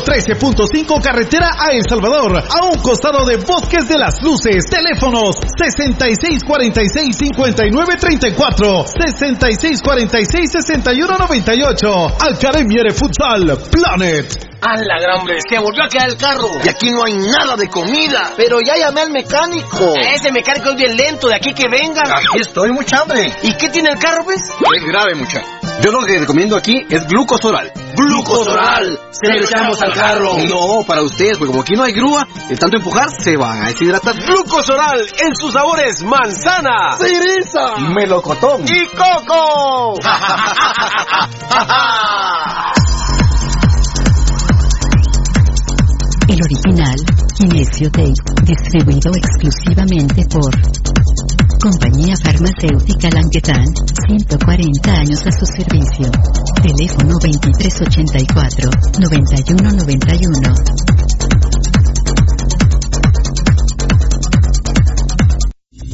13.5 carretera a El Salvador, a un costado de Bosques de las Luces. Teléfonos 6646-5934, 6646-6198. Academia de Futsal Planet. ¡A la gran hombre! ¡Se volvió a quedar el carro! Y aquí no hay nada de comida. Pero ya llamé al mecánico. Ese mecánico es bien lento, de aquí que venga. Aquí estoy, mucha hambre. ¿Y qué tiene el carro, pues? Es grave, mucha. Yo lo que recomiendo aquí es glucosoral. ¡Glucosoral! Se lo echamos al carro. No, para ustedes, porque como aquí no hay grúa, de tanto empujar se van a deshidratar. Glucosoral en sus sabores manzana, ¡Cereza! ¡Melocotón! y coco. El original, Kinesio Tape, distribuido exclusivamente por Compañía Farmacéutica Languetan, 140 años a su servicio. Teléfono 2384-9191.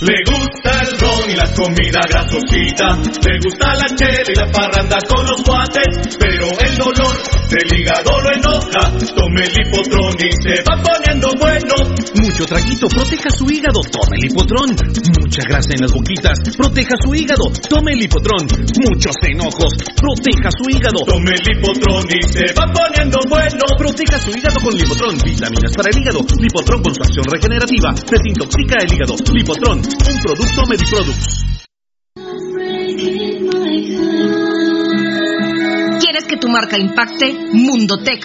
Le gusta el ron y la comida grasosita, le gusta la chela y la parranda con los guates, pero el dolor del hígado lo enoja, tome el hipotrón y se va poniendo bueno. Mucho traguito, proteja su hígado, tome el hipotrón. Mucha grasa en las boquitas, proteja su hígado, tome el hipotrón. Muchos enojos, proteja su hígado. Tome el hipotrón y se va poniendo bueno. Proteja su hígado con Lipotrón, vitaminas para el hígado. Lipotrón con su acción regenerativa, desintoxica el hígado. Lipotrón, un producto Mediproducts. ¿Quieres que tu marca impacte? Mundotech,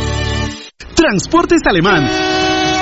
Transportes Alemán.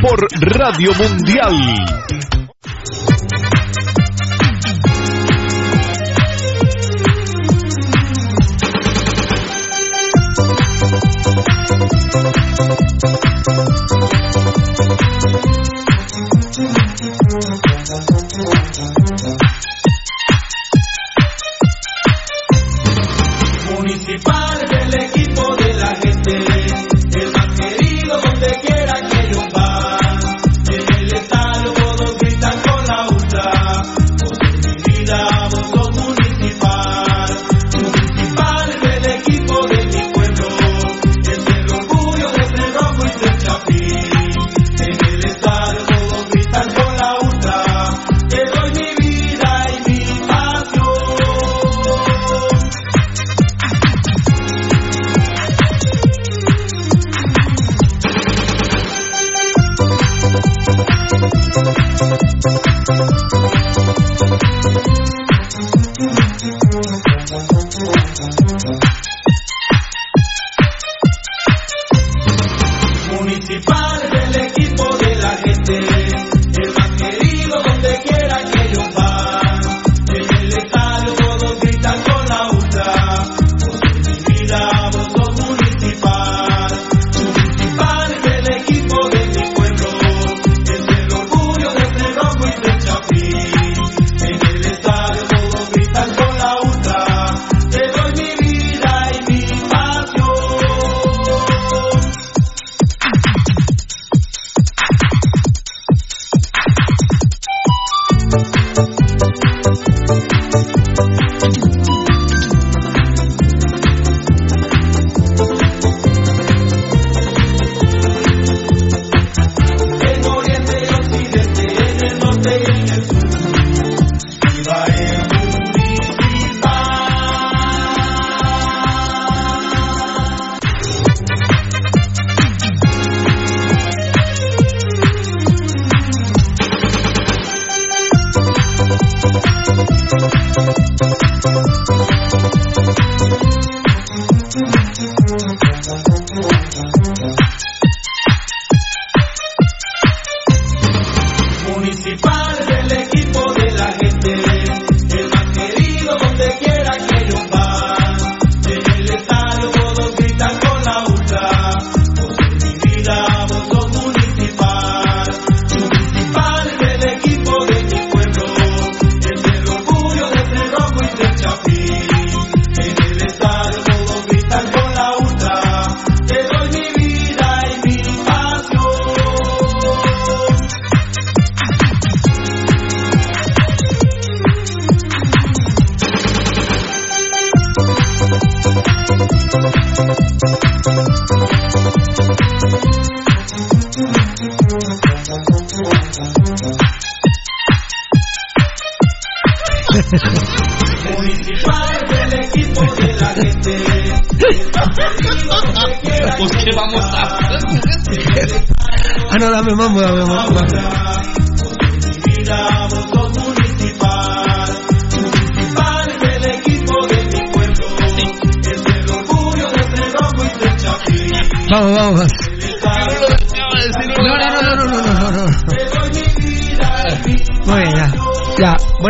Por Radio Mundial.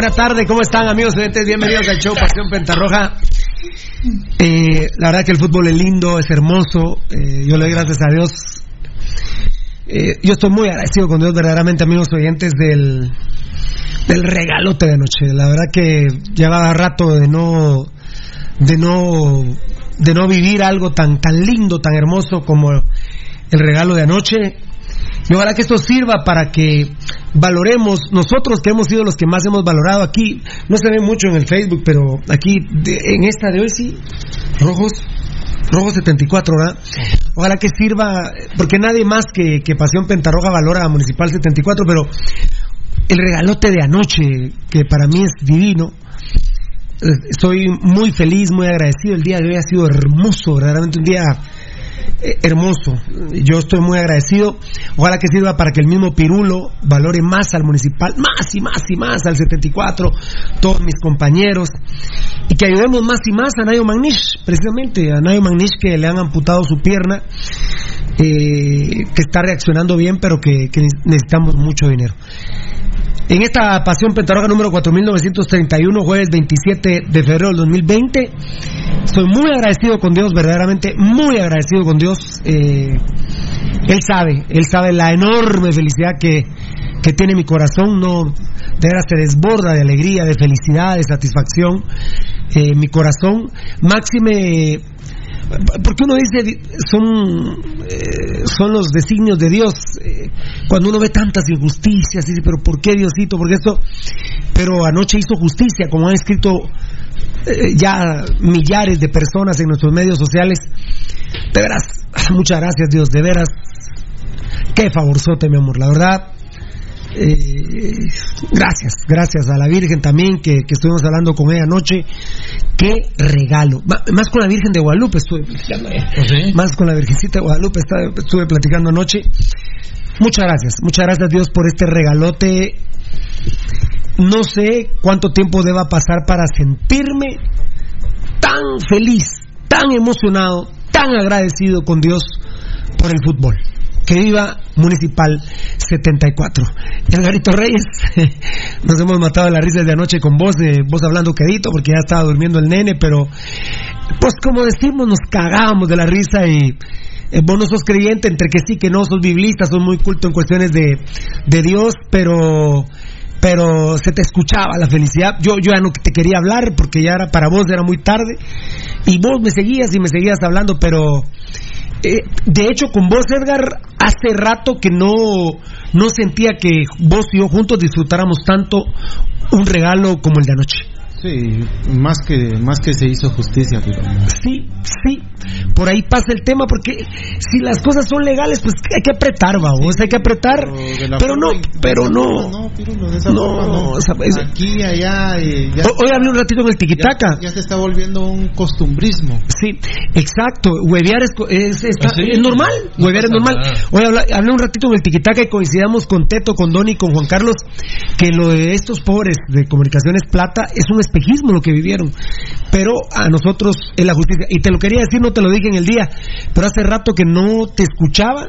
Tarde, ¿cómo están amigos oyentes? Bienvenidos al show Pasión Pentarroja. Eh, la verdad que el fútbol es lindo, es hermoso. Eh, yo le doy gracias a Dios. Eh, yo estoy muy agradecido con Dios, verdaderamente, amigos oyentes, del, del regalote de noche. La verdad que llevaba rato de no, de no de no vivir algo tan, tan lindo, tan hermoso como el regalo de anoche. Y ojalá que esto sirva para que valoremos, nosotros que hemos sido los que más hemos valorado aquí, no se ve mucho en el Facebook, pero aquí en esta de hoy sí, rojos, rojos 74, ¿verdad? Ojalá que sirva, porque nadie más que, que Pasión Pentarroja valora a Municipal 74, pero el regalote de anoche, que para mí es divino, estoy muy feliz, muy agradecido. El día de hoy ha sido hermoso, verdaderamente un día eh, hermoso. Yo estoy muy agradecido. Ojalá que sirva para que el mismo Pirulo valore más al municipal, más y más y más al 74, todos mis compañeros, y que ayudemos más y más a Nayo Magnish, precisamente a Nayo Magnish que le han amputado su pierna, eh, que está reaccionando bien, pero que, que necesitamos mucho dinero. En esta Pasión Pentarroja número 4931, jueves 27 de febrero del 2020, estoy muy agradecido con Dios, verdaderamente muy agradecido con Dios. Eh, él sabe, Él sabe la enorme felicidad que, que tiene mi corazón, no, de veras se desborda de alegría, de felicidad, de satisfacción. Eh, mi corazón, máxime porque uno dice son eh, son los designios de Dios eh, cuando uno ve tantas injusticias dice pero por qué Diosito porque esto pero anoche hizo justicia como han escrito eh, ya millares de personas en nuestros medios sociales. De veras muchas gracias Dios de veras. Qué favorzote mi amor la verdad eh, gracias, gracias a la Virgen también que, que, estuvimos hablando con ella anoche. Qué regalo. Más con la Virgen de Guadalupe estuve platicando. ¿Sí? Más con la Virgencita de Guadalupe estuve platicando anoche. Muchas gracias, muchas gracias Dios por este regalote. No sé cuánto tiempo deba pasar para sentirme tan feliz, tan emocionado, tan agradecido con Dios por el fútbol que viva Municipal 74. Edgarito Reyes, nos hemos matado la risa de anoche con vos, de vos hablando quedito, porque ya estaba durmiendo el nene, pero pues como decimos, nos cagábamos de la risa y eh, vos no sos creyente, entre que sí, que no, sos biblista, sos muy culto en cuestiones de, de Dios, pero pero se te escuchaba la felicidad. Yo, yo ya no te quería hablar porque ya era para vos era muy tarde y vos me seguías y me seguías hablando, pero eh, de hecho, con vos, Edgar, hace rato que no, no sentía que vos y yo juntos disfrutáramos tanto un regalo como el de anoche. Sí, más que, más que se hizo justicia, pero... Sí, sí, por ahí pasa el tema, porque si las cosas son legales, pues hay que apretar, vamos, hay que apretar, pero, no, pero no, no, no, aquí, allá, eh, ya hoy hablé un ratito en el tiquitaca. Ya, se está volviendo un costumbrismo. Sí, exacto, huevear es, es, ¿Ah, es normal, huevear es normal. Hoy hablé, hablé, un ratito en el tiquitaca y coincidamos con Teto, con Don y con Juan Carlos, que lo de estos pobres de Comunicaciones Plata es un espejismo lo que vivieron, pero a nosotros es la justicia, y te lo quería decir, no te lo dije en el día, pero hace rato que no te escuchaba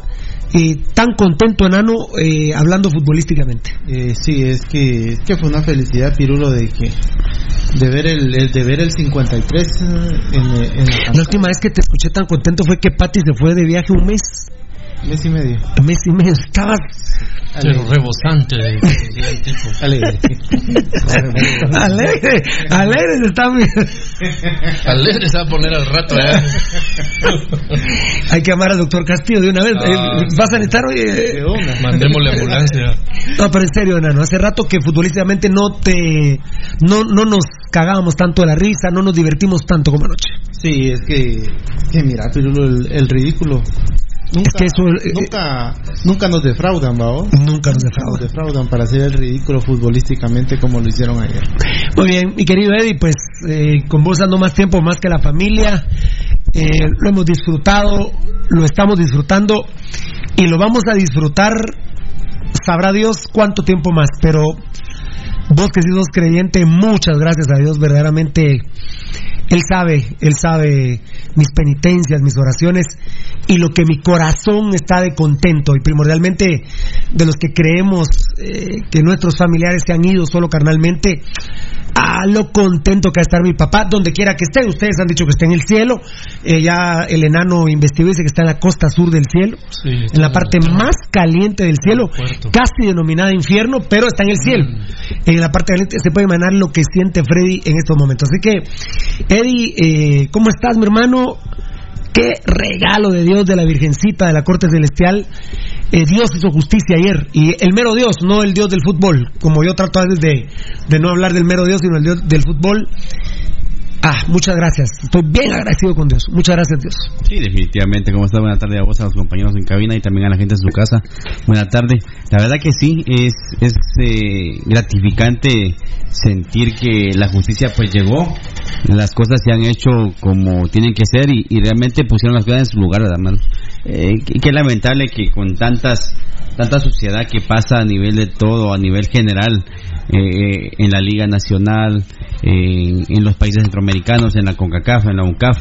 eh, tan contento, enano, eh, hablando futbolísticamente. Eh, sí, es que, es que fue una felicidad, Pirulo, de que de ver el, el de ver el 53 en, en la, la última vez que te escuché tan contento fue que Patti se fue de viaje un mes. Mes y medio. Mes y medio. Estabas. Pero rebosante de. Alegre. alegre. Alegre se está. alegre se va a poner al rato. ¿eh? Hay que llamar al doctor Castillo de una vez. Ah, ¿Vas a necesitar hoy? Mandémosle ambulancia. No, pero en serio, Enano. Hace rato que futbolísticamente no te. No, no nos cagábamos tanto de la risa, no nos divertimos tanto como anoche. Sí, es que. que mira, el, el ridículo Nunca, es que eso, eh, nunca, nunca nos defraudan, ¿va? Nunca nos defraudan. Nos defraudan para hacer el ridículo futbolísticamente como lo hicieron ayer. Muy bien, mi querido Eddie, pues eh, con vos dando más tiempo más que la familia, eh, lo hemos disfrutado, lo estamos disfrutando y lo vamos a disfrutar, sabrá Dios cuánto tiempo más, pero vos que sos creyente, muchas gracias a Dios, verdaderamente él sabe, Él sabe mis penitencias, mis oraciones y lo que mi corazón está de contento y primordialmente de los que creemos eh, que nuestros familiares se han ido solo carnalmente, lo contento que va a estar mi papá, donde quiera que esté. Ustedes han dicho que está en el cielo. Eh, ya el enano investigó y dice que está en la costa sur del cielo, sí, en la parte más caliente del cielo, casi denominada infierno, pero está en el cielo. Mm. En la parte caliente se puede imaginar lo que siente Freddy en estos momentos. Así que Eddie, eh, ¿cómo estás, mi hermano? Qué regalo de Dios de la Virgencita de la Corte Celestial. Eh, Dios hizo justicia ayer. Y el mero Dios, no el Dios del fútbol. Como yo trato a de, de no hablar del mero Dios, sino el Dios del fútbol. Ah, muchas gracias. Estoy bien agradecido con Dios. Muchas gracias, Dios. Sí, definitivamente. ¿Cómo está? Buenas tardes a vos, a los compañeros en cabina y también a la gente en su casa. Buenas tardes. La verdad que sí, es, es eh, gratificante sentir que la justicia pues llegó, las cosas se han hecho como tienen que ser y, realmente pusieron las cosas en su lugar, ¿verdad, mano? Eh, qué lamentable que con tantas tanta suciedad que pasa a nivel de todo, a nivel general, eh, en la Liga Nacional, en, en los países centroamericanos, en la CONCACAF, en la UNCAF,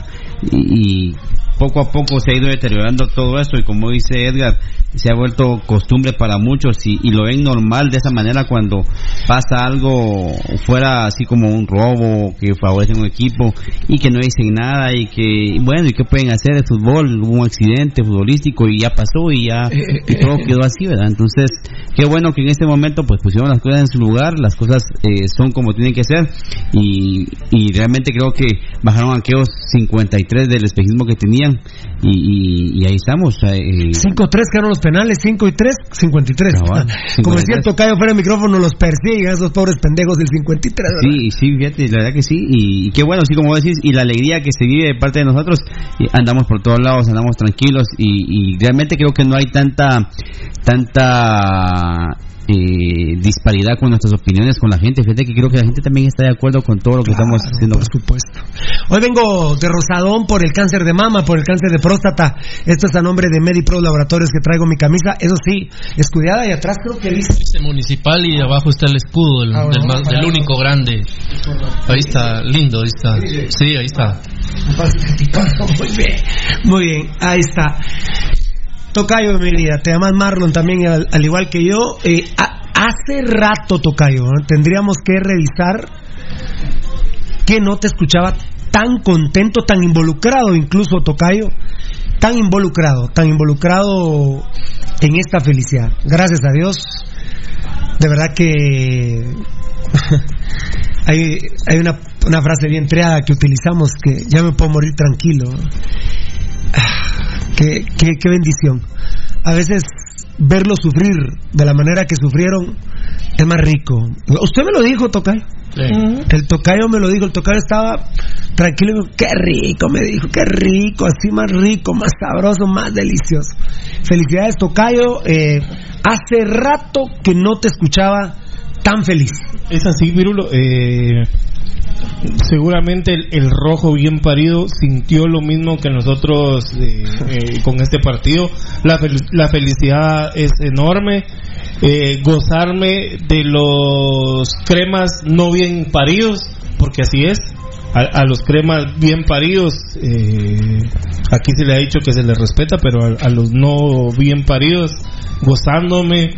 y, y poco a poco se ha ido deteriorando todo esto y como dice Edgar, se ha vuelto costumbre para muchos y, y lo ven normal de esa manera cuando pasa algo fuera así como un robo que favorece a un equipo y que no dicen nada y que bueno y qué pueden hacer de fútbol hubo un accidente futbolístico y ya pasó y ya y todo quedó así verdad entonces qué bueno que en este momento pues pusieron las cosas en su lugar las cosas eh, son como tienen que ser y, y realmente creo que bajaron aquellos 53 del espejismo que tenían y, y, y ahí estamos eh, 5-3 quedaron los penales, 5 y 3, 53. Cabal, Como 53. es cierto, Cayo fuera del micrófono los persiguen esos pobres pendejos del 53. ¿verdad? Sí, sí, fíjate, la verdad que sí, y, y qué bueno, así como decís, y la alegría que se vive de parte de nosotros, andamos por todos lados, andamos tranquilos, y, y realmente creo que no hay tanta, tanta eh, disparidad con nuestras opiniones con la gente, fíjate que creo que la gente también está de acuerdo con todo lo que estamos haciendo. Por supuesto. Hoy vengo de Rosadón por el cáncer de mama, por el cáncer de próstata. Esto es a nombre de MediPro Laboratorios que traigo mi camisa. Eso sí, escudada y atrás creo que dice. Este municipal y abajo está el escudo del, Ah, bueno, del, del único grande. Ahí está, lindo, ahí está. Sí, ahí está. Muy bien, muy bien, ahí está. Tocayo, mi vida, te llamas Marlon también, al, al igual que yo. Eh, hace rato, Tocayo, tendríamos que revisar que no te escuchaba tan contento, tan involucrado, incluso Tocayo, tan involucrado, tan involucrado en esta felicidad. Gracias a Dios, de verdad que hay, hay una, una frase bien treada que utilizamos que ya me puedo morir tranquilo. Qué, qué, qué bendición. A veces verlo sufrir de la manera que sufrieron es más rico. Usted me lo dijo, Tocayo. El tocayo me lo dijo, el tocayo estaba tranquilo y me dijo, qué rico, me dijo, qué rico, así más rico, más sabroso, más delicioso. Felicidades, tocayo. eh, hace rato que no te escuchaba tan feliz. Es así, Virulo. Eh, seguramente el, rojo bien parido sintió lo mismo que nosotros eh, eh, con este partido. La, fel- la felicidad es enorme. Eh, gozarme de los cremas no bien paridos, porque así es. A, a los cremas bien paridos, aquí se le ha dicho que se les respeta, pero a, a los no bien paridos, gozándome,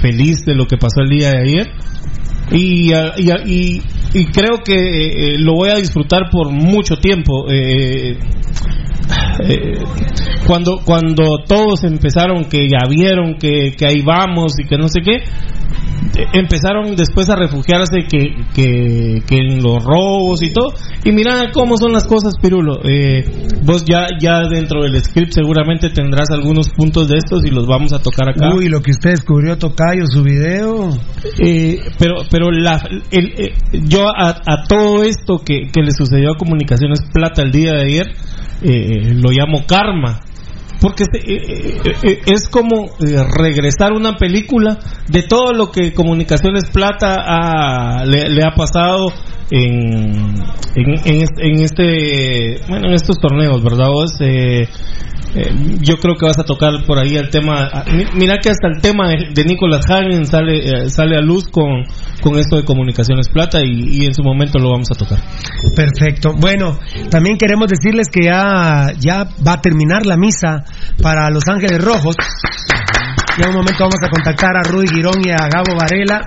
feliz de lo que pasó el día de ayer y, ah, y, ah, y- y creo que eh, eh, lo voy a disfrutar por mucho tiempo. Eh, cuando cuando todos empezaron que ya vieron que, que ahí vamos y que no sé qué empezaron después a refugiarse que, que, que en los robos y todo. Y mira cómo son las cosas Pirulo. Eh, vos ya ya dentro del script seguramente tendrás algunos puntos de estos y los vamos a tocar acá. Uy, lo que usted descubrió, Tocayo, su video. eh, pero pero la, el- eh, yo a, a todo esto que, que le sucedió a Comunicaciones Plata el día de ayer eh, lo llamo karma porque eh, eh, eh, es como regresar una película de todo lo que Comunicaciones Plata ha- le ha pasado en, en, en este- en bueno en estos torneos verdad vos Eh, eh, yo creo que vas a tocar por ahí el tema. ah, mi- Mira que hasta el tema de, de Nicolas Hagen sale eh, sale a luz con, con esto de comunicaciones plata y, en su momento lo vamos a tocar. Perfecto. Bueno, también queremos decirles que ya, ya va a terminar la misa para Los Ángeles Rojos. Ya un momento vamos a contactar a Rudy Girón y a Gabo Varela.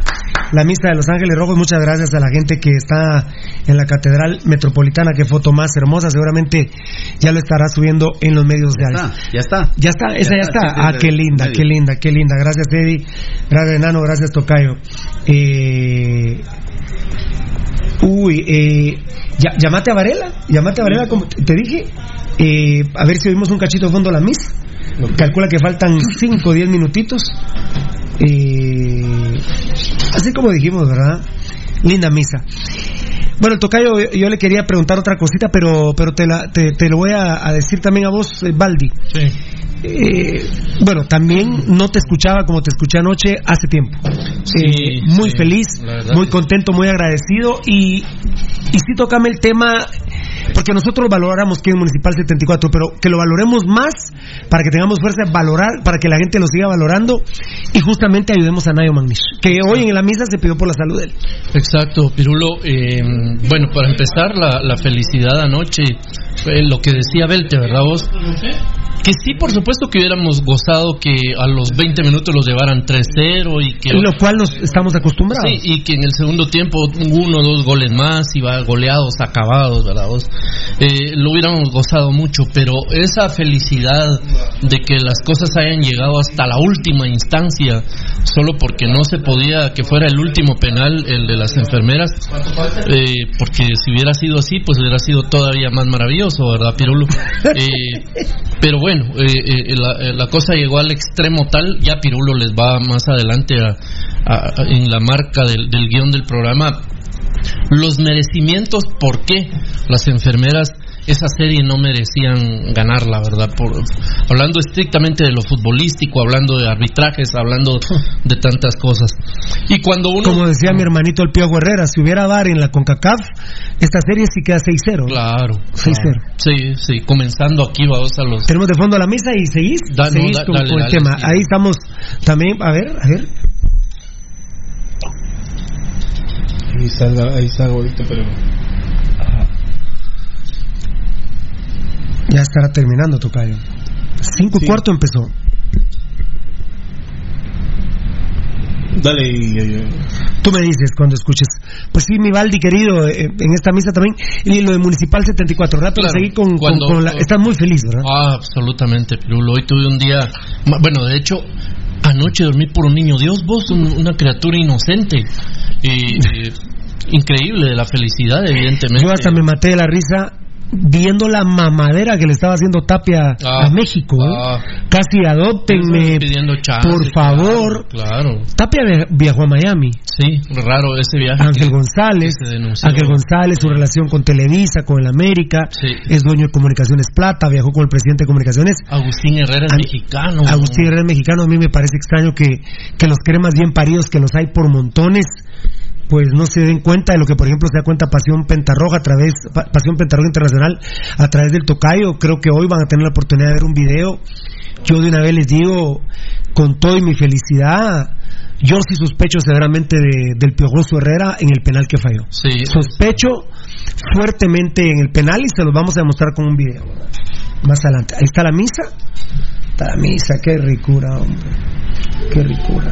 La misa de Los Ángeles Rojos, muchas gracias a la gente que está en la Catedral Metropolitana, qué foto más hermosa, seguramente ya lo estará subiendo en los medios sociales. Ya está. Ya está, esa ya, está. sí, sí, ah, sí, qué linda, medio. qué linda, qué linda. Gracias, Eddie. Gracias, Enano. Gracias, Tocayo. Eh, Uy, eh, ya- llamate a Varela, llamate a Varela, como te dije, eh, a ver si oímos un cachito de fondo a la misa. Calcula que faltan 5 o 10 minutitos. Así como dijimos, ¿verdad? Linda misa. Bueno, tocayo, yo, le quería preguntar otra cosita, pero pero te, la, te, te lo voy a, a decir también a vos, eh, Baldi. Eh, bueno, también no te escuchaba como te escuché anoche hace tiempo. Eh, muy sí, feliz, muy contento, muy agradecido y, y sí tocame el tema, porque nosotros valoramos que es Municipal 74, pero que lo valoremos más para que tengamos fuerza de valorar, para que la gente lo siga valorando y justamente ayudemos a Nayo Magnish, que hoy en la misa se pidió por la salud de él. Exacto, Pirulo. eh, bueno, para empezar, la, la felicidad anoche, eh, lo que decía Belte, ¿verdad vos? Que sí, por supuesto que hubiéramos gozado que a los 20 minutos los llevaran 3-0 y que... Lo cual nos estamos acostumbrados. Sí, y que en el segundo tiempo uno o dos goles más iba goleados, acabados, ¿verdad? vos? Eh, lo hubiéramos gozado mucho, pero esa felicidad de que las cosas hayan llegado hasta la última instancia, solo porque no se podía que fuera el último penal, el de las enfermeras, eh, porque si hubiera sido así, pues hubiera sido todavía más maravilloso, ¿verdad, Pirulo? Eh, pero bueno, eh, eh, la, eh, la cosa llegó al extremo tal, ya Pirulo les va más adelante a- a- a- en la marca del, del guion del programa, los merecimientos, ¿por qué las enfermeras esa serie no merecían ganar, la verdad? Por, hablando estrictamente de lo futbolístico, hablando de arbitrajes, hablando de tantas cosas. Y cuando uno... Como decía mi hermanito el Pío Herrera, si hubiera VAR en la CONCACAF, esta serie sí queda 6-0. Claro. 6-0. Sí, sí, comenzando aquí, vamos a los... Tenemos de fondo la misa y seguís, Da- no, seguís da- con, dale, con el dale, tema. sí. Ahí estamos también, a ver, a ver. Ahí salga, ahí salga ahorita, pero. Ya estará terminando, Tocayo. Cinco y cuarto empezó. Dale, y, y- Tú me dices cuando escuches. Pues sí, mi Valdi querido, eh, en esta misa también. Y lo de Municipal 74, rápido, Claro, seguí con, cuando- con la... Estás muy feliz, ¿verdad? Ah, absolutamente, Pirulo. Hoy tuve un día. Bueno, de hecho, anoche dormí por un niño Dios, vos, un- una criatura inocente. Y, eh, increíble de la felicidad, evidentemente. Yo hasta me maté de la risa viendo la mamadera que le estaba haciendo Tapia Ah, a México. ¿eh? ah. Casi chance, por favor. Claro. Tapia vi- viajó a Miami. Sí, raro ese viaje. Ángel González. Ángel González, su relación con Televisa, con el América, Sí. es dueño de Comunicaciones Plata, viajó con el presidente de Comunicaciones. Agustín Herrera es mexicano. Agustín Herrera es mexicano, a mí me parece extraño que, que los cremas bien paridos, que los hay por montones, pues no se den cuenta de lo que, por ejemplo, se da cuenta Pasión Pentarroja a través, Pa- Pasión Pentarroja Internacional a través del Tocayo. Creo que hoy van a tener la oportunidad de ver un video. Yo de una vez les digo, con todo y mi felicidad, yo sí sospecho severamente de- del Piojoso Herrera en el penal que falló. Sí. Sospecho fuertemente en el penal y se los vamos a demostrar con un video. Más adelante. Ahí está la misa. Está la misa, qué ricura, hombre. Qué ricura.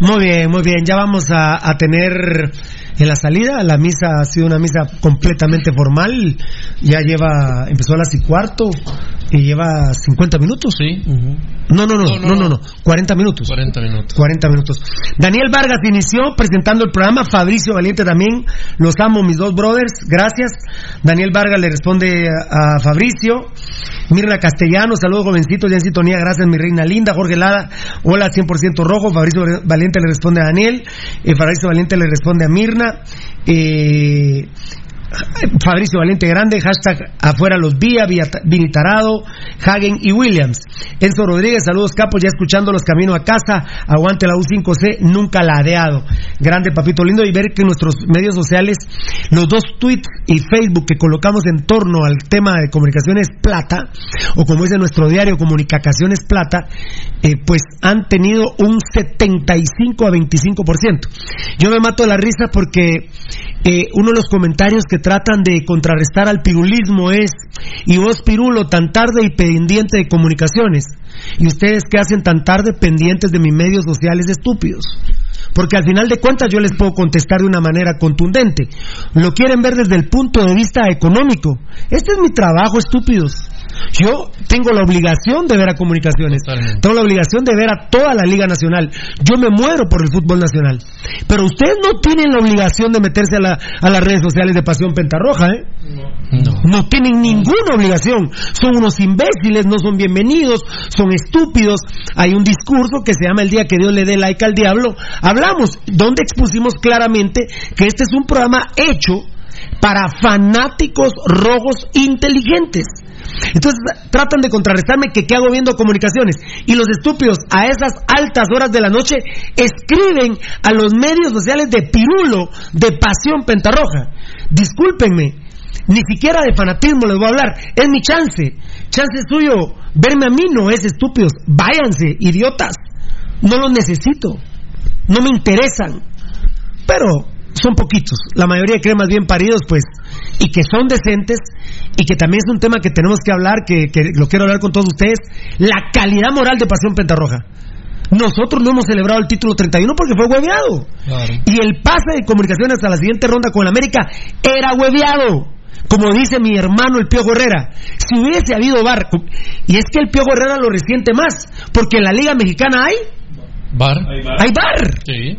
Muy bien, muy bien. Ya vamos a, a tener en la salida. La misa ha sido una misa completamente formal. Ya lleva, empezó a las y cuarto y lleva 50 minutos. Sí. No, no, no, no, no, no, 40 minutos. 40 minutos. 40 minutos. Daniel Vargas inició presentando el programa, Fabricio Valiente también. Los amo, mis dos brothers. Gracias. Daniel Vargas le responde a, Fabricio. Mirna Castellano, saludos jovencitos, ya en sintonía. Gracias, mi reina linda. Jorge Lada, hola 100% rojo. Fabricio Valiente le responde a Daniel. Eh, Fabricio Valiente le responde a Mirna. Eh, Fabricio Valente Grande, hashtag afuera los vía, Vinitarado, Hagen y Williams. Enzo Rodríguez, saludos capos, ya escuchando los caminos a casa, aguante la U5C, nunca ladeado. Grande papito lindo y ver que nuestros medios sociales, los dos tweets y Facebook que colocamos en torno al tema de comunicaciones plata, o como dice nuestro diario Comunicaciones Plata, eh, pues han tenido un 75 a 25%. Yo me mato la risa porque eh, uno de los comentarios que tratan de contrarrestar al pirulismo es, y vos pirulo tan tarde y pendiente de comunicaciones, y ustedes que hacen tan tarde pendientes de mis medios sociales estúpidos. Porque al final de cuentas yo les puedo contestar de una manera contundente. Lo quieren ver desde el punto de vista económico. Este es mi trabajo, estúpidos. Yo tengo la obligación de ver a comunicaciones, tengo la obligación de ver a toda la Liga Nacional. Yo me muero por el fútbol nacional. Pero ustedes no tienen la obligación de meterse a, las redes sociales de Pasión Pentarroja, ¿eh? No. no tienen ninguna obligación. Son unos imbéciles, no son bienvenidos, son estúpidos. Hay un discurso que se llama El día que Dios le dé like al diablo. Hablamos, donde expusimos claramente que este es un programa hecho para fanáticos rojos inteligentes. Entonces tratan de contrarrestarme que qué hago viendo comunicaciones. Y los estúpidos a esas altas horas de la noche escriben a los medios sociales de Pirulo, de Pasión Pentarroja. Discúlpenme, ni siquiera de fanatismo les voy a hablar. Es mi chance. Chance suyo. Verme a mí no es estúpidos. Váyanse, idiotas. No los necesito. No me interesan. Pero son poquitos. La mayoría creen más bien paridos, pues, y que son decentes, y que también es un tema que tenemos que hablar, que, lo quiero hablar con todos ustedes, la calidad moral de Pasión Pentarroja. Nosotros no hemos celebrado el título 31 porque fue hueveado. Y el pase de comunicaciones a la siguiente ronda con el América era hueveado. Como dice mi hermano el Pío Herrera, si hubiese habido bar, y es que el Pío Herrera lo resiente más, porque en la Liga Mexicana hay bar. Hay bar. Sí.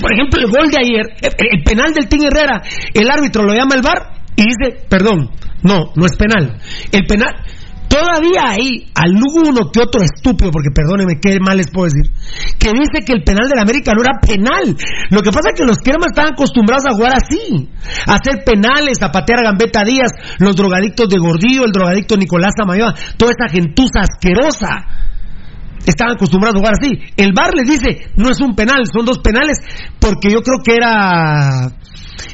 Por ejemplo, el gol de ayer, el penal del Team Herrera, el árbitro lo llama el bar y dice, perdón, no, no es penal. El penal, todavía hay alguno que otro estúpido, porque perdóneme, qué mal les puedo decir, que dice que el penal del América no era penal. Lo que pasa es que los cremas están acostumbrados a jugar así, a hacer penales, a patear a Gambetta Díaz, los drogadictos de Gordillo, el drogadicto Nicolás Amayoa, toda esa gentuza asquerosa estaban acostumbrados a jugar así. El bar les dice, no es un penal, son dos penales, porque yo creo que era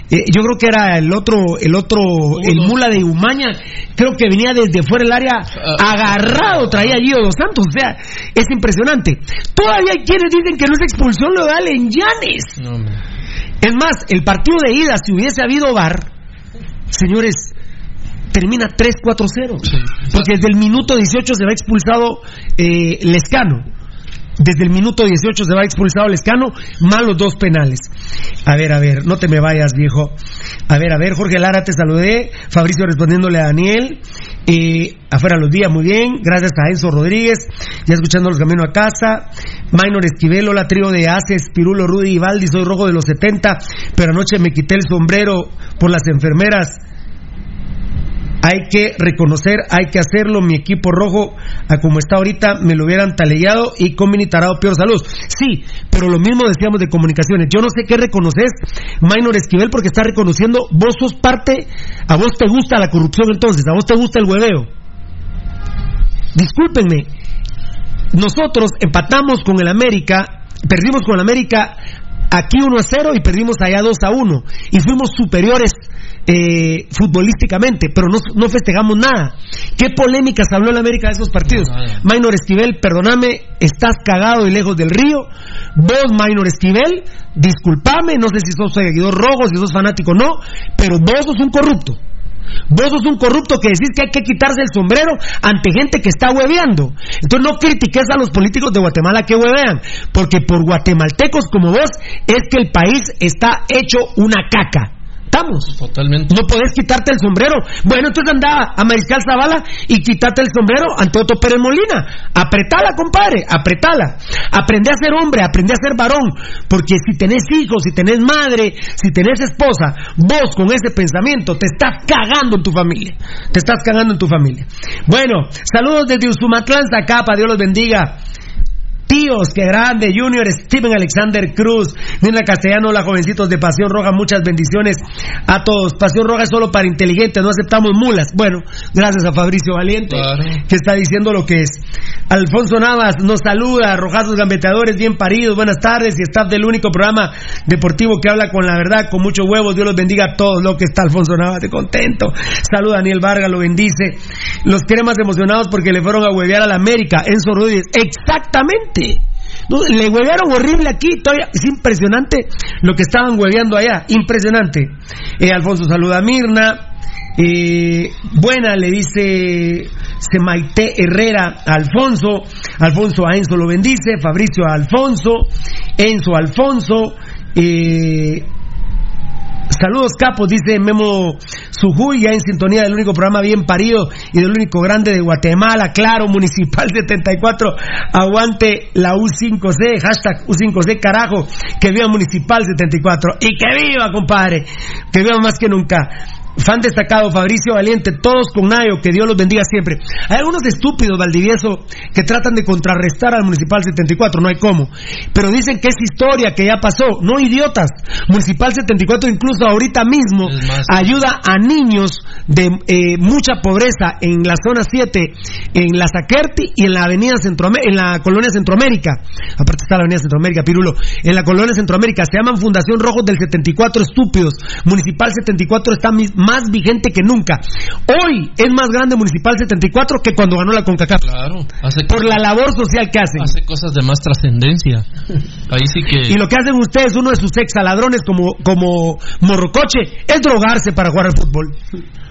eh, yo creo que era el otro, el otro, el mula de Umaña, creo que venía desde fuera del área, ah. agarrado, traía allí Dos Santos, o sea, es impresionante. Todavía hay quienes dicen que no es expulsión legal en Llanes. es más, el partido de ida, si hubiese habido bar, señores, termina 3-4-0. Porque desde el minuto 18 se va expulsado eh, Lescano. Desde el minuto 18 se va expulsado Lescano, más los dos penales. A ver, a ver, no te me vayas, viejo. A ver, a ver, Jorge Lara, te saludé. Fabricio respondiéndole a Daniel. Eh, afuera los días, muy bien. Gracias a Enzo Rodríguez. Ya escuchando los caminos a casa. Minor Esquivelo, la trío de Aces, Pirulo, Rudy y Valdi. Soy rojo de los 70, pero anoche me quité el sombrero por las enfermeras hay que reconocer, hay que hacerlo. Mi equipo rojo, a como está ahorita, me lo hubieran taleado y con Tarado peor salud. Sí, pero lo mismo decíamos de comunicaciones. Yo no sé qué reconoces, Minor Esquivel, porque está reconociendo, vos sos parte, a vos te gusta la corrupción entonces, a vos te gusta el hueveo. Discúlpenme, nosotros empatamos con el América, perdimos con el América aquí 1 a 0 y perdimos allá 2 a 1 y fuimos superiores eh, futbolísticamente, pero no, no, festejamos nada. ¿Qué polémicas habló el América de esos partidos? Minor Esquivel, perdóname, estás cagado y lejos del río. Vos, Minor Esquivel, discúlpame, no sé si sos seguidor rojo, si sos fanático o no, pero vos sos un corrupto. Vos sos un corrupto que decís que hay que quitarse el sombrero ante gente que está hueveando. Entonces no critiques a los políticos de Guatemala que huevean, porque por guatemaltecos como vos es que el país está hecho una caca. Totalmente. No podés quitarte el sombrero. Bueno, entonces anda a Mariscal Zavala y quítate el sombrero ante Otto Pérez Molina. Apretala, compadre, apretala. Aprende a ser hombre, aprende a ser varón. Porque si tenés hijos, si tenés madre, si tenés esposa, vos con ese pensamiento te estás cagando en tu familia. Te estás cagando en tu familia. Bueno, saludos desde Usumatlán, Zacapa, Dios los bendiga. Ríos, qué grande, Junior, Steven Alexander Cruz, Nina Castellano, la jovencitos de Pasión Roja, muchas bendiciones a todos. Pasión Roja es solo para inteligentes, no aceptamos mulas. Bueno, gracias a Fabricio Valiente, que está diciendo lo que es. Alfonso Navas nos saluda, rojazos gambeteadores, bien paridos, buenas tardes, y staff del único programa deportivo que habla con la verdad, con muchos huevos, Dios los bendiga a todos, lo que está Alfonso Navas, de contento. Saluda Daniel Vargas, lo bendice. Los más emocionados porque le fueron a huevear a la América, Enzo Rodríguez. Exactamente. Le huevearon horrible aquí, todavía es impresionante lo que estaban hueveando allá, impresionante. Eh, Alfonso saluda a Mirna. Eh, buena, le dice Semaite Herrera a Alfonso. Alfonso a Enzo lo bendice. Fabricio a Alfonso. Enzo a Alfonso. Eh, Saludos capos, dice Memo Sujuy, ya en sintonía del único programa bien parido y del único grande de Guatemala, claro, Municipal 74, aguante la U5C, hashtag U5C, carajo, que viva Municipal 74 y que viva, compadre, que viva más que nunca. Fan destacado, Fabricio Valiente, todos con Nayo, que Dios los bendiga siempre. Hay algunos estúpidos, Valdivieso, que tratan de contrarrestar al Municipal 74, no hay cómo. Pero dicen que es historia, que ya pasó. No idiotas. Municipal 74 incluso ahorita mismo ayuda a niños de eh, mucha pobreza en la zona 7, en la Zaquerti y en la avenida Centroamérica, en la colonia Centroamérica. Aparte está la avenida Centroamérica, Pirulo. En la colonia Centroamérica se llaman Fundación Rojos del 74 Estúpidos. Municipal 74 está más vigente que nunca. Hoy es más grande Municipal 74 que cuando ganó la CONCACAF. Claro. por la labor social que hacen. Hace cosas de más trascendencia. Ahí sí que... Y lo que hacen ustedes, uno de sus exaladrones como, como Morrocoche, es drogarse para jugar al fútbol.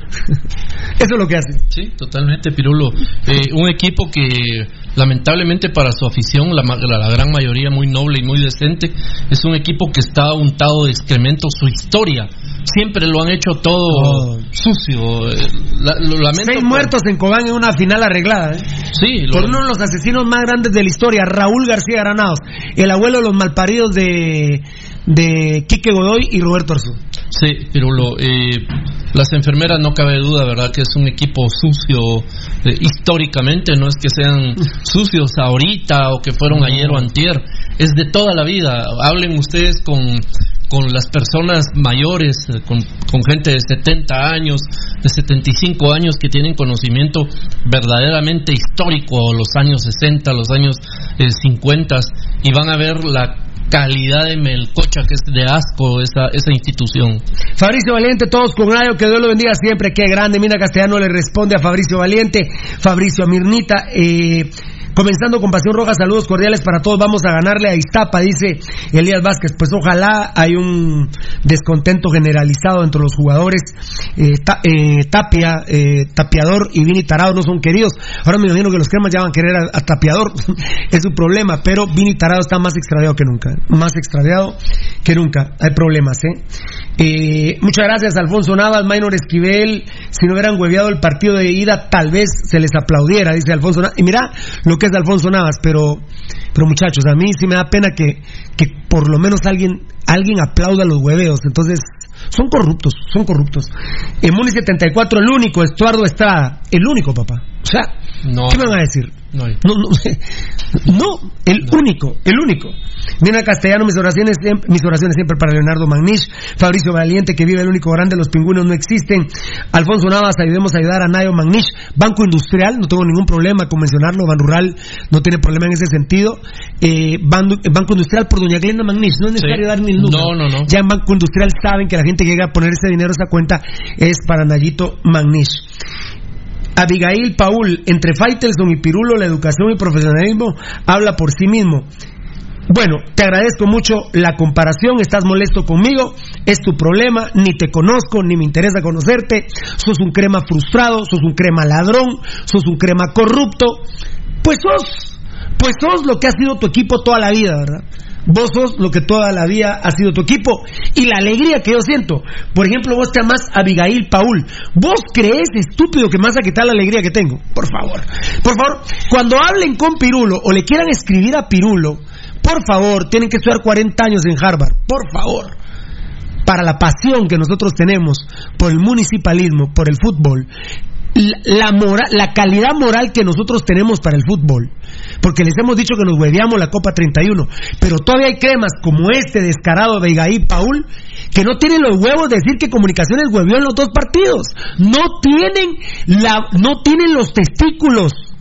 Eso es lo que hace. Sí, totalmente, Pirulo. Eh, un equipo que lamentablemente para su afición, la, la, gran mayoría muy noble y muy decente, es un equipo que está untado de excremento su historia. Siempre lo han hecho todo oh. sucio. Eh, lo lamento Seis muertos en Cobán en una final arreglada. ¿eh? Sí, por uno de los asesinos más grandes de la historia, Raúl García Granados, el abuelo de los malparidos de de Quique Godoy y Roberto Arzú. Sí, pero eh, las enfermeras no cabe duda, ¿verdad? Que es un equipo sucio eh, históricamente, no es que sean sucios ahorita o que fueron ayer o antier, es de toda la vida. Hablen ustedes con, con las personas mayores, eh, con, con, gente de 70 años, de 75 años que tienen conocimiento verdaderamente histórico, los años 60, los años 50, y van a ver la calidad de melcocha que es de asco esa, esa institución. Fabricio Valiente, todos con radio, que Dios lo bendiga siempre, qué grande. Mina Castellano le responde a Fabricio Valiente, Fabricio a Mirnita. Eh, Comenzando con Pasión Roja, saludos cordiales para todos. Vamos a ganarle a Iztapa, dice Elías Vázquez. Pues ojalá hay un descontento generalizado entre los jugadores. Eh, eh, Tapia, eh, Tapiador y Vini Tarado no son queridos. Ahora me imagino que los cremas ya van a querer a, Tapiador. es un problema, pero Vini Tarado está más extraviado que nunca. Más extraviado que nunca. Hay problemas, ¿eh? muchas gracias, Alfonso Navas, Maynor Esquivel. Si no hubieran hueveado el partido de ida, tal vez se les aplaudiera, dice Alfonso Navas. Y mira lo que es Alfonso Navas, pero, pero muchachos, a mí sí me da pena que, que por lo menos alguien, alguien aplauda los hueveos. Entonces, son corruptos, son corruptos. En Muni 74, el único, Estuardo Estrada, el único, papá. O sea, ¿qué me van a decir? No, no, el único, el único. Nina Castellano, mis oraciones, mis oraciones siempre para Leonardo Magnish, Fabricio Valiente, que vive el único grande, los pingüinos no existen. Alfonso Navas, ayudemos a ayudar a Nayo Magnish. Banco Industrial, no tengo ningún problema con mencionarlo, Ban Rural no tiene problema en ese sentido. Eh, Banco Industrial por Doña Glenda Magnish, no es necesario dar ni el número. No, no, no. Ya en Banco Industrial saben que la gente que llega a poner ese dinero, esa cuenta, es para Nayito Magnish. Abigail Paul, entre Faitelson y Pirulo, la educación y profesionalismo habla por sí mismo. Bueno, te agradezco mucho la comparación, estás molesto conmigo, es tu problema, ni te conozco, ni me interesa conocerte, sos un crema frustrado, sos un crema ladrón, sos un crema corrupto, pues sos, pues sos lo que ha sido tu equipo toda la vida, ¿verdad? Vos sos lo que toda la vida ha sido tu equipo y la alegría que yo siento. Por ejemplo, vos te amas a Abigail Paul. Vos crees, estúpido, que me vas a quitar la alegría que tengo. Por favor. Por favor, cuando hablen con Pirulo o le quieran escribir a Pirulo, por favor, tienen que estudiar 40 años en Harvard. Por favor. Para la pasión que nosotros tenemos por el municipalismo, por el fútbol, la, moral, la calidad moral que nosotros tenemos para el fútbol. Porque les hemos dicho que nos hueveamos la Copa 31. Pero todavía hay cremas como este descarado de Igaí Paul que no tienen los huevos de decir que Comunicaciones huevió en los dos partidos. No tienen, la, no tienen los testículos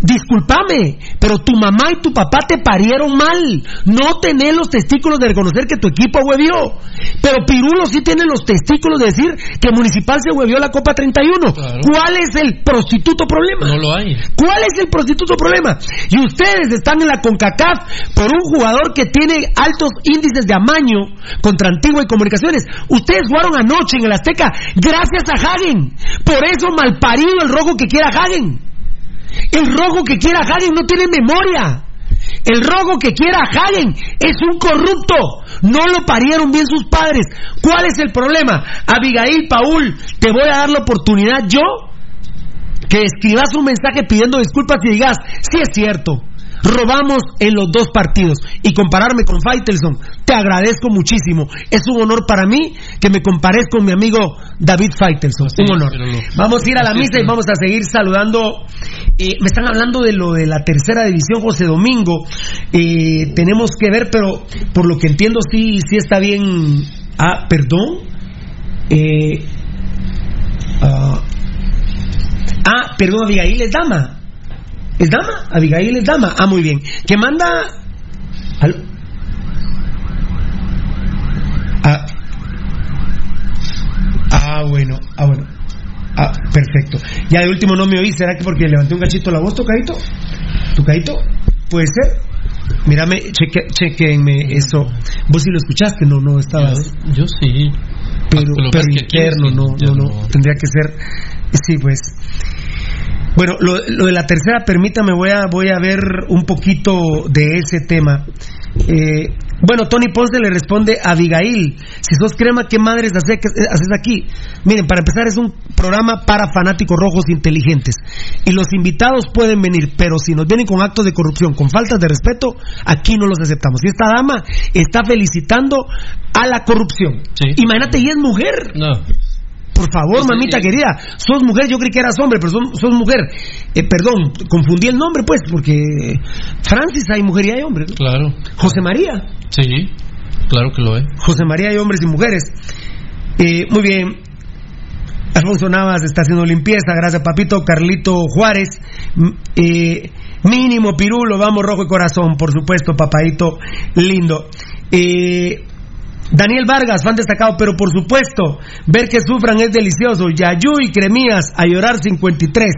Discúlpame, pero tu mamá y tu papá te parieron mal. No tenés los testículos de reconocer que tu equipo huevió. Pero Pirulo sí tiene los testículos de decir que Municipal se huevió la Copa 31. ¿Cuál es el prostituto problema? No lo hay. ¿Cuál es el prostituto problema? Y ustedes están en la CONCACAF por un jugador que tiene altos índices de amaño contra Antigua y Comunicaciones. Ustedes jugaron anoche en el Azteca gracias a Hagen. Por eso malparido el rojo que quiera Hagen. El rojo que quiera Hagen no tiene memoria. El rojo que quiera Hagen es un corrupto. No lo parieron bien sus padres. ¿Cuál es el problema? Abigail, Paul, te voy a dar la oportunidad yo que escribas un mensaje pidiendo disculpas y digas, sí es cierto, robamos en los dos partidos. Y compararme con Faitelson, te agradezco muchísimo. Es un honor para mí que me compares con mi amigo David Faitelson. un honor. Vamos a ir a la misa y vamos a seguir saludando. Eh, me están hablando de lo de la tercera división, José Domingo. Eh, tenemos que ver, pero por lo que entiendo, sí, sí está bien. Ah, perdón. Eh, ah, ah, perdón, Abigail es dama. ¿Es dama? Abigail es dama. Ah, muy bien. ¿Qué manda? Ah. ah, bueno, ah, bueno. Ah, perfecto. Ya de último no me oí, ¿será que porque levanté un gachito la voz, tocadito? ¿Tocadito? ¿Puede ser? Mírame, cheque, chequenme eso. ¿Vos sí lo escuchaste? No, no estabas. Yo, sí. Pero, pero interno, no, no, no. Tendría que ser. Sí, pues. Bueno, lo, de la tercera, permítame, voy a, voy a ver un poquito de ese tema. Eh, bueno, Tony Ponce le responde a Abigail, si sos crema, ¿qué madres haces, haces aquí? Miren, para empezar es un programa para fanáticos rojos inteligentes y los invitados pueden venir, pero si nos vienen con actos de corrupción, con faltas de respeto, aquí no los aceptamos. Y esta dama está felicitando a la corrupción. Imagínate, y es mujer. No. Por favor, mamita querida, sos mujer, yo creí que eras hombre, pero sos, mujer. Eh, perdón, confundí el nombre, pues, porque Francis hay mujer y hay hombre. Claro. José María. Sí, claro que lo es. José María hay hombres y mujeres. Eh, muy bien. Alfonso Navas está haciendo limpieza, gracias papito. Carlito Juárez, eh, mínimo pirulo, vamos rojo y corazón, por supuesto, papadito lindo. Eh, Daniel Vargas, fan destacado, pero por supuesto, ver que sufran es delicioso. Yayu y Cremías, a llorar 53.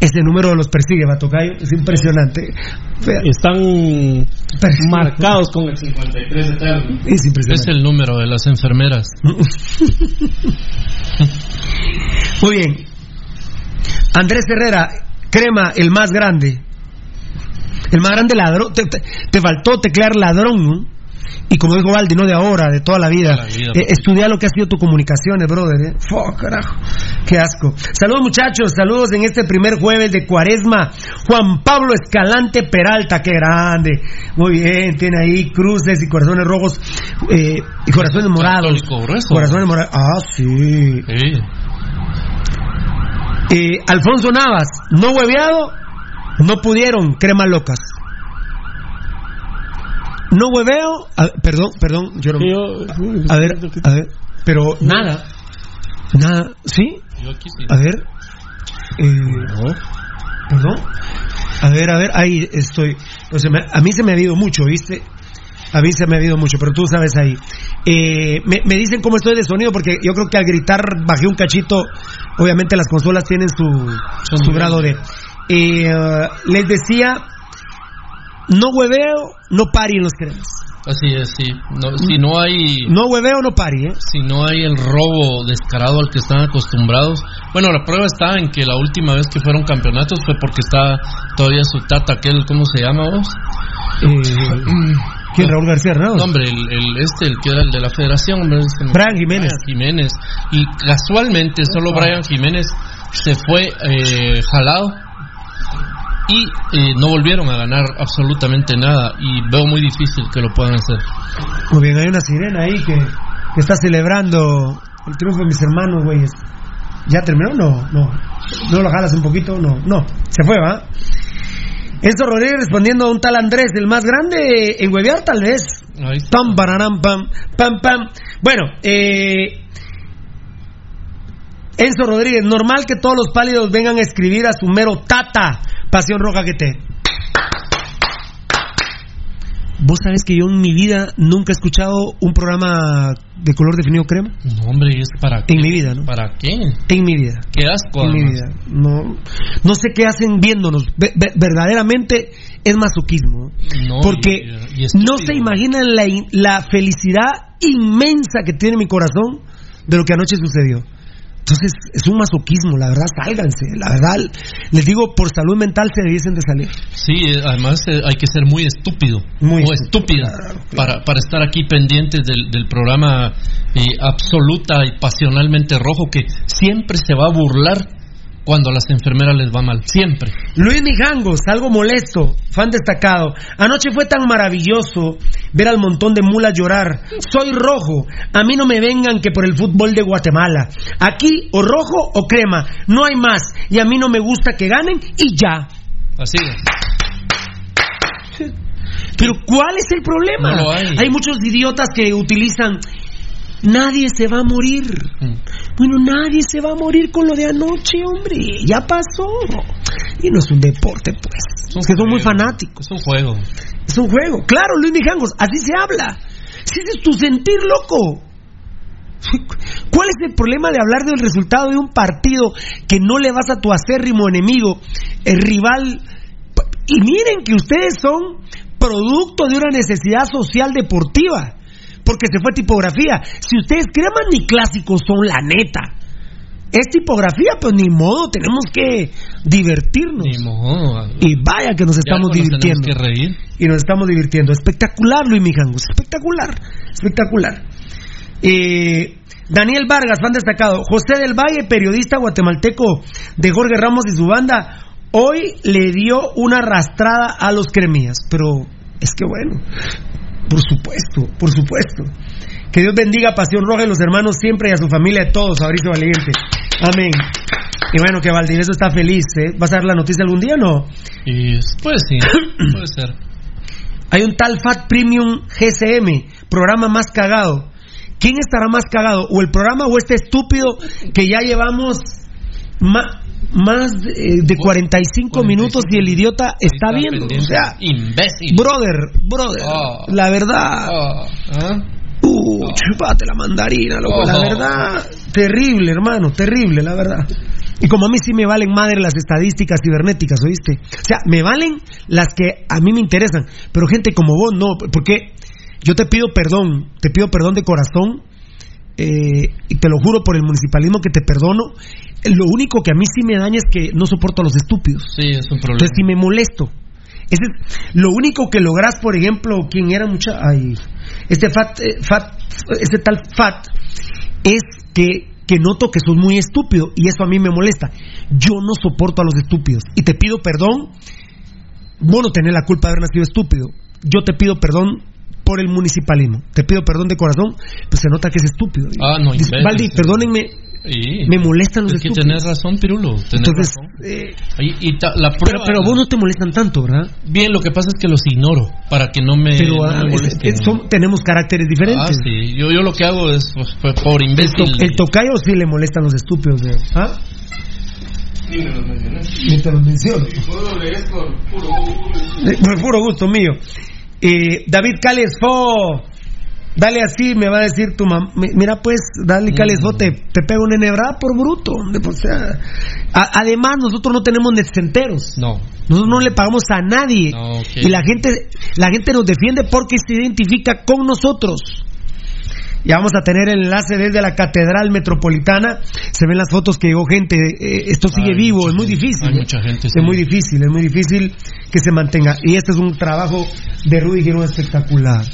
Ese número los persigue, Batocayo. Es impresionante. Están marcados con el 53 eterno. Es impresionante. Es el número de las enfermeras. Muy bien. Andrés Herrera, Crema, el más grande. El más grande ladrón. Te, te faltó teclear ladrón, ¿no? Y como dijo Valdi, no de ahora, de toda la vida. Eh, estudia lo que ha sido tu comunicaciones, brother. ¿eh? carajo. Qué asco. Saludos, muchachos. Saludos en este primer jueves de cuaresma. Juan Pablo Escalante Peralta, qué grande. Muy bien, tiene ahí cruces y corazones rojos eh, y corazones morados. Corazones morados. Ah, sí. Eh, Alfonso Navas, no hueveado, no pudieron, crema locas. No hueveo. perdón, perdón, yo no. A ver, a ver. Pero nada. Nada. ¿Sí? A ver. Eh, Perdón. A ver, a ver. Ahí estoy. a mí se me ha habido mucho, ¿viste? A mí se me ha habido mucho, pero tú sabes ahí. Eh, me, me, dicen cómo estoy de sonido, porque yo creo que al gritar bajé un cachito. Obviamente las consolas tienen su, su grado de. Eh, les decía no hueveo, no pari en los cremas. Así es, sí. si no hay. No hueveo, no pari, ¿eh? Si no hay el robo descarado al que están acostumbrados. Bueno, la prueba está en que la última vez que fueron campeonatos fue porque está todavía su tata, aquel, ¿cómo se llama vos? Eh, ¿Quién? Raúl García No, hombre, el, este, el que era el de la federación, hombre. Brian Jiménez. Jiménez. Y casualmente, solo Brian Jiménez se fue eh, jalado y eh, no volvieron a ganar absolutamente nada y veo muy difícil que lo puedan hacer. Muy bien, hay una sirena ahí que, está celebrando el triunfo de mis hermanos, güeyes. ¿Ya terminó? No, no. ¿No lo jalas un poquito? No, no. Se fue, ¿va? Enzo Rodríguez respondiendo a un tal Andrés, el más grande en huevear tal vez. Pam, bararam, pam, pam, pam. Bueno, eh, Enzo Rodríguez, normal que todos los pálidos vengan a escribir a su mero tata, pasión roja que te. Vos sabés que yo en mi vida nunca he escuchado un programa de color definido crema. No, hombre, ¿y es para qué? En mi vida, ¿no? ¿Para qué? En mi vida. Qué asco. En mi vida. No, no sé qué hacen viéndonos. Ve- ve- verdaderamente es masoquismo. No, Porque y- y estúpido. no se imaginan la, la felicidad inmensa que tiene mi corazón de lo que anoche sucedió. Entonces, es un masoquismo, la verdad, sálganse. La verdad, les digo, por salud mental se debiesen de salir. Sí, eh, además eh, hay que ser muy estúpido Muy o estúpido, estúpida Para, para estar aquí pendientes del, del programa eh, absoluta y pasionalmente rojo que siempre se va a burlar cuando a las enfermeras les va mal. Siempre. Luis Mijangos, algo molesto, fan destacado. Anoche fue tan maravilloso ver al montón de mulas llorar. Soy rojo. A mí no me vengan que por el fútbol de Guatemala. Aquí o rojo o crema. No hay más. Y a mí no me gusta que ganen y ya. Así. Pero ¿cuál es el problema? No hay. muchos idiotas que utilizan nadie se va a morir. Mm. Bueno, nadie se va a morir con lo de anoche, hombre. Ya pasó. Y no es un deporte, pues. Es que son muy fanáticos. Es un juego. Es un juego. Claro, Luis Mijangos, así se habla. Si ese es tu sentir, loco. ¿Cuál es el problema de hablar del resultado de un partido que no le vas a tu acérrimo enemigo, el rival? Y miren que ustedes son producto de una necesidad social deportiva, porque se fue tipografía. Si ustedes creman ni clásicos son la neta. Es tipografía, pues ni modo, tenemos que divertirnos. Ni modo. Y vaya que nos estamos nos divirtiendo. tenemos que reír. Y nos estamos divirtiendo. Espectacular, Luis Mijangos. Espectacular. Espectacular. Eh, Daniel Vargas, fan destacado. José del Valle, periodista guatemalteco de Jorge Ramos y su banda, hoy le dio una arrastrada a los cremías. Pero es que bueno, por supuesto, por supuesto. Que Dios bendiga a Pasión Roja y los hermanos siempre y a su familia de todos, Fabricio Valiente. Amén. Y bueno, que Valdivieso está feliz. ¿eh? ¿Vas a dar la noticia algún día o no? Y pues sí, puede ser. Hay un tal Fat Premium GCM, programa más cagado. ¿Quién estará más cagado? ¿O el programa o este estúpido que ya llevamos más eh, de 45 minutos y el idiota está viendo? O sea, Imbécil. brother, brother, Oh. la verdad. Ah, ¿ah? Uh, chupate la mandarina, loco. La Oh. verdad, terrible, hermano, terrible, la verdad. Y como a mí sí me valen madre las estadísticas cibernéticas, ¿oíste? O sea, me valen las que a mí me interesan. Pero gente como vos, no. Porque yo te pido perdón, te pido perdón de corazón. Eh, y te lo juro por el municipalismo que te perdono. Lo único que a mí sí me daña es que no soporto a los estúpidos. Sí, es un problema. Entonces sí me molesto. Ese es lo único que lográs, por ejemplo, quien era mucha. Ay, este fat, eh, fat, este tal fat, es que, que noto que sos muy estúpido y eso a mí me molesta. Yo no soporto a los estúpidos y te pido perdón. Vos no tenés la culpa de haber nacido estúpido. Yo te pido perdón por el municipalismo. Te pido perdón de corazón, pues se nota que es estúpido. Ah, no, Dice, Valdi, sí. perdónenme, Sí. me molestan los Es que estúpidos. tenés razón, Pirulo. tenés Entonces, razón. eh, Y, y ta- la pero, prueba. pero vos no te molestan tanto, ¿verdad? Bien, lo que pasa es que los ignoro para que no me, Pero no ah, me es- molesten. es- son- tenemos caracteres Ah, diferentes. sí. Yo, yo lo que hago es pues, pues, por el, imbécil. to- el tocayo sí le molestan los estúpidos. ¿eh? ¿Ah? Ni me los mencioné. Ni te los menciono. Puedo leer por puro gusto. Eh, Por puro gusto mío. Eh, David Cales Fo. Dale así, me va a decir tu mamá. Mira, pues, dale Cales Fo, te, te pega una enhebrada por bruto. hombre, O sea, a- además, nosotros no tenemos netcenteros. No. Nosotros no le pagamos a nadie. No. Y la gente, la gente nos defiende porque se identifica con nosotros. Ya vamos a tener el enlace desde la Catedral Metropolitana. Se ven las fotos que llegó gente. eh, esto sigue Hay vivo, es muy gente, difícil. hay mucha gente, Es sí. muy difícil, es muy difícil que se mantenga. Y este es un trabajo de Rudy Girón espectacular.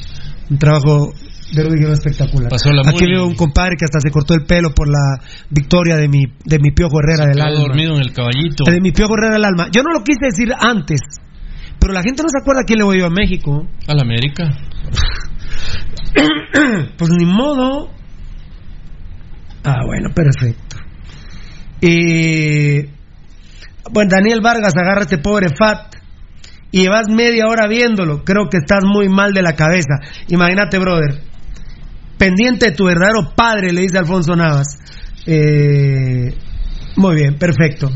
Un trabajo de Rudy Girón espectacular. Pasó la Aquí veo un compadre que hasta se cortó el pelo por la victoria de mi, de mi Piojo Herrera del alma. dormido en el caballito. De mi Piojo Herrera del alma. Yo no lo quise decir antes, pero la gente no se acuerda a quién le voy yo a México. A la América. pues ni modo. Ah, bueno, perfecto. Eh, Bueno, Daniel Vargas agarra este pobre Fat y llevas media hora viéndolo. Creo que estás muy mal de la cabeza. Imagínate, brother. Pendiente de tu verdadero padre, le dice Alfonso Navas. Eh, muy bien, perfecto.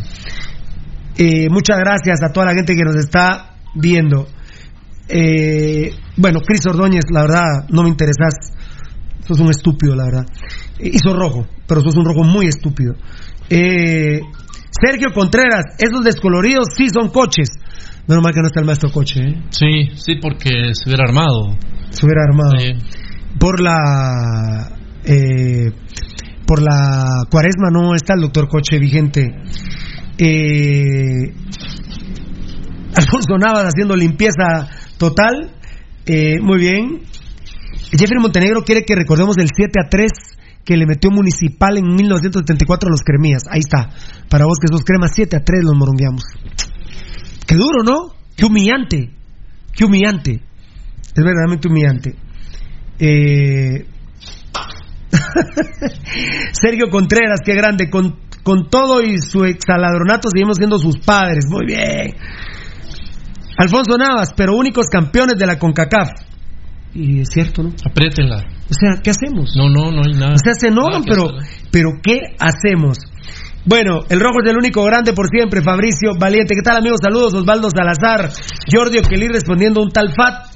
Eh, muchas gracias a toda la gente que nos está viendo. Eh, bueno, Cris Ordóñez, la verdad, no me interesas. Sos un estúpido, la verdad. Eh, hizo rojo, pero sos un rojo muy estúpido. Eh, Sergio Contreras, esos descoloridos sí son coches. Menos mal que no está el maestro coche, ¿eh? Sí, sí, porque se hubiera armado. Se hubiera armado. Por la. eh, por la cuaresma no está el doctor Coche vigente. Eh, Alfonso Navas haciendo limpieza total. Eh, muy bien. Jeffrey Montenegro quiere que recordemos el 7 a 3 que le metió Municipal en 1974 a los cremías. Ahí está. Para vos que sos cremas 7 a 3 los morongueamos. Qué duro, ¿no? Qué humillante. Qué humillante. Es verdaderamente humillante. Eh... Sergio Contreras, qué grande. Con, con todo y su exaladronato seguimos siendo sus padres. Muy bien. Alfonso Navas, pero únicos campeones de la CONCACAF. Y es cierto, ¿no? Apriétenla. O sea, ¿qué hacemos? No, no, no hay nada. O sea, se enojan, pero, hacer. pero ¿qué hacemos? Bueno, el rojo es el único grande por siempre, Fabricio Valiente. ¿Qué tal, amigos? Saludos, Osvaldo Salazar. Jordi Oquelí respondiendo un tal Fat.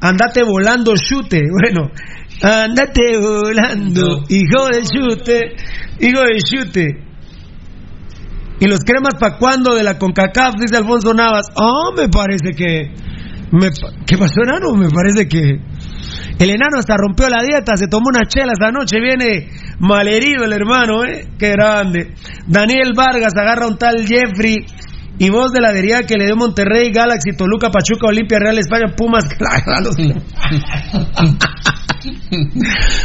Andate volando, chute. Bueno, andate volando, hijo de chute, hijo de chute. ¿Y los cremas para cuándo de la CONCACAF? Dice Alfonso Navas. Oh, me parece que... me ¿Qué pasó, enano? Me parece que... El enano hasta rompió la dieta, se tomó una chela esta noche, viene malherido el hermano, ¿eh? Qué grande. Daniel Vargas agarra un tal Jeffrey y voz de la deriva que le dio Monterrey, Galaxy, Toluca, Pachuca, Olimpia, Real España, Pumas.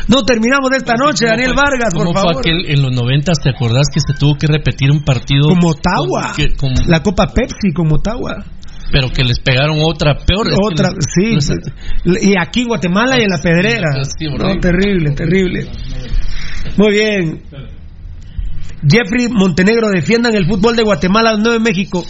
no terminamos esta noche, Daniel Vargas, por ¿Cómo fue favor. aquel en los noventas? ¿Te acordás que se tuvo que repetir un partido? Como Motagua. con- que- con- La Copa Pepsi con Motagua. pero que les pegaron otra peor. Otra, les- sí. les- Y aquí en Guatemala y en la Pedrera. Sí, No, terrible, terrible. Muy bien. Jeffrey Montenegro defiendan el fútbol de Guatemala, no de México.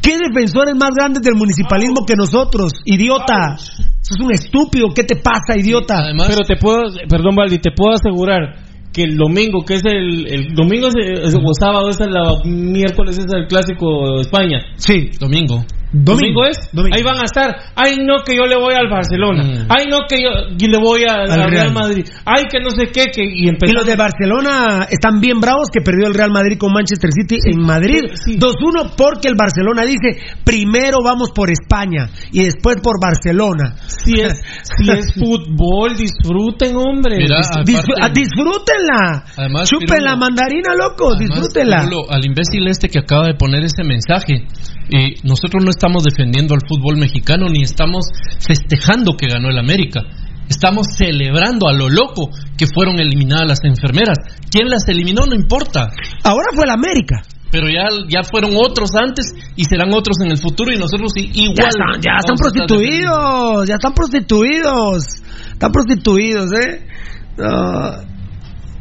¿Qué defensores más grandes del municipalismo que nosotros? Idiota. Sos un estúpido. ¿Qué te pasa, idiota? Pero te puedo, perdón, Valdi, te puedo asegurar que el domingo, que es el, el domingo es, es- o sábado, es el miércoles es el clásico de España. Sí. Domingo. Domingo, es, ahí van a estar. Ay, no, que yo le voy al Barcelona. Ay, no, que yo y le voy a- al, Al Real. Real. Madrid. Ay, que no sé qué, que y Y los de Barcelona están bien bravos que perdió el Real Madrid con Manchester City en Madrid 2-1 porque el Barcelona dice primero vamos por España y después por Barcelona. Si es, si es fútbol, disfruten, hombre. Mira, Dis- aparte- Ah, disfrútenla. Además, Chupen Pirulo- la mandarina, loco, disfrútenla. Pirulo, al imbécil este que acaba de poner ese mensaje, eh, nosotros no estamos defendiendo al fútbol mexicano ni estamos festejando que ganó el América. Estamos celebrando a lo loco que fueron eliminadas las enfermeras. ¿Quién las eliminó? No importa. Ahora fue el América. Pero ya, ya fueron otros antes y serán otros en el futuro y nosotros igual. Ya están, ya prostituidos, ya están prostituidos. Están prostituidos, ¿eh?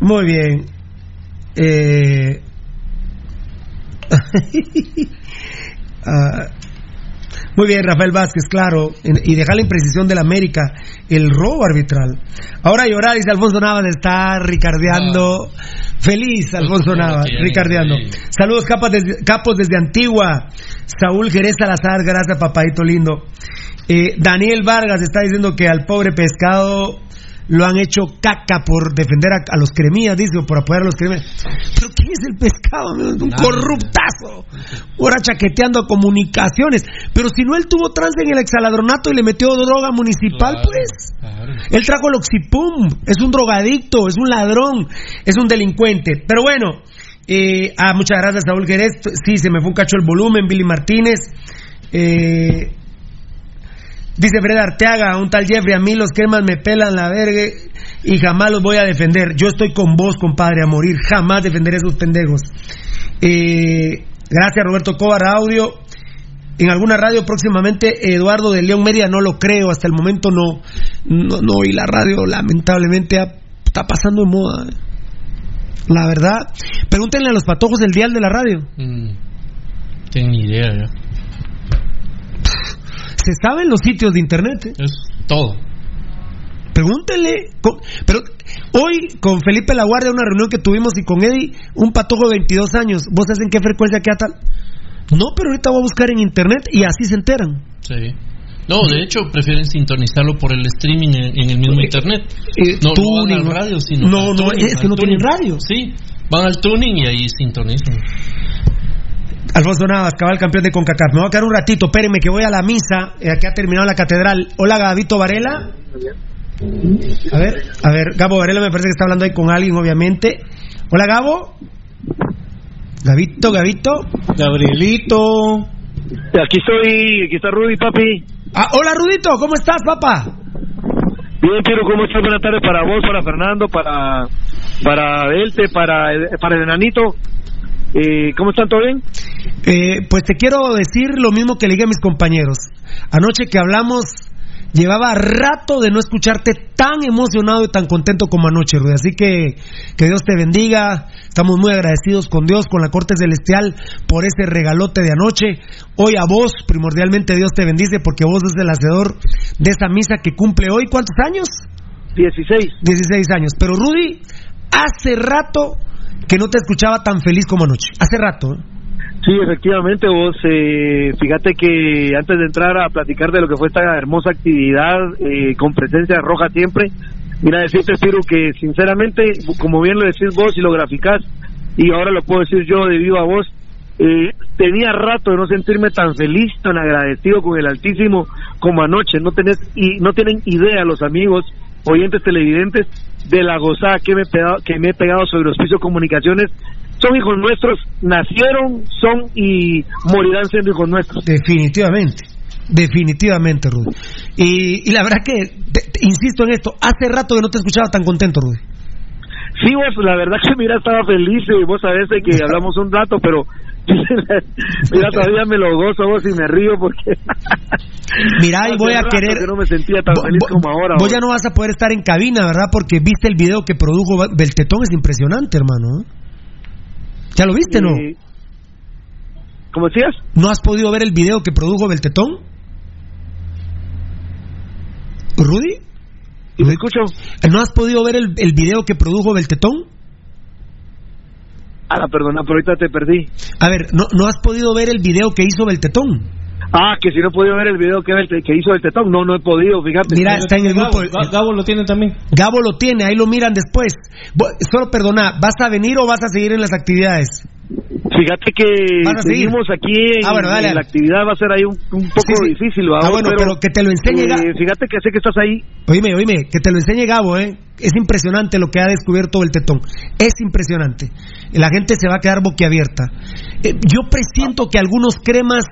Muy bien. Eh... Ah, muy bien, Rafael Vázquez, claro. En- Y dejar la imprecisión del América, el robo arbitral. Ahora llorar, dice Alfonso Navas, está ricardeando. Feliz, Alfonso Navas, que ya ni ricardeando. Saludos, capas desde- capos desde Antigua. Saúl Jerez Salazar, gracias, papadito lindo. Eh, Daniel Vargas está diciendo que al pobre pescado lo han hecho caca por defender a, a los cremías, dice, o por apoyar a los cremías. Pero ¿quién es el pescado? amigo? Un corruptazo. Ahora chaqueteando a comunicaciones. Pero si no, él tuvo trance en el exaladronato y le metió droga municipal, pues. Él trajo el oxipum. Es un drogadicto, es un ladrón, es un delincuente. Pero bueno, eh, ah, muchas gracias, Saúl Jerez. Sí, se me fue un cacho el volumen, Billy Martínez. Eh, Dice Fred Arteaga, un tal Jeffrey, a mí los cremas me pelan la verga y jamás los voy a defender. Yo estoy con vos, compadre, a morir. Jamás defenderé a esos pendejos. Eh, gracias, Roberto Cobar, audio. En alguna radio próximamente, Eduardo de León Media, no lo creo, hasta el momento no. No, no y la radio lamentablemente ha- está pasando de moda. La verdad, pregúntenle a los patojos del dial de la radio. Mm, tengo ni idea. Se saben los sitios de internet. ¿eh? Es todo. Pregúntenle. co- Pero hoy con Felipe Laguardia, una reunión que tuvimos y con Eddie, un patojo de 22 años. ¿Vos sabés en qué frecuencia queda tal? No, pero ahorita voy a buscar en internet y así se enteran. Sí. No, de hecho prefieren sintonizarlo por el streaming en, en el mismo internet. Eh, no, no tuning, van ¿no? al radio, sino No, al no, tuning, es que no tienen radio. Sí, van al tuning y ahí sintonizan. Alfonso Navas, cabal campeón de CONCACAF. Me voy a quedar un ratito, espérenme que voy a la misa, eh, que ha terminado la catedral. Hola, Gabito Varela. A ver, a ver, Gabo Varela me parece que está hablando ahí con alguien, obviamente. Hola, Gabo. Gabito, Gabito. Gabrielito. Aquí estoy, aquí está Rudy, papi. Ah, hola, Rudito, ¿cómo estás, papá? Bien, Piero, ¿cómo estás? Buenas tardes para vos, para Fernando, para para Elte, para, para el enanito. Eh, ¿Cómo están? ¿Todo bien? Eh, pues te quiero decir lo mismo que le dije a mis compañeros. Anoche que hablamos, llevaba rato de no escucharte tan emocionado y tan contento como anoche, Rudy. Así que que Dios te bendiga. Estamos muy agradecidos con Dios, con la corte celestial, por ese regalote de anoche. Hoy a vos, primordialmente Dios te bendice porque vos es el hacedor de esa misa que cumple hoy. ¿Cuántos años? 16. 16 años. Pero Rudy, hace rato que no te escuchaba tan feliz como anoche. Hace rato. ¿eh? Sí, efectivamente, vos, eh, fíjate que antes de entrar a platicar de lo que fue esta hermosa actividad eh, con presencia roja siempre, mira, decirte, Piru, que sinceramente, como bien lo decís vos y lo graficás, y ahora lo puedo decir yo de viva voz, eh, tenía rato de no sentirme tan feliz, tan agradecido con el Altísimo como anoche. No tenés y no tienen idea los amigos, oyentes televidentes, de la gozada que me he pegado, que me he pegado sobre Hospicio Comunicaciones. Son hijos nuestros, nacieron, son y morirán siendo hijos nuestros. Definitivamente, definitivamente, Rudy. Y, y la verdad que, te- te insisto en esto, hace rato que no te escuchaba tan contento, Rudy. Sí, vos, la verdad que mira, estaba feliz y vos sabés de que hablamos un rato, pero mira, todavía me lo gozo vos y me río porque... Mira, y voy a querer... que no me sentía tan feliz como ahora. Vos vos. ya no vas a poder estar en cabina, ¿verdad? Porque viste el video que produjo Beltetón, es impresionante, hermano. ¿eh? ¿Ya lo viste, no? Eh, ¿Cómo decías? ¿No has podido ver el video que produjo Beltetón? ¿Rudy? ¿Me escucho? ¿No has podido ver el, el video que produjo Beltetón? Ah, perdona, pero ahorita te perdí. A ver, ¿no, ¿no has podido ver el video que hizo Beltetón? Ah, que si no he podido ver el video que, que hizo el tetón. No, no he podido, fíjate. Mira, está en el grupo. Gabo lo tiene también. Gabo lo tiene, ahí lo miran después. Solo perdona, ¿vas a venir o vas a seguir en las actividades? Fíjate que seguimos aquí en, Ah, bueno, dale, la actividad, va a ser ahí un, un poco Sí, sí. difícil. Ah, bueno, pero que te lo enseñe, eh, Ga- fíjate que sé que estás ahí. Oíme, oíme, que te lo enseñe Gabo, ¿eh? Es impresionante lo que ha descubierto el tetón. Es impresionante. La gente se va a quedar boquiabierta. Eh, yo presiento que algunos cremas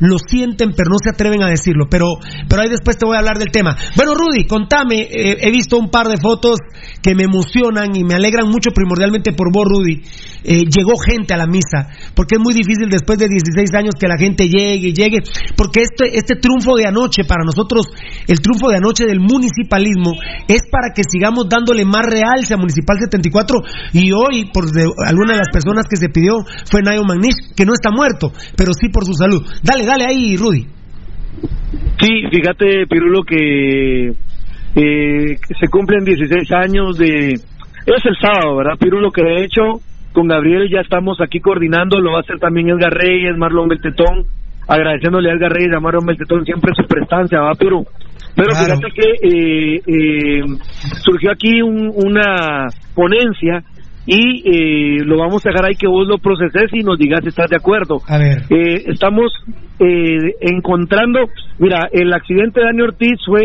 lo sienten, pero no se atreven a decirlo. Pero, pero ahí después te voy a hablar del tema. Bueno, Rudy, contame. eh, he visto un par de fotos que me emocionan y me alegran mucho, primordialmente por vos, Rudy. Eh, llegó gente a la misa, porque es muy difícil después de 16 años que la gente llegue y llegue, porque este, este triunfo de anoche, para nosotros, el triunfo de anoche del municipalismo, es para que sigamos dándole más realce a Municipal 74 y hoy, por de, alguna de las personas que se pidió, fue Nayo Magnish, que no está muerto, pero sí por su salud. Dale, dale ahí, Rudy. Sí, fíjate, Pirulo, que eh, se cumplen 16 años de... Es el sábado, ¿verdad, Pirulo? Que de hecho, con Gabriel ya estamos aquí coordinando, lo va a hacer también Edgar Reyes, Marlon Beltetón, agradeciéndole a Edgar Reyes y a Marlon Beltetón siempre su prestancia, ¿va, Piru? Pero Claro. fíjate que eh, eh, surgió aquí un- una ponencia y eh, lo vamos a dejar ahí que vos lo proceses y nos digas si estás de acuerdo. A ver. Eh, estamos eh, encontrando, mira, el accidente de Dani Ortiz fue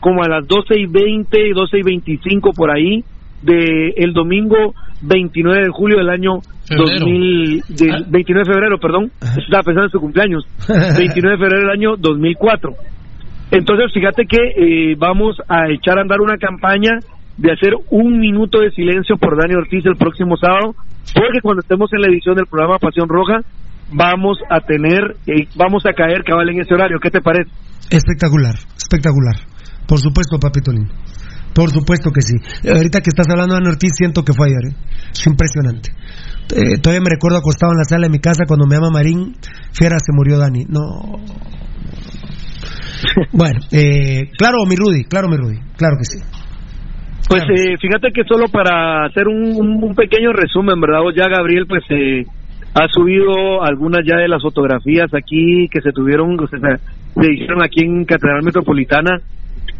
como a las 12 y 20, 12 y 25 por ahí, de el domingo 29 de julio del año Febrero. 2000, del 29 de febrero, perdón, estaba pensando en su cumpleaños, 29 de febrero del año 2004. Entonces, fíjate que eh, vamos a echar a andar una campaña de hacer un minuto de silencio por Dani Ortiz el próximo sábado, porque cuando estemos en la edición del programa Pasión Roja, vamos a tener, eh, vamos a caer cabal en ese horario. ¿Qué te parece? Espectacular, espectacular. Por supuesto, papito lindo. Por supuesto que sí. Ahorita que estás hablando de Dani Ortiz, siento que fue ayer. ¿eh? Es impresionante. Eh, todavía me recuerdo acostado en la sala de mi casa cuando me llama Marín, Fiera se murió Dani. No. Bueno, eh, claro, mi Rudy, claro, mi Rudy, claro que sí. Pues eh, fíjate que solo para hacer un, pequeño resumen, ¿verdad? Ya Gabriel pues eh, ha subido algunas ya de las fotografías aquí que se tuvieron, o sea, se hicieron aquí en Catedral Metropolitana.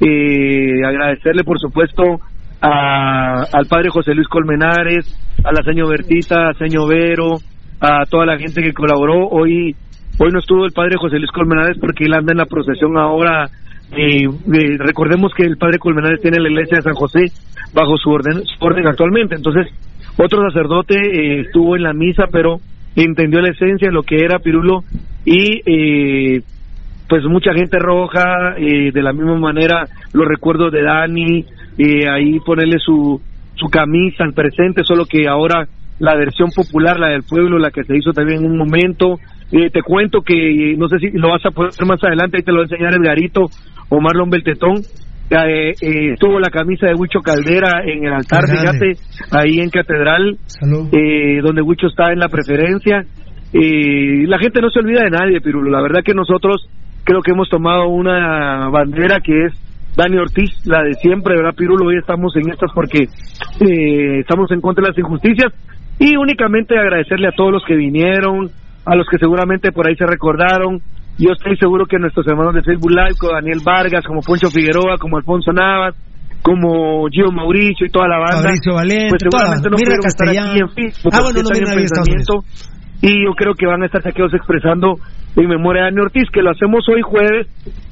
Eh, agradecerle por supuesto a, al padre José Luis Colmenares, a la señor Bertita, a señor Vero, a toda la gente que colaboró. Hoy hoy no estuvo el padre José Luis Colmenares porque él anda en la procesión ahora eh, recordemos que el padre Colmenares tiene la iglesia de San José bajo su orden, su orden actualmente. Entonces, otro sacerdote eh, estuvo en la misa, pero entendió la esencia de lo que era Pirulo y eh, pues mucha gente roja, eh, de la misma manera los recuerdos de Dani, eh, ahí ponerle su, su camisa al presente, solo que ahora la versión popular, la del pueblo, la que se hizo también en un momento. Eh, te cuento que, no sé si lo vas a poder ver más adelante, ahí te lo va a enseñar Edgarito o Marlon Beltetón. Eh, eh, tuvo la camisa de Huicho Caldera en el altar, fíjate, ahí en Catedral, eh, donde Huicho está en la preferencia. Eh, la gente no se olvida de nadie, Pirulo. La verdad que nosotros creo que hemos tomado una bandera que es Dani Ortiz, la de siempre, ¿verdad, Pirulo? Hoy estamos en estas porque eh, estamos en contra de las injusticias y únicamente agradecerle a todos los que vinieron, a los que seguramente por ahí se recordaron. Yo estoy seguro que nuestros hermanos de Facebook Live, como Daniel Vargas, como Poncho Figueroa, como Alfonso Navas, como Gio Mauricio y toda la banda, Fabricio Valente, pues seguramente no pudieron estar aquí en fin, Ah, bueno, no en pensamiento y yo creo que van a estar saqueados expresando en memoria de Dani Ortiz, que lo hacemos hoy jueves.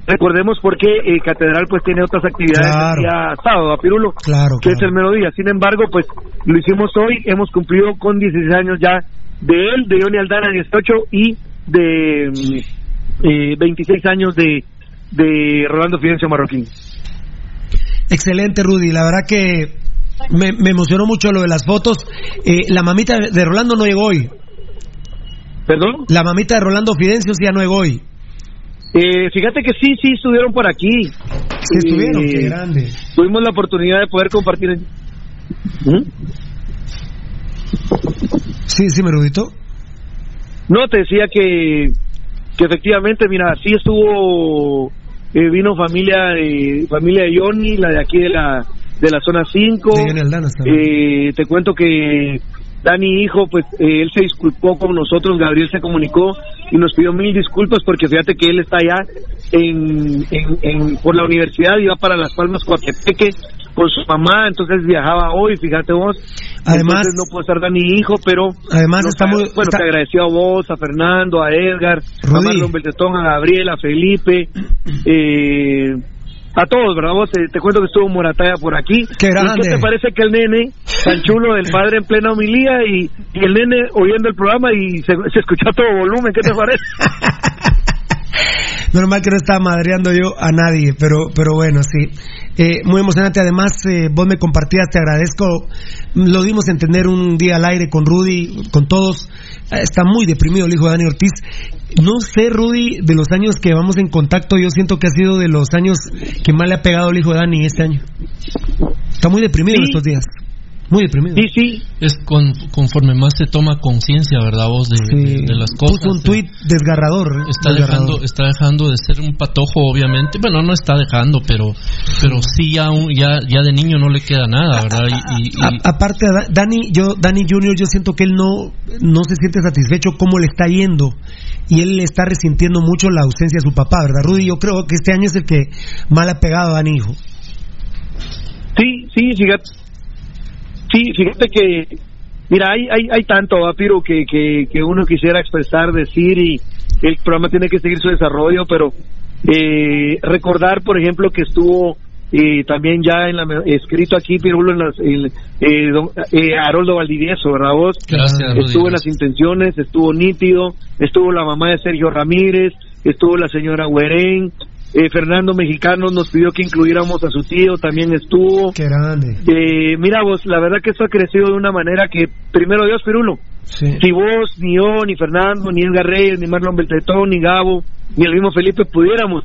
Recordemos porque eh, Catedral pues tiene otras actividades Claro. el día sábado, a Pirulo, Claro, que es el mediodía. Sin embargo, pues lo hicimos hoy, hemos cumplido con 16 años ya de él, de Johnny Aldana 18 y de mm, eh, 26 años de, de Rolando Fidencio Marroquín. Excelente, Rudy. La verdad que me, me emocionó mucho lo de las fotos. Eh, la mamita de Rolando no llegó hoy. ¿Perdón? La mamita de Rolando Fidencio ya no llegó hoy. Eh, fíjate que sí, sí estuvieron por aquí. Sí estuvieron, Eh, qué grande. Tuvimos la oportunidad de poder compartir. ¿Mm? Sí, sí, me Rudito. No, te decía que, que efectivamente, mira, sí estuvo, eh, vino familia de, familia de Johnny, la de aquí de la, de la zona 5. De Johnny Aldana también. Eh, te cuento que Dani hijo, pues eh, él se disculpó con nosotros, Gabriel se comunicó y nos pidió mil disculpas porque fíjate que él está allá en, en, en- por la universidad, iba para Las Palmas, Coatepeque con su mamá, entonces viajaba hoy, fíjate vos. Además- Entonces no puede estar Dani hijo, pero Además muy- bueno, está- te agradeció a vos, a Fernando, a Edgar, a Rudy. Marlon Beltetón, a Gabriel, a Felipe, eh, a todos, ¿verdad? Vos eh, te cuento que estuvo Morataya por aquí. Qué ¿Y grande. ¿Qué te parece que el nene, tan chulo del padre en plena homilía y, y el nene oyendo el programa y se, se escuchó a todo volumen? ¿Qué te parece? Normal que no estaba madreando yo a nadie, pero, pero bueno, sí. Eh, muy emocionante. Además, eh, vos me compartías, te agradezco. Lo dimos a entender un día al aire con Rudy, con todos. Eh, Está muy deprimido el hijo de Dani Ortiz. No sé, Rudy, de los años que vamos en contacto, yo siento que ha sido de los años que más le ha pegado el hijo de Dani este año. Está muy deprimido Sí. estos días. Muy deprimido. Sí, sí. Es con, conforme más se toma conciencia, ¿verdad? Vos de, de- de las cosas. Puso un tuit desgarrador. ¿eh? Está Desgarrador. dejando, está dejando de ser un patojo, obviamente. Bueno, no está dejando, pero, pero sí ya, un- ya, ya de niño no le queda nada, ¿verdad? Y, y- y- A- aparte, Da- Dani, yo, Dani Junior, yo siento que él no, no se siente satisfecho cómo le está yendo y él le está resintiendo mucho la ausencia de su papá, ¿verdad, Rudy? Yo creo que este año es el que mal ha pegado a Dani, hijo. Sí, sí, fíjate. Sí, fíjate que, mira, hay, hay, hay tanto, ¿va, Piro, que, que, que uno quisiera expresar, decir, y el programa tiene que seguir su desarrollo, pero eh, recordar, por ejemplo, que estuvo eh, también ya en la, escrito aquí, Pirulo, en las, el, eh, don- eh, Haroldo Valdivieso, ¿verdad vos? Gracias, Estuvo en las intenciones, estuvo nítido, estuvo la mamá de Sergio Ramírez, estuvo la señora Huerén, eh, Fernando Mexicano nos pidió que incluyéramos a su tío, también estuvo. Qué grande. Eh, mira vos, la verdad que esto ha crecido de una manera que, primero Dios, Pirulo, Sí. si vos, ni yo, ni Fernando, ni Edgar Reyes, ni Marlon Beltetón, ni Gabo, ni el mismo Felipe pudiéramos,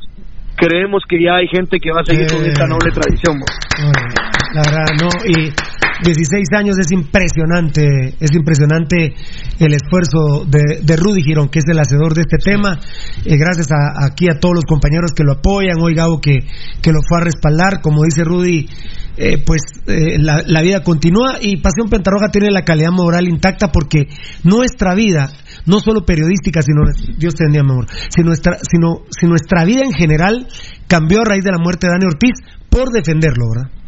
creemos que ya hay gente que va a seguir Eh. con esta noble tradición. la verdad, no. Y 16 años es impresionante, es impresionante el esfuerzo de, de Rudy Girón, que es el hacedor de este tema. Eh, gracias a, aquí a todos los compañeros que lo apoyan, hoy Gabo que, que lo fue a respaldar, como dice Rudy, eh, pues eh, la, la vida continúa y Pasión Pentarroja tiene la calidad moral intacta porque nuestra vida, no solo periodística, sino, Dios te bendiga, mi amor, si nuestra, sino, si nuestra vida en general cambió a raíz de la muerte de Dani Ortiz por defenderlo, ¿verdad?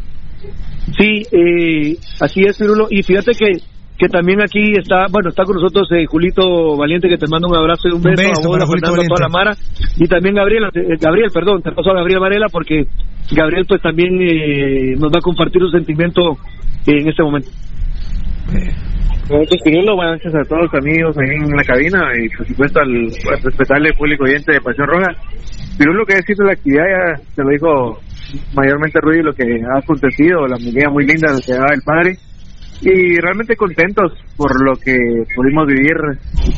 Sí, eh, así es, Pirulo. Y fíjate que que también aquí está, bueno, está con nosotros eh, Julito Valiente, que te manda un abrazo y un beso, beso a vos, para a Julito Fernando, a toda la Mara, y también Gabriel, eh, Gabriel, perdón, te paso a Gabriel Varela, porque Gabriel pues también eh, nos va a compartir su sentimiento en este momento. Nosotros Pirulo, buenas noches a todos los amigos ahí en la cabina y por supuesto al, respetable público oyente de Pasión Roja. Pirulo, que decir de la actividad ya se lo dijo mayormente Rudy lo que ha acontecido, la medida muy linda que daba el padre y realmente contentos por lo que pudimos vivir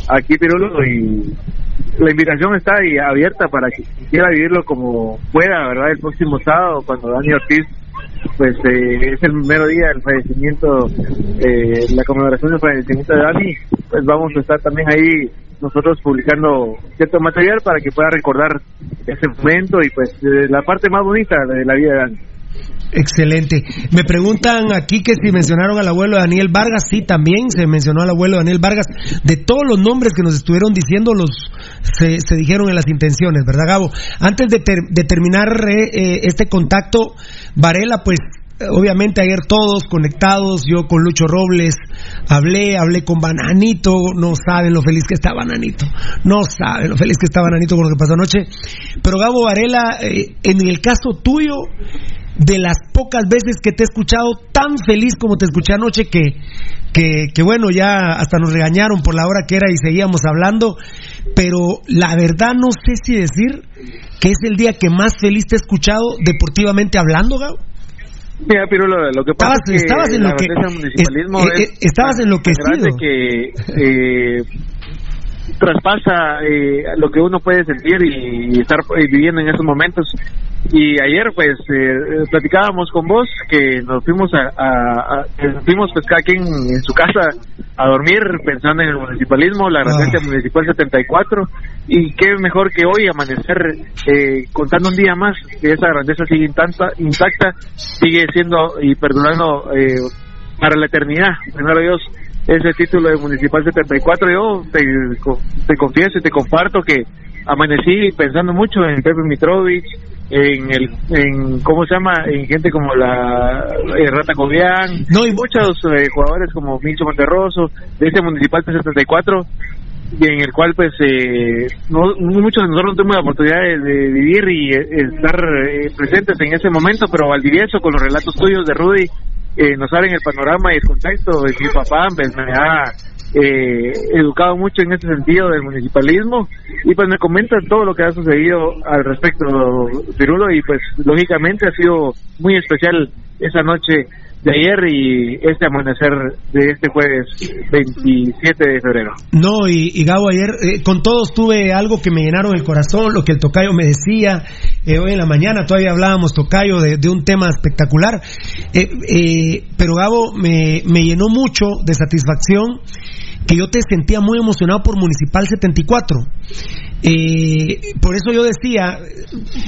aquí Pirulo y la invitación está ahí abierta para que quiera vivirlo como pueda, ¿verdad? El próximo sábado cuando Dani Ortiz pues eh, es el mero día del fallecimiento, eh, la conmemoración del fallecimiento de Dani, pues vamos a estar también ahí nosotros publicando cierto material para que pueda recordar ese momento y pues eh, la parte más bonita de la vida de Dani. Excelente. Me preguntan aquí que si mencionaron al abuelo Daniel Vargas. Sí, también se mencionó al abuelo Daniel Vargas. De todos los nombres que nos estuvieron diciendo, los se, dijeron en las intenciones, ¿verdad, Gabo? Antes de, ter, de terminar eh, eh, este contacto, Varela, pues obviamente ayer todos conectados, yo con Lucho Robles hablé, hablé con Bananito, no saben lo feliz que está Bananito, no saben lo feliz que está Bananito con lo que pasó anoche, pero Gabo Varela, eh, en el caso tuyo, de las pocas veces que te he escuchado tan feliz como te escuché anoche que, que, que, bueno, ya hasta nos regañaron por la hora que era y seguíamos hablando, pero la verdad no sé si decir que es el día que más feliz te he escuchado deportivamente hablando, Gabo. Mira, Pirulo, lo que pasa estabas, es que estabas en lo que eh, eh, es estabas enloquecido que eh, traspasa eh, lo que uno puede sentir y, y estar eh, viviendo en esos momentos. Y ayer, pues, eh, platicábamos con vos que nos fuimos a, a, a- que fuimos pues cada quien en su casa a dormir pensando en el municipalismo, la residencia municipal 74 y qué mejor que hoy amanecer eh, contando un día más que esa grandeza sigue intacta, intacta sigue siendo y perdurando eh, para la eternidad. Primero Dios, ese título de Municipal 74, yo te, te confieso y te comparto que amanecí pensando mucho en Pepe Mitrovic, en el, en cómo se llama, en gente como la eh, Rata Cobian, y muchos eh, jugadores como Mincho Monterroso, de ese Municipal 74, y en el cual pues eh, no, muchos de nosotros no tuvimos la oportunidad de, de vivir y eh, estar eh, presentes en ese momento, pero Valdivieso con los relatos tuyos de Rudy eh, nos abren el panorama y el contexto de mi papá pues, me ha eh, educado mucho en ese sentido del municipalismo y pues me comentan todo lo que ha sucedido al respecto Pirulo y pues lógicamente ha sido muy especial esa noche de ayer y este amanecer de este jueves 27 de febrero. No, y, Gabo, ayer eh, con todos tuve algo que me llenaron el corazón, lo que el tocayo me decía. eh, hoy en la mañana todavía hablábamos, tocayo, de, de un tema espectacular. Eh, eh, pero Gabo me, me llenó mucho de satisfacción que yo te sentía muy emocionado por Municipal 74. Eh, por eso yo decía,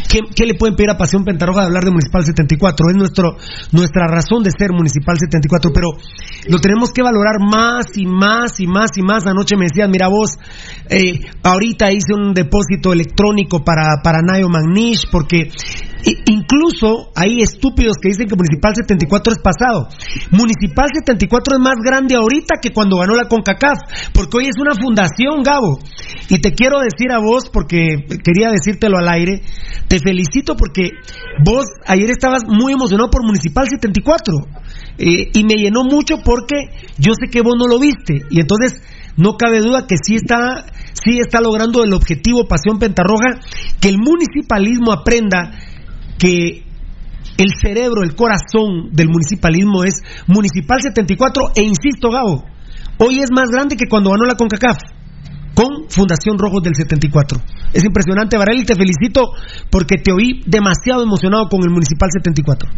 ¿qué, qué le pueden pedir a Pasión Pentarroja de hablar de Municipal 74? Es nuestro, nuestra razón de ser Municipal 74, pero lo tenemos que valorar más y más y más y más. Anoche me decían, mira vos, eh, ahorita hice un depósito electrónico para, para Nayo Magnish, porque incluso hay estúpidos que dicen que Municipal 74 es pasado. Municipal 74 es más grande ahorita que cuando ganó la CONCACAF, porque hoy es una fundación, Gabo. Y te quiero decir a vos, porque quería decírtelo al aire, te felicito porque vos ayer estabas muy emocionado por Municipal 74. eh, y me llenó mucho porque yo sé que vos no lo viste. Y entonces no cabe duda que sí está, sí está logrando el objetivo Pasión Pentarroja, que el municipalismo aprenda que el cerebro, el corazón del municipalismo es Municipal 74 e insisto, Gabo, hoy es más grande que cuando ganó la CONCACAF con Fundación Rojos del 74. Es impresionante, Varela, y te felicito porque te oí demasiado emocionado con el Municipal 74.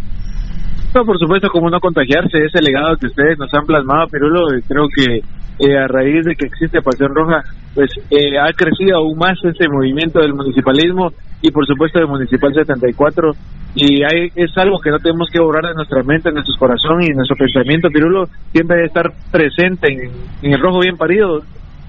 No, por supuesto, como no contagiarse, ese legado que ustedes nos han plasmado, Pirulo, creo que eh, a raíz de que existe Pasión Roja, pues eh, ha crecido aún más ese movimiento del municipalismo y por supuesto del Municipal 74 y hay, es algo que no tenemos que borrar de nuestra mente, de nuestro corazón y de nuestro pensamiento, Pirulo, siempre debe estar presente en, el rojo bien parido,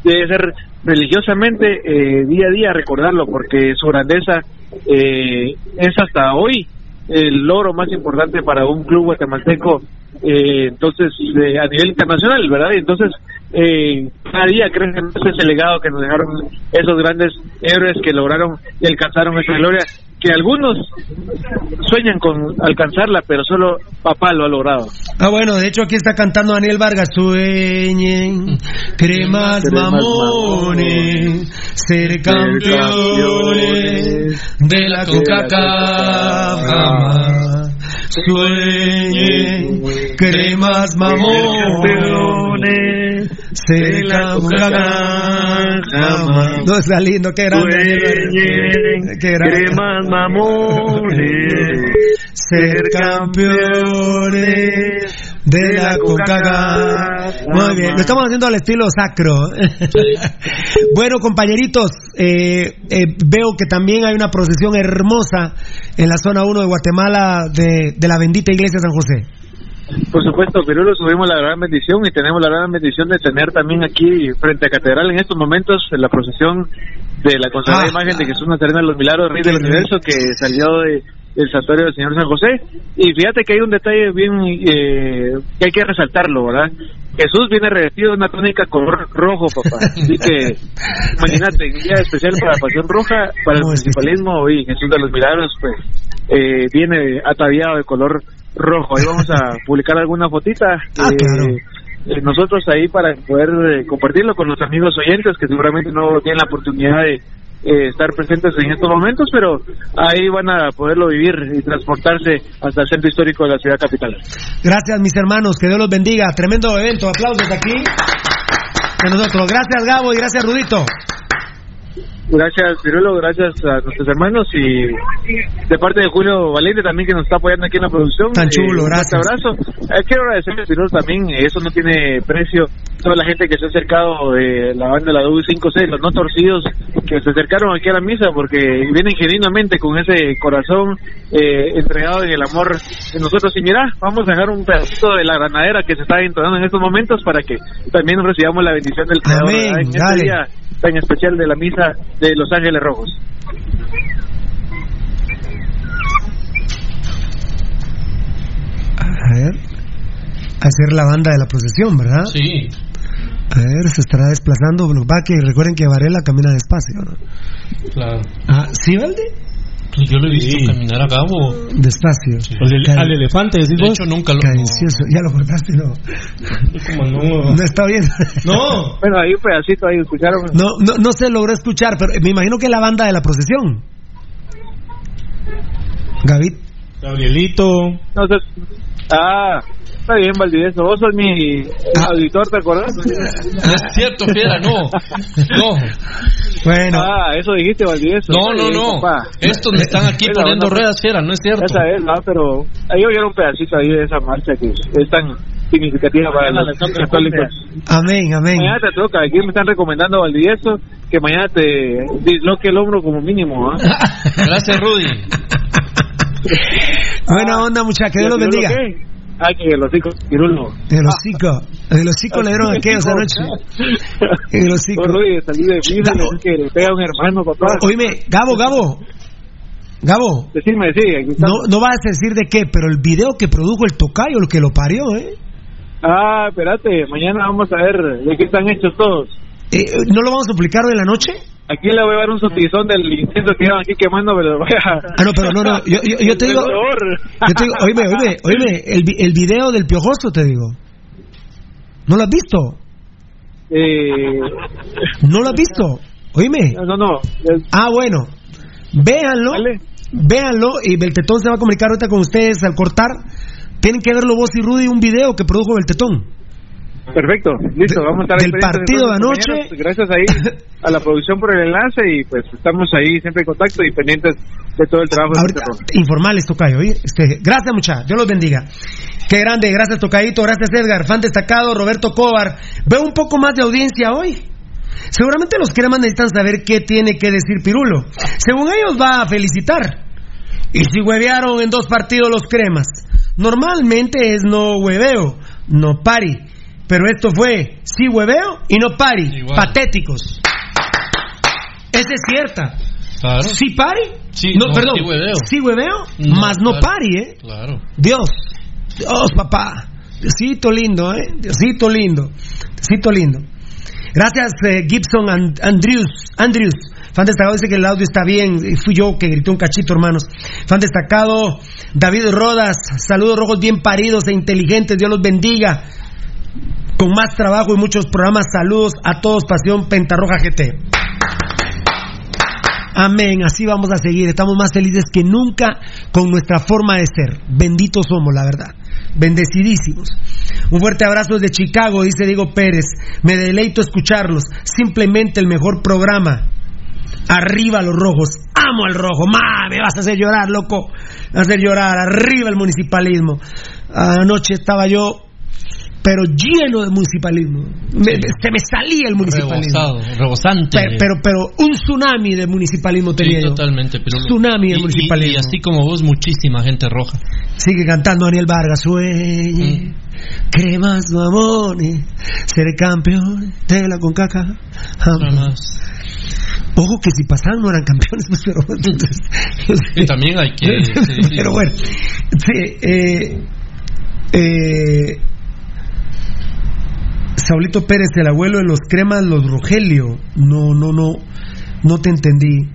debe ser religiosamente eh, día a día recordarlo porque su grandeza eh, es hasta hoy el logro más importante para un club guatemalteco eh, entonces eh, a nivel internacional verdad entonces eh, cada día crece más ese legado que nos dejaron esos grandes héroes que lograron y alcanzaron esa gloria que algunos sueñan con alcanzarla pero solo papá lo ha logrado Ah, bueno, de hecho aquí está cantando Daniel Vargas. Sueñen, cremas mamones, ser campeones de la Coca-Cola. Sueñen, cremas mamones, ser campeones. No, está lindo, qué grande. Vargas. Qué grande. cremas mamones, ser campeones de la Coca-Cola. Muy bien, lo estamos haciendo al estilo sacro. bueno, compañeritos, eh, eh, veo que también hay una procesión hermosa en la zona 1 de Guatemala de, de la bendita iglesia de San José. Por supuesto, Pirulo, subimos la gran bendición y tenemos la gran bendición de tener también aquí frente a Catedral en estos momentos la procesión de la consagrada Ah. imagen de Jesús Nazareno de los Milagros, Rey del Universo, que salió de, del santuario del Señor San José. Y fíjate que hay un detalle bien eh, que hay que resaltarlo, ¿verdad? Jesús viene revestido de una túnica color rojo, papá. Así que, imagínate, un día especial para la Pasión Roja, para el municipalismo y Jesús de los Milagros, pues, eh, viene ataviado de color rojo. Ahí vamos a publicar alguna fotita. eh, eh, nosotros ahí para poder eh, compartirlo con los amigos oyentes que seguramente no tienen la oportunidad de eh, estar presentes en estos momentos, pero ahí van a poderlo vivir y transportarse hasta el centro histórico de la ciudad capital. Gracias, mis hermanos, que Dios los bendiga. Tremendo evento, aplausos aquí de nosotros. Gracias, Gabo, y gracias, Rudito. Gracias, Pirulo, gracias a nuestros hermanos y de parte de Julio Valente también que nos está apoyando aquí en la producción. Tan chulo, un fuerte gracias. abrazo. Eh, quiero agradecerle a Pirulo también, eh, eso no tiene precio. Toda la gente que se ha acercado de la banda de la W56, los no torcidos, que se acercaron aquí a la misa porque vienen genuinamente con ese corazón eh, entregado en el amor de nosotros. Y mira, vamos a dejar un pedacito de la granadera que se está entonando en estos momentos para que también recibamos la bendición del Creador Amén, en este dale. día tan especial de la misa de Los Ángeles Rojos. A ver. Hacer la banda de la procesión, ¿verdad? Sí. A ver, se estará desplazando. Bueno, va que recuerden que Varela camina despacio, ¿no? Claro. Ah, ¿sí, Valde? Pues yo lo he visto caminar a Gabo. Despacio. Al, Cal- al elefante, decís De vos. hecho, nunca lo. Cadencioso. Ya lo cortaste, ¿no? Como no. No está bien. No. Bueno, ahí un pedacito ahí escucharon. No, no, no se logró escuchar, pero me imagino que es la banda de la procesión. Gavit. Gabrielito. No sé. Ah, está bien, Valdivieso. Vos sos mi auditor, ¿te acordás? No es cierto, fiera, no. No. Bueno. Ah, eso dijiste, Valdivieso. No, no, no. papá. Estos me están aquí Es poniendo onda. ruedas, fiera, no es cierto. Esa es, ¿no? Pero ahí oyeron un pedacito ahí de esa marcha que es tan significativa para los católicos. Amén, amén. Mañana te toca, aquí me están recomendando Valdivieso que mañana te disloque el hombro como mínimo. ¿ah? Gracias, Rudy. Buena onda, muchachos. Que Dios los ¿Y el bendiga. Ah, que los hijos, Pirulo. El hocico. El hocico le dieron aquellos anoche. El hocico. Rudy, salí de dije que le pega a un hermano, papá. Oíme, Gabo, Gabo. Gabo. Decime, sí. No, no vas a decir de qué, pero el video que produjo el tocayo, el que lo parió, ¿eh? Ah, espérate, mañana vamos a ver de qué están hechos todos. Eh, ¿No lo vamos a publicar hoy en la noche? Aquí le voy a dar un sotizón del incendio que llevan aquí quemando, pero voy a... Ah, no, pero no, no. Yo, yo, yo te digo. Yo te digo, oíme, oíme, oíme. El, el video del piojoso, te digo. ¿No lo has visto? Eh, ¿No lo has visto? Oíme. no, no, no. Ah, bueno. Véanlo. Véanlo y Beltetón se va a comunicar ahorita con ustedes al cortar. Tienen que verlo vos y Rudy, un video que produjo Beltetón. Perfecto, listo, vamos a estar Del partido de anoche. Gracias ahí a la producción por el enlace y pues estamos ahí siempre en contacto y pendientes de todo el trabajo. de Ahorita, Roja. informales, Tocayo. Este, gracias, muchachos. Dios los bendiga. Qué grande. Gracias, Tocayito. Gracias, Edgar. Fan destacado, Roberto Cobar. Veo un poco más de audiencia hoy. Seguramente los cremas necesitan saber qué tiene que decir Pirulo. Según ellos, va a felicitar. Y si huevearon en dos partidos los cremas. Normalmente es no hueveo, no pari. Pero esto fue sí hueveo y no pari. Igual. Patéticos. Esa es cierta. Claro. Sí pari. Sí, no, no, perdón. sí hueveo. Sí hueveo, No, más no pari, ¿eh? Claro. Dios, Dios, papá. Diosito lindo, ¿eh? Diosito lindo. Diosito lindo. Gracias, eh, Gibson And- Andrews. Andrews. Fan destacado dice que el audio está bien. Fui yo que grité un cachito, hermanos. Fan destacado, David Rodas. Saludos rojos bien paridos e inteligentes. Dios los bendiga. Con más trabajo y muchos programas. Saludos a todos. Pasión Pentarroja GT. Amén, así vamos a seguir. Estamos más felices que nunca con nuestra forma de ser. Benditos somos, la verdad. Bendecidísimos. Un fuerte abrazo desde Chicago, dice Diego Pérez. Me deleito escucharlos. Simplemente el mejor programa. Arriba los rojos. Amo al rojo. Ma, me vas a hacer llorar, loco. Vas a hacer llorar. Arriba el municipalismo. Anoche estaba yo, pero lleno de municipalismo. Me- se me salía el municipalismo. Rebosado, rebosante. Pero, pero, pero un tsunami de municipalismo Sí, tenía yo. totalmente, Pirulo. Tsunami de Y- municipalismo. Y, así como vos, muchísima gente roja. Sigue cantando Daniel Vargas, sueñe, cremas mamones, seré campeón de la concaca. Ojo que si pasaban no eran campeones, pero Y también hay que... sí, sí. pero bueno, sí, eh, eh, Saulito Pérez, el abuelo de los cremas, los Rogelio. No, no, no, no te entendí.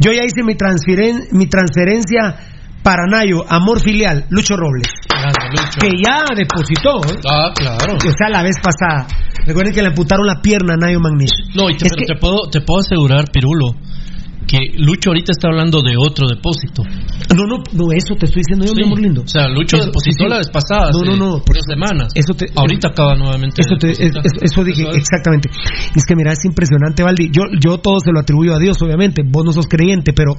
Yo ya hice mi, transferen, mi transferencia para Nayo, amor filial, Lucho Robles. Grande, Lucho. Que ya depositó, ¿eh? Ah, claro. O sea, la vez pasada. Recuerden que le amputaron la pierna a Nayo Magnish. No, y te, Es pero que- te, puedo, te puedo asegurar, Pirulo, que Lucho ahorita está hablando de otro depósito. No, no, no, eso te estoy diciendo yo, Sí. mi amor lindo. O sea, Lucho Eso- depositó sí, sí. la vez pasada, No, no, no, dos semanas. Eso te- ahorita acaba nuevamente. Eso, te- es- eso dije, exactamente. Es que mira, es impresionante, Valdi. Yo, yo todo se lo atribuyo a Dios, obviamente. Vos no sos creyente, pero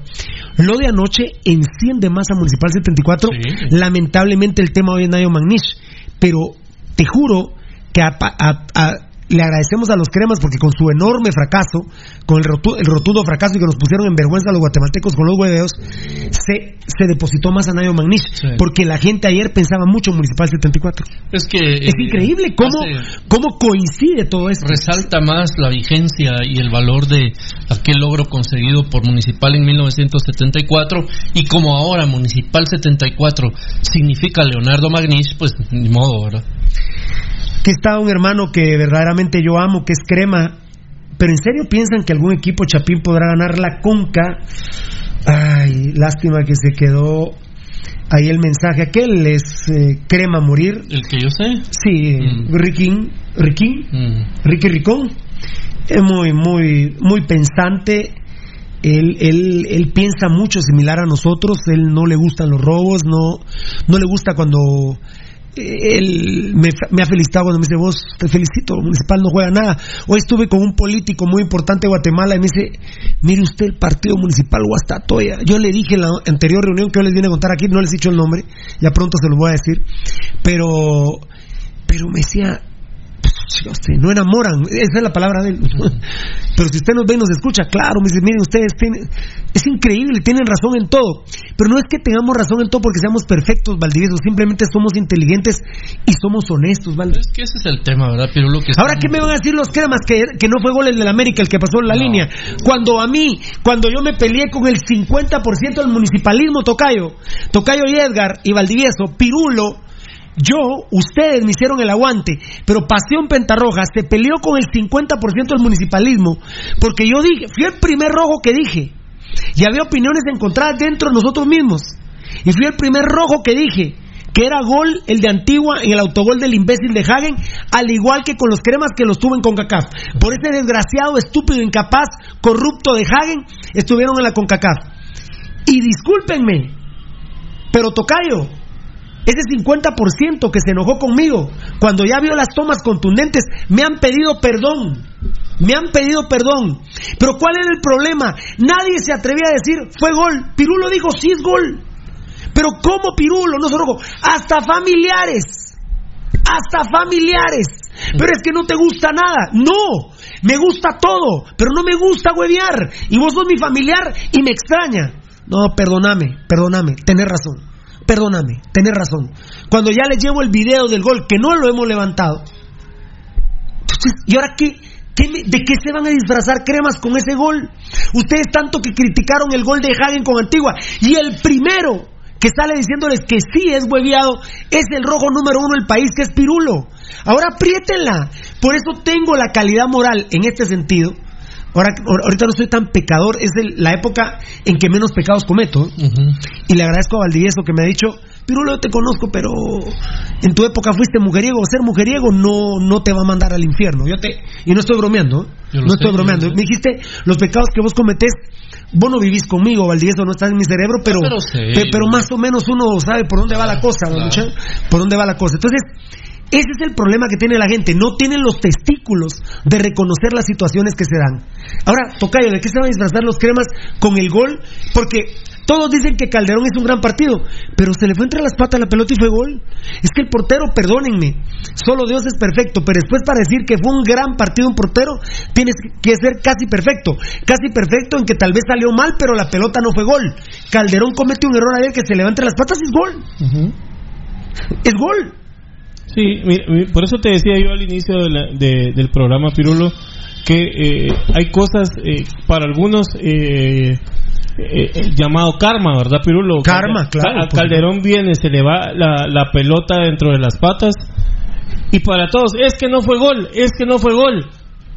lo de anoche enciende más a Municipal 74. Sí. Lamentablemente el tema hoy es Nayo Magnish. Pero te juro que a- a- a- le agradecemos a los cremas porque con su enorme fracaso, con el, rotu- el rotundo fracaso y que nos pusieron en vergüenza a los guatemaltecos con los hueveos, se, se depositó más a Nayo Magnish. Sí. Porque la gente ayer pensaba mucho en Municipal 74. Es que. Es eh, increíble cómo, hace- cómo coincide todo esto. resalta más la vigencia y el valor de aquel logro conseguido por Municipal en 1974 y como ahora Municipal 74 significa Leonardo Magnish, pues ni modo, ¿verdad? Que está un hermano que verdaderamente yo amo, que es Crema. Pero en serio piensan que algún equipo Chapín podrá ganar la Conca. Ay, lástima que se quedó ahí el mensaje. Aquel es eh, Crema morir. El que yo sé. Sí, Mm. Riquín, Riquín, Mm. Ricky Ricón. Es muy, muy, muy pensante. Él, él, él piensa mucho similar a nosotros. Él no le gustan los robos, no, no le gusta cuando él me, ha felicitado cuando me dice, vos te felicito, el municipal no juega nada. Hoy estuve con un político muy importante de Guatemala y me dice, mire usted el partido municipal Guastatoya. Yo le dije en la anterior reunión que yo les vine a contar aquí, no les he dicho el nombre, ya pronto se lo voy a decir, pero, pero me decía, no enamoran, esa es la palabra de él. Pero si usted nos ve y nos escucha, claro, me dice, miren, ustedes tienen, es increíble, tienen razón en todo. Pero no es que tengamos razón en todo porque seamos perfectos, Valdivieso, simplemente somos inteligentes y somos honestos, Valdi. Es que ese es el tema, ¿verdad? Pero lo que Ahora, ¿qué me van a decir los cremas? Que, que no fue gol el del América el que pasó en la línea. Cuando a mí, cuando yo me peleé con el 50% del municipalismo, Tocayo, Tocayo y Edgar y Valdivieso, Pirulo, yo, ustedes me hicieron el aguante, pero Pasión Pentarroja se peleó con el 50% del municipalismo, porque yo dije, fui el primer rojo que dije, y había opiniones encontradas dentro de nosotros mismos, y fui el primer rojo que dije, que era gol el de Antigua en el autogol del imbécil de Hagen, al igual que con los cremas que los tuvo en CONCACAF. Por ese desgraciado, estúpido, incapaz, corrupto de Hagen, estuvieron en la CONCACAF. Y discúlpenme, pero Tocayo, ese 50% que se enojó conmigo, cuando ya vio las tomas contundentes, me han pedido perdón. Me han pedido perdón. Pero ¿cuál era el problema? Nadie se atrevía a decir, fue gol. Pirulo dijo, sí es gol. Pero ¿cómo Pirulo? No rojo. Hasta familiares. Hasta familiares. Pero es que no te gusta nada. No. Me gusta todo. Pero no me gusta huevear. Y vos sos mi familiar y me extraña. No, perdóname, perdóname. Tenés razón perdóname, tenés razón. Cuando ya les llevo el video del gol, que no lo hemos levantado. ¿y ahora qué? ¿De qué se van a disfrazar cremas con ese gol? Ustedes tanto que criticaron el gol de Hagen con Antigua. Y el primero que sale diciéndoles que sí es hueviado es el rojo número uno del país, que es Pirulo. Ahora apriétenla. Por eso tengo la calidad moral en este sentido Ahora, ahorita no soy tan pecador, es la época en que menos pecados cometo. Y le agradezco a Valdivieso que me ha dicho, Pirulo, yo te conozco, pero en tu época fuiste mujeriego. Ser mujeriego no, no te va a mandar al infierno. Yo te, y no estoy bromeando, no estoy bromeando. Me dijiste, los pecados que vos cometés, vos no vivís conmigo, Valdivieso, no estás en mi cerebro, pero, pero, más o menos uno sabe por dónde va la cosa, por dónde va la cosa. Entonces, ese es el problema que tiene la gente. No tienen los testículos de reconocer las situaciones que se dan. Ahora, Tocayo, ¿de qué se van a disfrazar los cremas con el gol? Porque todos dicen que Calderón es un gran partido, pero se le fue entre las patas la pelota y fue gol. Es que el portero, perdónenme, solo Dios es perfecto, pero después para decir que fue un gran partido un portero, tienes que ser casi perfecto. Casi perfecto en que tal vez salió mal, pero la pelota no fue gol. Calderón comete un error ayer que se le va entre las patas y es gol. Es gol. Sí, por eso te decía yo al inicio del programa, Pirulo, que eh, hay cosas eh, para algunos eh, llamado karma, ¿verdad, Pirulo? Karma, claro. Calderón viene, se le va la, pelota dentro de las patas y para todos, es que no fue gol, es que no fue gol.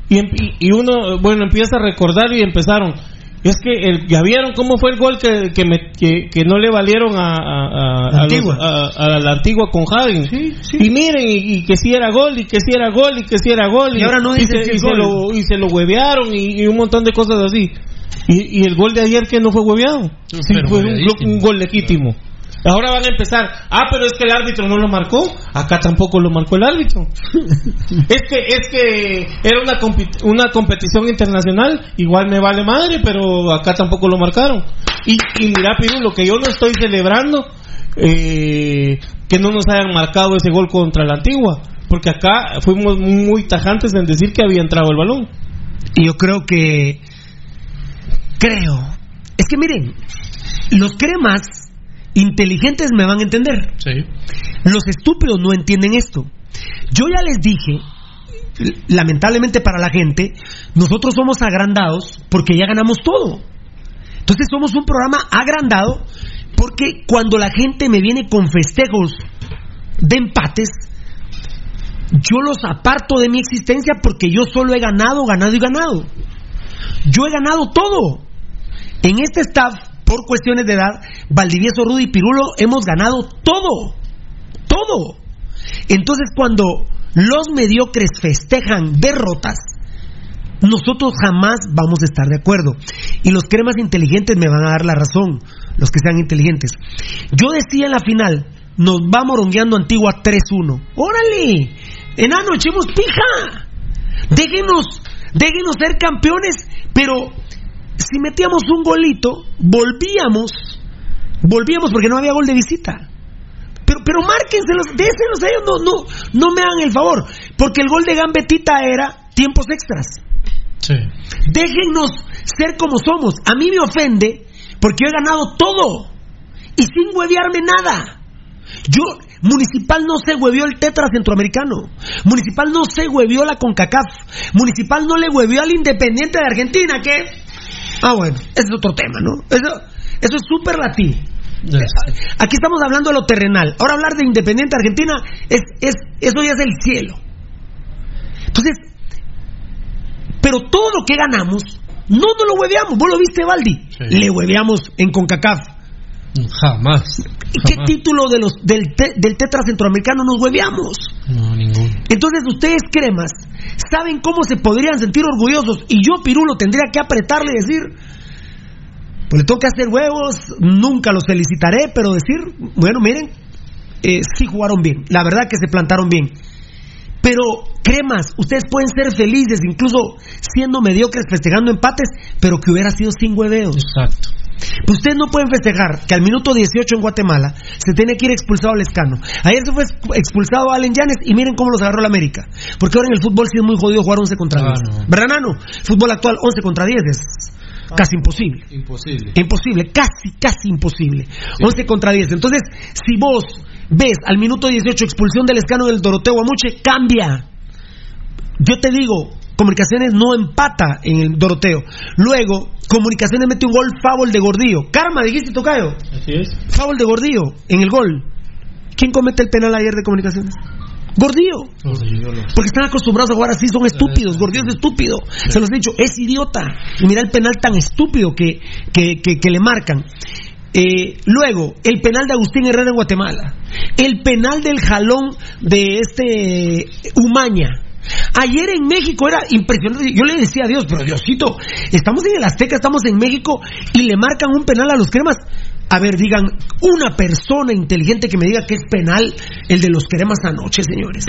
Y, y uno, bueno, empieza a recordar y empezaron es que el, ya vieron cómo fue el gol que, que, me, que, que no le valieron a, a, a, a, la antigua con Javi. Y miren, y, que si era gol, y que si era gol, y que si era gol. Y, ahora no y, se, y se, lo, y se lo huevearon, y, un montón de cosas así. Y, y el gol de ayer que no fue hueveado. Sí, fue un, un, gol legítimo. Ahora van a empezar, ah, pero es que el árbitro no lo marcó, acá tampoco lo marcó el árbitro. es que es que era una una competición internacional, igual me vale madre, pero acá tampoco lo marcaron. Y, y mira, lo que yo no estoy celebrando, eh, que no nos hayan marcado ese gol contra la Antigua, porque acá fuimos muy tajantes en decir que había entrado el balón. Y yo creo que, creo, es que miren, los cremas inteligentes me van a entender. Los estúpidos no entienden esto. Yo ya les dije, lamentablemente para la gente, nosotros somos agrandados porque ya ganamos todo. Entonces somos un programa agrandado porque cuando la gente me viene con festejos de empates, yo los aparto de mi existencia porque yo solo he ganado, ganado y ganado. Yo he ganado todo. En este staff por cuestiones de edad, Valdivieso, Rudy y Pirulo hemos ganado todo. Todo. Entonces, cuando los mediocres festejan derrotas, nosotros jamás vamos a estar de acuerdo. Y los cremas inteligentes me van a dar la razón, los que sean inteligentes. Yo decía en la final, nos va morongueando Antigua 3-1. ¡Órale! Enano, echemos pija. Déjenos, déjenos ser campeones, pero si metíamos un golito, volvíamos, volvíamos porque no había gol de visita. Pero, pero márquenselos, déselos a ellos, no, no, no me hagan el favor, porque el gol de Gambetita era tiempos extras. Sí. Déjennos ser como somos. A mí me ofende porque yo he ganado todo y sin huevearme nada. Yo, Municipal no se huevió el tetra centroamericano. Municipal no se huevió la CONCACAF. Municipal no le huevió al Independiente de Argentina, que Ah, bueno, ese es otro tema, ¿no? Eso, eso es superlativo. Aquí estamos hablando de lo terrenal. Ahora hablar de Independiente Argentina, es, es, eso ya es el cielo. Entonces, pero todo lo que ganamos, no nos lo hueveamos. Vos lo viste, Valdi. Le hueveamos en CONCACAF. Jamás. ¿Y qué título de los, del, del tetra centroamericano nos hueveamos? No, ninguno. Entonces ustedes, cremas, saben cómo se podrían sentir orgullosos y yo, Pirulo, tendría que apretarle y decir, pues le tengo que hacer huevos, nunca los felicitaré, pero decir, bueno, miren, eh, sí jugaron bien. La verdad que se plantaron bien. Pero, cremas, ustedes pueden ser felices, incluso siendo mediocres, festejando empates, pero que hubiera sido sin hueveos. Exacto. Pues ustedes no pueden festejar que al minuto 18 en Guatemala se tiene que ir expulsado al escano. Ayer se fue expulsado a Allen Yanes y miren cómo los agarró la América. Porque ahora en el fútbol sí es muy jodido jugar 11 contra 10. Ah, no. ¿Verdad, Nano? Fútbol actual 11 contra 10 es casi imposible. Imposible. Imposible, casi, casi imposible. 11 contra 10. Entonces, si vos ves al minuto 18 expulsión del escano del Doroteo Amuche, cambia. Yo te digo, Comunicaciones no empata en el Doroteo. Luego, Comunicaciones mete un gol foul de Gordillo. Karma, dijiste, Tocayo. Así es. Foul de Gordillo en el gol. ¿Quién comete el penal ayer de Comunicaciones? Gordillo. Porque están acostumbrados a jugar así, son estúpidos. Gordillo es estúpido. Se los he dicho, es idiota. Y mira el penal tan estúpido que, que, que- que le marcan. Eh, luego, el penal de Agustín Herrera en Guatemala. El penal del jalón de este Umaña. Ayer en México era impresionante. Yo le decía a Dios, pero Diosito, estamos en el Azteca, estamos en México y le marcan un penal a los cremas. A ver, digan, una persona inteligente que me diga que es penal el de los cremas anoche, señores.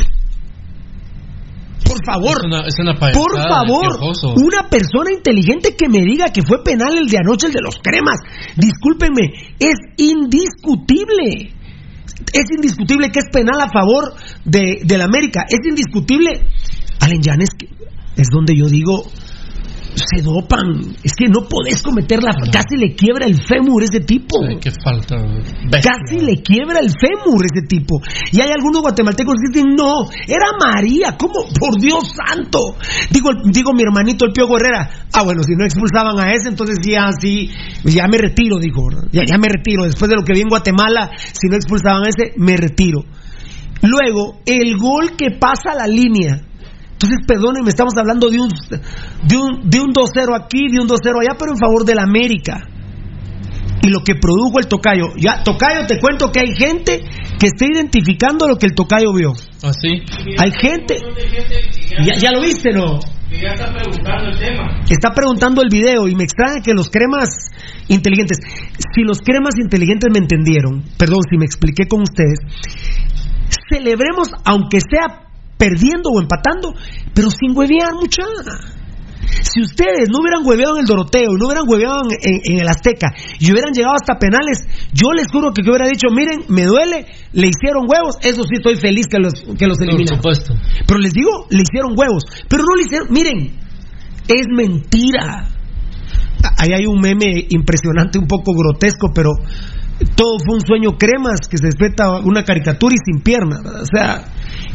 Por favor. Es una, es una Por de favor, una persona inteligente que me diga que fue penal el de anoche, el de los cremas. Discúlpenme, es indiscutible. Es indiscutible que es penal a favor de, del América. Es indiscutible. Allen Yanes, es donde yo digo, se dopan. Es que no podés cometerla. Casi le quiebra el fémur ese tipo. Ay, qué falta. bestia. Casi le quiebra el fémur ese tipo. Y hay algunos guatemaltecos que dicen, no, era María, ¿cómo? Por Dios santo. Digo, digo mi hermanito el Pío Herrera, ah, bueno, si no expulsaban a ese, entonces ya sí, ya me retiro, dijo, ya, ya me retiro. Después de lo que vi en Guatemala, si no expulsaban a ese, me retiro. Luego, el gol que pasa la línea. Entonces, perdónenme, estamos hablando de un, de un, de un 2-0 aquí, de un 2-0 allá, pero en favor del América y lo que produjo el tocayo. Ya, tocayo, te cuento que hay gente que está identificando lo que el tocayo vio. Así. Hay gente. Ya, ya lo viste, ¿no? Que ya está preguntando el tema. Está preguntando el video y me extraña que los cremas inteligentes, si los cremas inteligentes me entendieron, perdón si me expliqué con ustedes, celebremos aunque sea perdiendo o empatando, pero sin huevear mucha. Si ustedes no hubieran hueveado en el Doroteo, no hubieran hueveado en, en- en el Azteca y hubieran llegado hasta penales, yo les juro que yo hubiera dicho, miren, me duele, le hicieron huevos, eso sí estoy feliz que los, que los Por eliminaron. supuesto. Pero les digo, le hicieron huevos. Pero no le hicieron. Miren, es mentira. Ahí hay un meme impresionante, un poco grotesco, pero todo fue un sueño cremas que se despierta una caricatura y sin pierna. ¿verdad? O sea,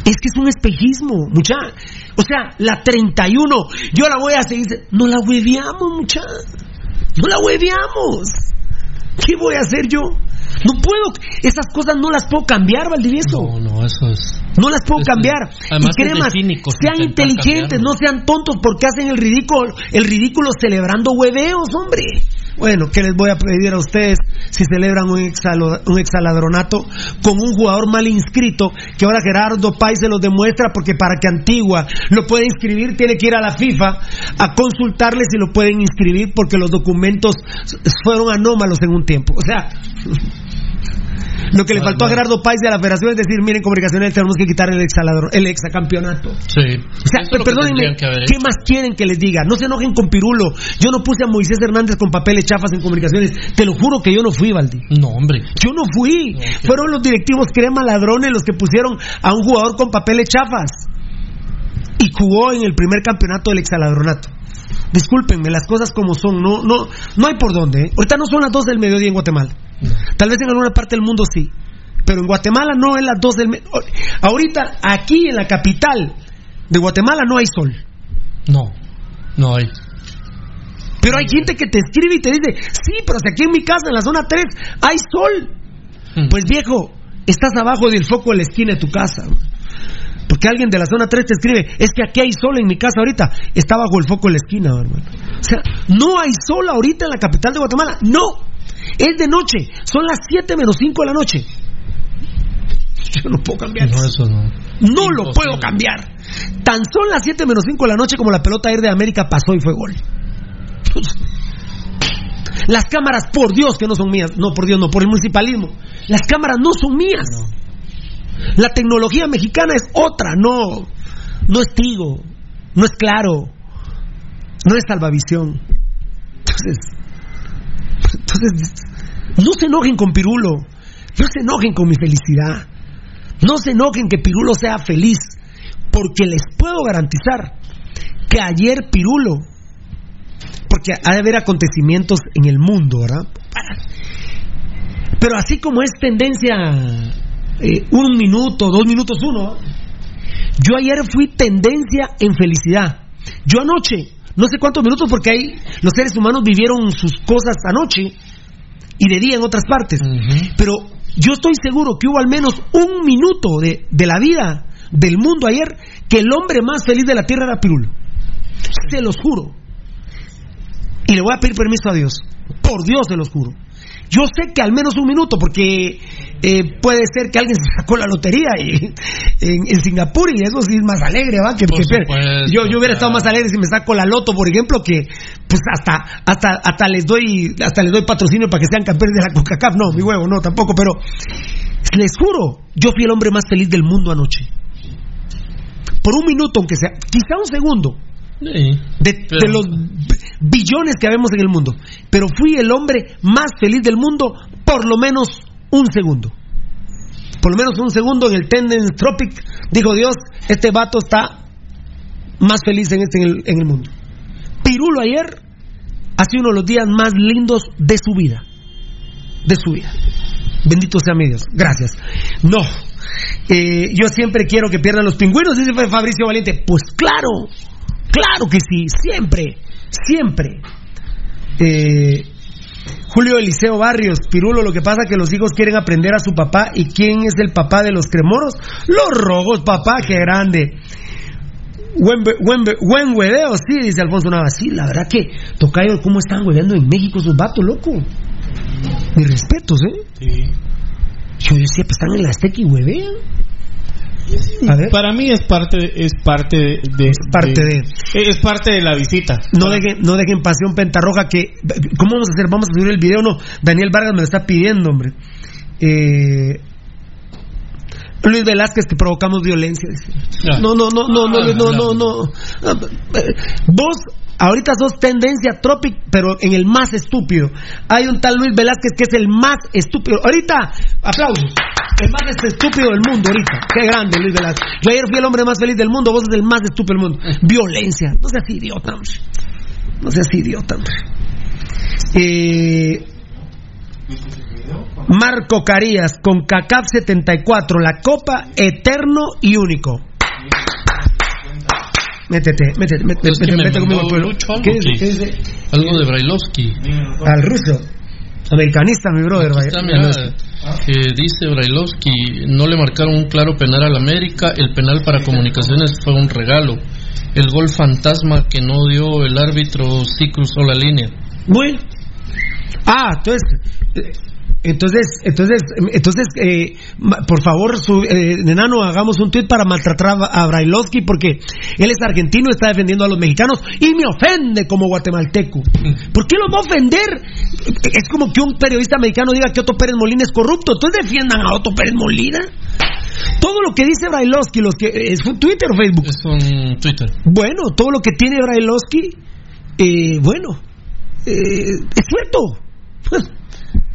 es que es un espejismo, mucha. O sea, la 31, yo la voy a seguir. No la hueveamos, mucha. No la hueveamos. ¿Qué voy a hacer yo? No puedo, esas cosas no las puedo cambiar, Valdivieso. No, no, eso es. No las puedo cambiar. además y cremas, sean inteligentes, cambiarlo. no sean tontos porque hacen el ridículo, el ridículo celebrando hueveos, hombre. Bueno, ¿qué les voy a pedir a ustedes si celebran un, exalo- un exaladronato con un jugador mal inscrito que ahora Gerardo Páez se los demuestra porque para que Antigua lo pueda inscribir tiene que ir a la FIFA a consultarle si lo pueden inscribir porque los documentos fueron anómalos en un tiempo. O sea, lo que le faltó a Gerardo Páez a la federación es decir, miren, comunicaciones tenemos que quitar el, exaladro- el exacampeonato. Sí. O sea, que perdónenme, que ¿qué más quieren que les diga? No se enojen con Pirulo. Yo no puse a Moisés Hernández con papeles chafas en comunicaciones. Te lo juro que yo no fui, Valdi. No, hombre. Yo no fui. Fueron los directivos crema ladrones los que pusieron a un jugador con papeles chafas. Y jugó en el primer campeonato del exaladronato. Discúlpenme, las cosas como son. No, no, no hay por dónde. ¿eh? Ahorita no son las 2 del mediodía en Guatemala. Tal vez en alguna parte del mundo sí. Pero en Guatemala no es las 2 del mediodía. Ahorita, aquí en la capital de Guatemala no hay sol. No, no hay. Pero hay gente que te escribe y te dice, sí, pero si aquí en mi casa, en la zona 3, hay sol. Mm. Pues viejo, estás abajo del foco de la esquina de tu casa. Porque alguien de la zona 3 te escribe, es que aquí hay sol en mi casa ahorita. Está bajo el foco de la esquina, hermano. O sea, no hay sol ahorita en la capital de Guatemala. No. Es de noche. Son las 7 menos 5 de la noche. Yo no puedo cambiar. No, eso no. No lo puedo cambiar. Tan son las 7 menos 5 de la noche como la pelota ayer de América pasó y fue gol. Las cámaras, por Dios que no son mías. No, por Dios, no, por el municipalismo. Las cámaras no son mías. La tecnología mexicana es otra, no, no es Tigo, no es Claro, no es Salvavisión. Entonces, entonces, no se enojen con Pirulo, no se enojen con mi felicidad, no se enojen que Pirulo sea feliz, porque les puedo garantizar que ayer Pirulo, porque ha de haber acontecimientos en el mundo, ¿verdad? Pero así como es tendencia eh, un minuto, dos minutos, uno, yo ayer fui tendencia en felicidad. Yo anoche, no sé cuántos minutos, porque ahí los seres humanos vivieron sus cosas anoche y de día en otras partes. Pero yo estoy seguro que hubo al menos un minuto de, de la vida del mundo ayer que el hombre más feliz de la tierra era Pirulo. Se los juro. Y le voy a pedir permiso a Dios. Por Dios se los juro. Yo sé que al menos un minuto, porque eh, puede ser que alguien se sacó la lotería y, en, Singapur y eso sí es más alegre, ¿va? Que, yo, yo hubiera estado más alegre si me saco la loto, por ejemplo, que pues hasta hasta hasta les doy hasta les doy patrocinio para que sean campeones de la Coca-Cola. No, mi huevo, no, tampoco, pero les juro, yo fui el hombre más feliz del mundo anoche. Por un minuto, aunque sea, quizá un segundo, de, los billones que vemos en el mundo. Pero fui el hombre más feliz del mundo por lo menos un segundo. Por lo menos un segundo en el Tendence Tropic. Dijo Dios, este vato está más feliz en, este, en, el, mundo. Pirulo ayer ha sido uno de los días más lindos de su vida. De su vida. Bendito sea mi Dios. Gracias. No. Eh, yo siempre quiero que pierdan los pingüinos, dice Fabricio Valiente. Pues claro, Claro que sí, siempre, siempre. Eh, Julio Eliseo Barrios, Pirulo, lo que pasa es que los hijos quieren aprender a su papá. ¿Y quién es el papá de los cremoros? Los rojos, papá, qué grande. Buen, buen, buen hueveo, sí, dice Alfonso Navas. Sí, la verdad que, Tocayo, ¿cómo están hueveando en México esos vatos, loco? Mis respetos, ¿eh? Sí. Yo decía, pues están en la Azteca y huevean. Para mí es parte es parte de, parte de, es parte de la visita. No dejen no dejen pasión pentarroja que ¿cómo vamos a hacer? Vamos a subir el video no. Daniel Vargas me lo está pidiendo, hombre. Eh, Luis Velázquez que provocamos violencia. No, no, no, no, no, no, no, no. Vos ahorita sos tendencia tropic, pero en el más estúpido. Hay un tal Luis Velázquez que es el más estúpido. Ahorita, aplausos. El más estúpido del mundo ahorita. Qué grande Luis Velázquez. Yo ayer fui el hombre más feliz del mundo, vos sos el más estúpido del mundo. Violencia. No seas idiota, hombre. No seas idiota, hombre. Eh, Marco Carías con CACAF 74, la copa eterno y único. Métete, métete, métete, métete, métete conmigo pueblo. ¿Qué, dice? ¿Qué dice? Algo de Brailovsky. Al ruso. Americanista, mi brother. Está, mira, que dice Brailovsky, no le marcaron un claro penal al América, el penal para comunicaciones fue un regalo. El gol fantasma que no dio el árbitro sí cruzó la línea. Bueno. Ah, entonces entonces, entonces, entonces, eh, por favor, su, eh, Nenano, hagamos un tweet para maltratar a Brailovsky porque él es argentino, está defendiendo a los mexicanos y me ofende como guatemalteco. ¿Por qué lo va a ofender? Es como que un periodista mexicano diga que Otto Pérez Molina es corrupto. Entonces defiendan a Otto Pérez Molina. Todo lo que dice Brailovsky, los que, ¿es Twitter o Facebook? Es un Twitter. Bueno, todo lo que tiene Brailovsky, eh, bueno, eh, es cierto.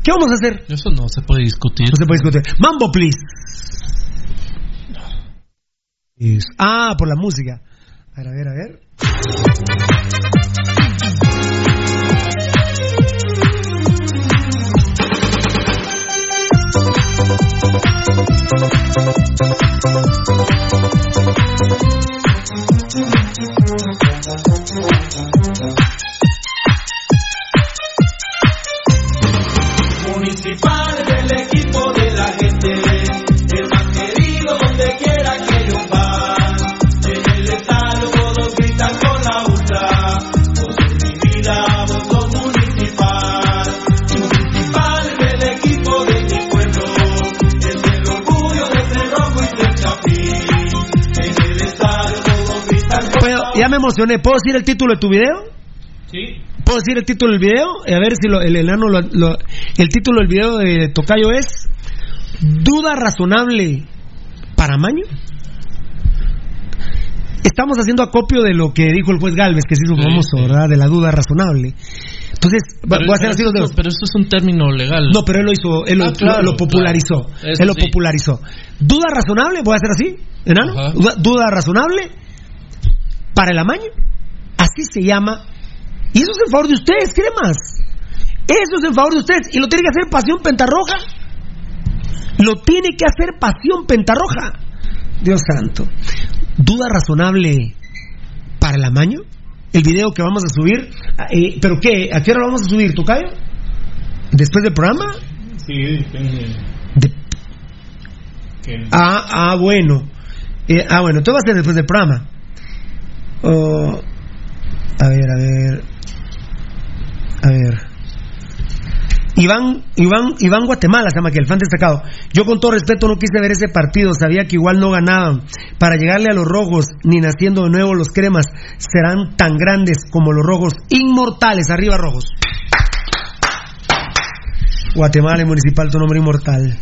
¿Qué vamos a hacer? Eso no se puede discutir. No se puede discutir. Mambo, please. Ah, por la música. A ver, a ver, a ver. Ya me emocioné. ¿Puedo decir el título de tu video? Sí. ¿Puedo decir el título del video? A ver si el enano el título del video de Tocayo es Duda razonable para Maño. Estamos haciendo acopio de lo que dijo el juez Galvez, que se hizo famoso, ¿verdad? De la duda razonable. Entonces, Pero, voy a hacer así los dedos. pero esto es un término legal. No, pero él lo hizo, él lo, Ah, claro, lo- lo popularizó. claro. Eso Él lo sí. popularizó. Duda razonable, voy a hacer así, enano. Duda razonable para el amaño. Así se llama. Y eso es en favor de ustedes, ¿qué más? Eso es en favor de ustedes. Y lo tiene que hacer Pasión Pentarroja. Lo tiene que hacer Pasión Pentarroja. Dios santo. Duda razonable para el amaño. El video que vamos a subir. eh, ¿Pero qué? ¿A qué hora lo vamos a subir, Tocayo? ¿Después del programa? Sí, depende. Que- Ah, ah, bueno. Eh, ah, bueno, todo va a ser después del programa. Oh, a ver, a ver. A ver. Iván, Iván, Iván Guatemala se llama que el fan destacado. Yo con todo respeto no quise ver ese partido, sabía que igual no ganaban. Para llegarle a los rojos, ni naciendo de nuevo los cremas, serán tan grandes como los rojos, inmortales, arriba rojos. Guatemala y Municipal, tu nombre inmortal.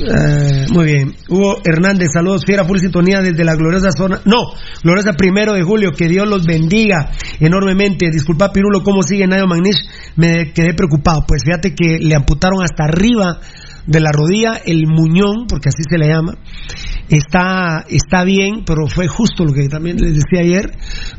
Eh, muy bien. Hugo Hernández, saludos, fiera, full sintonía desde la gloriosa zona. No, gloriosa primero de julio, que Dios los bendiga enormemente. Disculpa, Pirulo, ¿cómo sigue Nayo Magnish? Me quedé preocupado. Pues fíjate que le amputaron hasta arriba de la rodilla el muñón, porque así se le llama. Está, está bien, pero fue justo lo que también les decía ayer,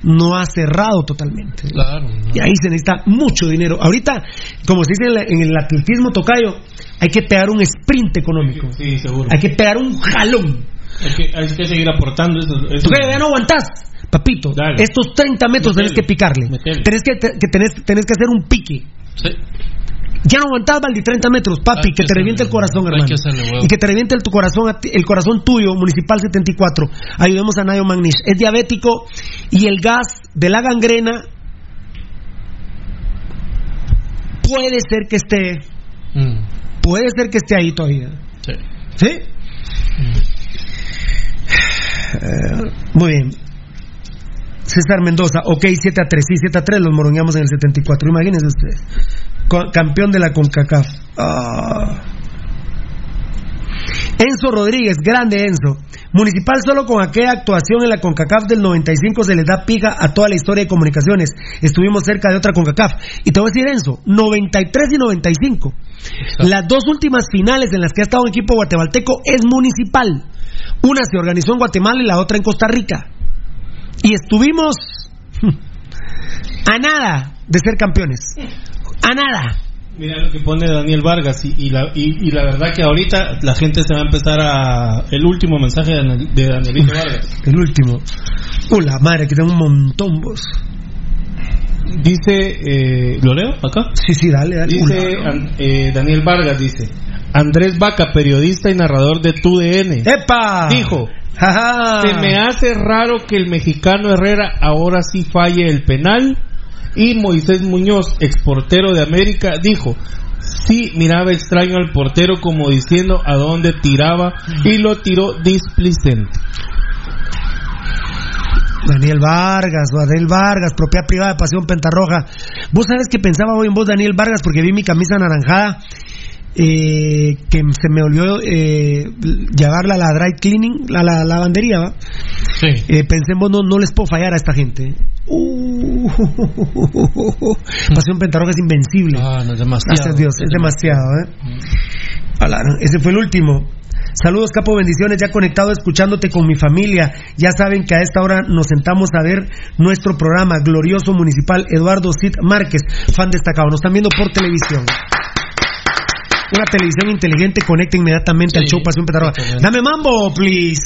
no ha cerrado totalmente. Claro. Y ahí se necesita mucho dinero. Ahorita, como se dice en, la- en el atletismo tocayo, hay que pegar un sprint económico. Sí, seguro. Hay que pegar un jalón. Hay que, hay que seguir aportando eso. eso. Tocayo, ya no aguantás. Papito, Dale. estos 30 metros tenés que picarle. Tenés que, te- que tenés, tenés que hacer un pique. Ya no aguantás, Valdi, 30 metros, papi, que, que te reviente el corazón, hermano. que. Y que te reviente el, tu corazón, el corazón tuyo, Municipal 74. Ayudemos a Nayo Magnish. Es diabético y el gas de la gangrena puede ser que esté, Mm, puede ser que esté ahí todavía. sí. ¿Sí? Eh, muy bien. César Mendoza, ok, 7 a 3, sí, 7 a 3 los moroneamos en el 74, imagínense ustedes. Campeón de la CONCACAF. Ah. Enzo Rodríguez, grande Enzo. Municipal solo con aquella actuación en la CONCACAF del 95 se les da piga a toda la historia de comunicaciones. Estuvimos cerca de otra CONCACAF. Y te voy a decir Enzo, 93 y 95. Las dos últimas finales en las que ha estado un equipo guatemalteco es municipal. Una se organizó en Guatemala y la otra en Costa Rica. Y estuvimos a nada de ser campeones. A nada. Mira lo que pone Daniel Vargas y, y la, y, y la verdad que ahorita la gente se va a empezar a... El último mensaje de, Daniel- de Danielito Vargas. El último. Uh, la madre, que tengo un montón vos. Dice, eh, ¿lo leo acá? Sí, sí, dale, dale. Dice eh, Daniel Vargas, dice, Andrés Vaca, periodista y narrador de TUDN. ¡Epa! Dijo, Jaja. se me hace raro que el mexicano Herrera ahora sí falle el penal. Y Moisés Muñoz, exportero de América, dijo, sí miraba extraño al portero como diciendo a dónde tiraba y lo tiró displicente. Daniel Vargas, Daniel Vargas, propiedad privada de Pasión Pentarroja. Vos sabes que pensaba hoy en vos, Daniel Vargas, porque vi mi camisa anaranjada, eh, que se me olvidó eh, llevarla a la dry cleaning, a la lavandería, ¿va? Sí. Eh, pensé en vos, no, no les puedo fallar a esta gente. Uh, Pasión Pentarroja es invencible. Ah, no es demasiado. Gracias Dios, es demasiado, ¿eh? Ese fue el último. Saludos, capo, bendiciones. Ya conectado, escuchándote con mi familia. Ya saben que a esta hora nos sentamos a ver nuestro programa glorioso municipal Eduardo Cid Márquez, fan destacado. Nos están viendo por televisión. Una televisión inteligente conecta inmediatamente al show Pasión Petarroja. Dame mambo, please.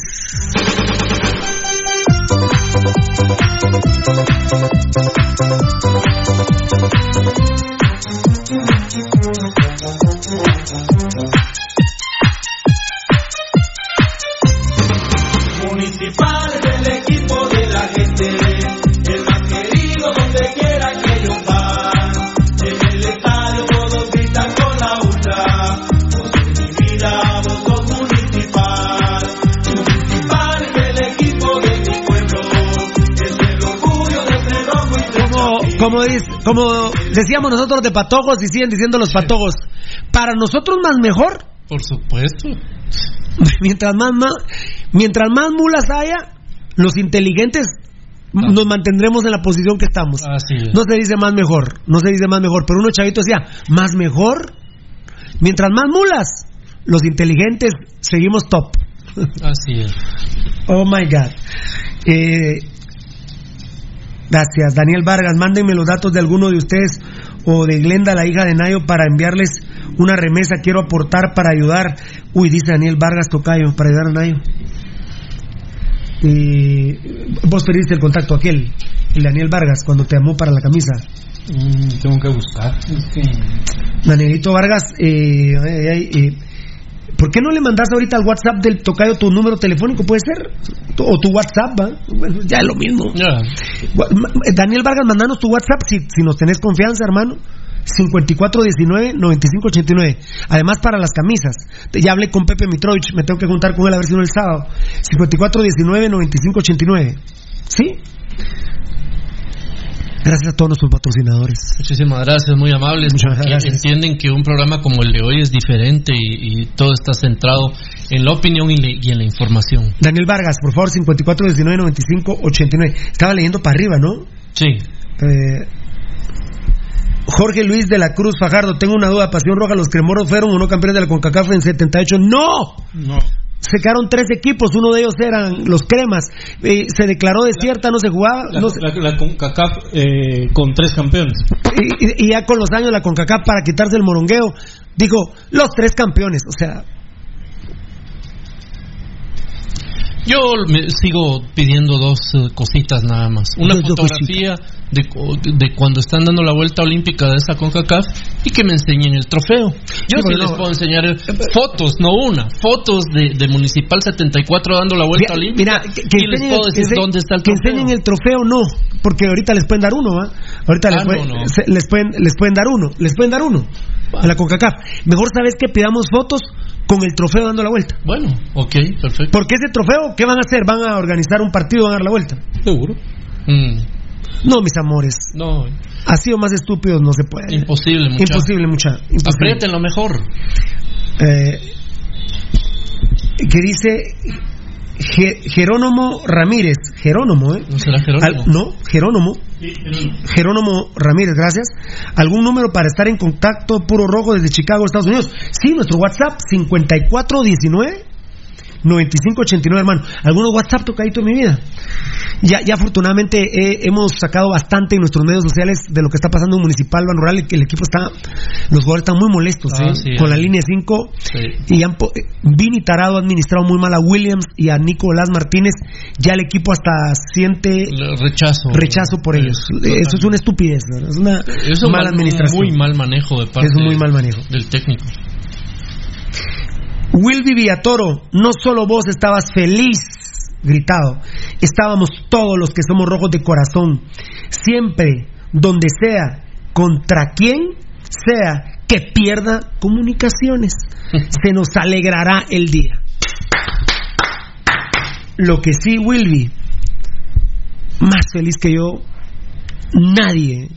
Municipal Como, dice- como decíamos nosotros de patojos y siguen diciendo los patojos, para nosotros más mejor Por supuesto. Mientras más, más, mientras más mulas haya, los inteligentes nos mantendremos en la posición que estamos. Así es. No se dice más mejor, no se dice más mejor, pero uno chavito decía, más mejor. Mientras más mulas, los inteligentes seguimos top. Así es. Oh my God. Eh, gracias, Daniel Vargas. Mándenme los datos de alguno de ustedes o de Glenda, la hija de Nayo, para enviarles una remesa. Quiero aportar para ayudar. Uy, dice Daniel Vargas Tocayo, para ayudar a Nayo. Y vos pediste el contacto aquel, el Daniel Vargas, cuando te llamó para la camisa. Mm, tengo que buscar. Danielito Vargas, eh, eh, ¿por qué no le mandas ahorita al WhatsApp del tocayo tu número telefónico? ¿Puede ser? O tu WhatsApp, ¿va? Bueno, ya es lo mismo. Daniel Vargas, mandanos tu WhatsApp si, si nos tenés confianza, hermano. 5419-9589. Además, para las camisas. Ya hablé con Pepe Mitrovich, me tengo que juntar con él a ver si no el sábado. 5419-9589. ¿Sí? Gracias a todos nuestros patrocinadores. Muchísimas gracias, muy amables. Muchas gracias. Entienden que un programa como el de hoy es diferente y, y todo está centrado en la opinión y, le- y en la información. Daniel Vargas, por favor, 5419-9589. Estaba leyendo para arriba, ¿no? Sí. Eh, Jorge Luis de la Cruz Fajardo, tengo una duda. Pasión Roja, los cremoros fueron o no campeones de la CONCACAF en 78. ¡No! No. Se quedaron tres equipos, uno de ellos eran los cremas. Eh, se declaró desierta, no se jugaba. La, no se- la- la CONCACAF eh, con tres campeones. y, y- y ya con los años la CONCACAF para quitarse el morongueo, dijo los tres campeones. O sea, Yo me sigo pidiendo dos eh, cositas nada más. Una fotografía de, de cuando están dando la vuelta olímpica de esa CONCACAF y que me enseñen el trofeo. Yo Sí, les no. puedo enseñar el- fotos, no una, fotos de, de Municipal 74 dando la vuelta Mira, olímpica mira, que, que y les puedo decir que dónde está el que trofeo. enseñen el trofeo, no, porque ahorita les pueden dar uno, ¿va? Ahorita les, Ah, pueden, no, no. se- les pueden les pueden dar uno, les pueden dar uno a la CONCACAF. Mejor sabes que pidamos fotos con el trofeo dando la vuelta. Bueno, ok, perfecto. Porque ese trofeo, ¿qué van a hacer? ¿Van a organizar un partido, van a dar la vuelta? Seguro. Mm, No, mis amores. no, Así o más estúpidos no se puede. imposible, muchacho. Imposible, mucha. Imposible. Lo mejor. Eh, que dice Je- Jerónimo Ramírez. Jerónimo, ¿eh? ¿No será Jerónimo? Al- no, Jerónimo. Jerónimo Ramírez, gracias. ¿Algún número para estar en contacto puro rojo desde Chicago, Estados Unidos? Sí, nuestro WhatsApp 5419 9589, hermano. ¿Algunos WhatsApp tocadito en mi vida? Ya, ya afortunadamente eh, hemos sacado bastante en nuestros medios sociales de lo que está pasando en Municipal Ban Rural y que el equipo está, los jugadores están muy molestos Ah, ¿eh? sí, con eh. la línea 5 Sí. y han, eh, Vini Tarado ha administrado muy mal a Williams y a Nicolás Martínez. Ya el equipo hasta siente Rechazo. rechazo por ellos. Eso es una estupidez, ¿verdad? es una mala mal- administración. Muy mal manejo de parte Es un muy mal manejo. del técnico. Wilby Villatoro, no solo vos estabas feliz, gritado, estábamos todos los que somos rojos de corazón. Siempre, donde sea, contra quien sea que pierda comunicaciones, se nos alegrará el día. Lo que sí, Wilby, más feliz que yo, nadie.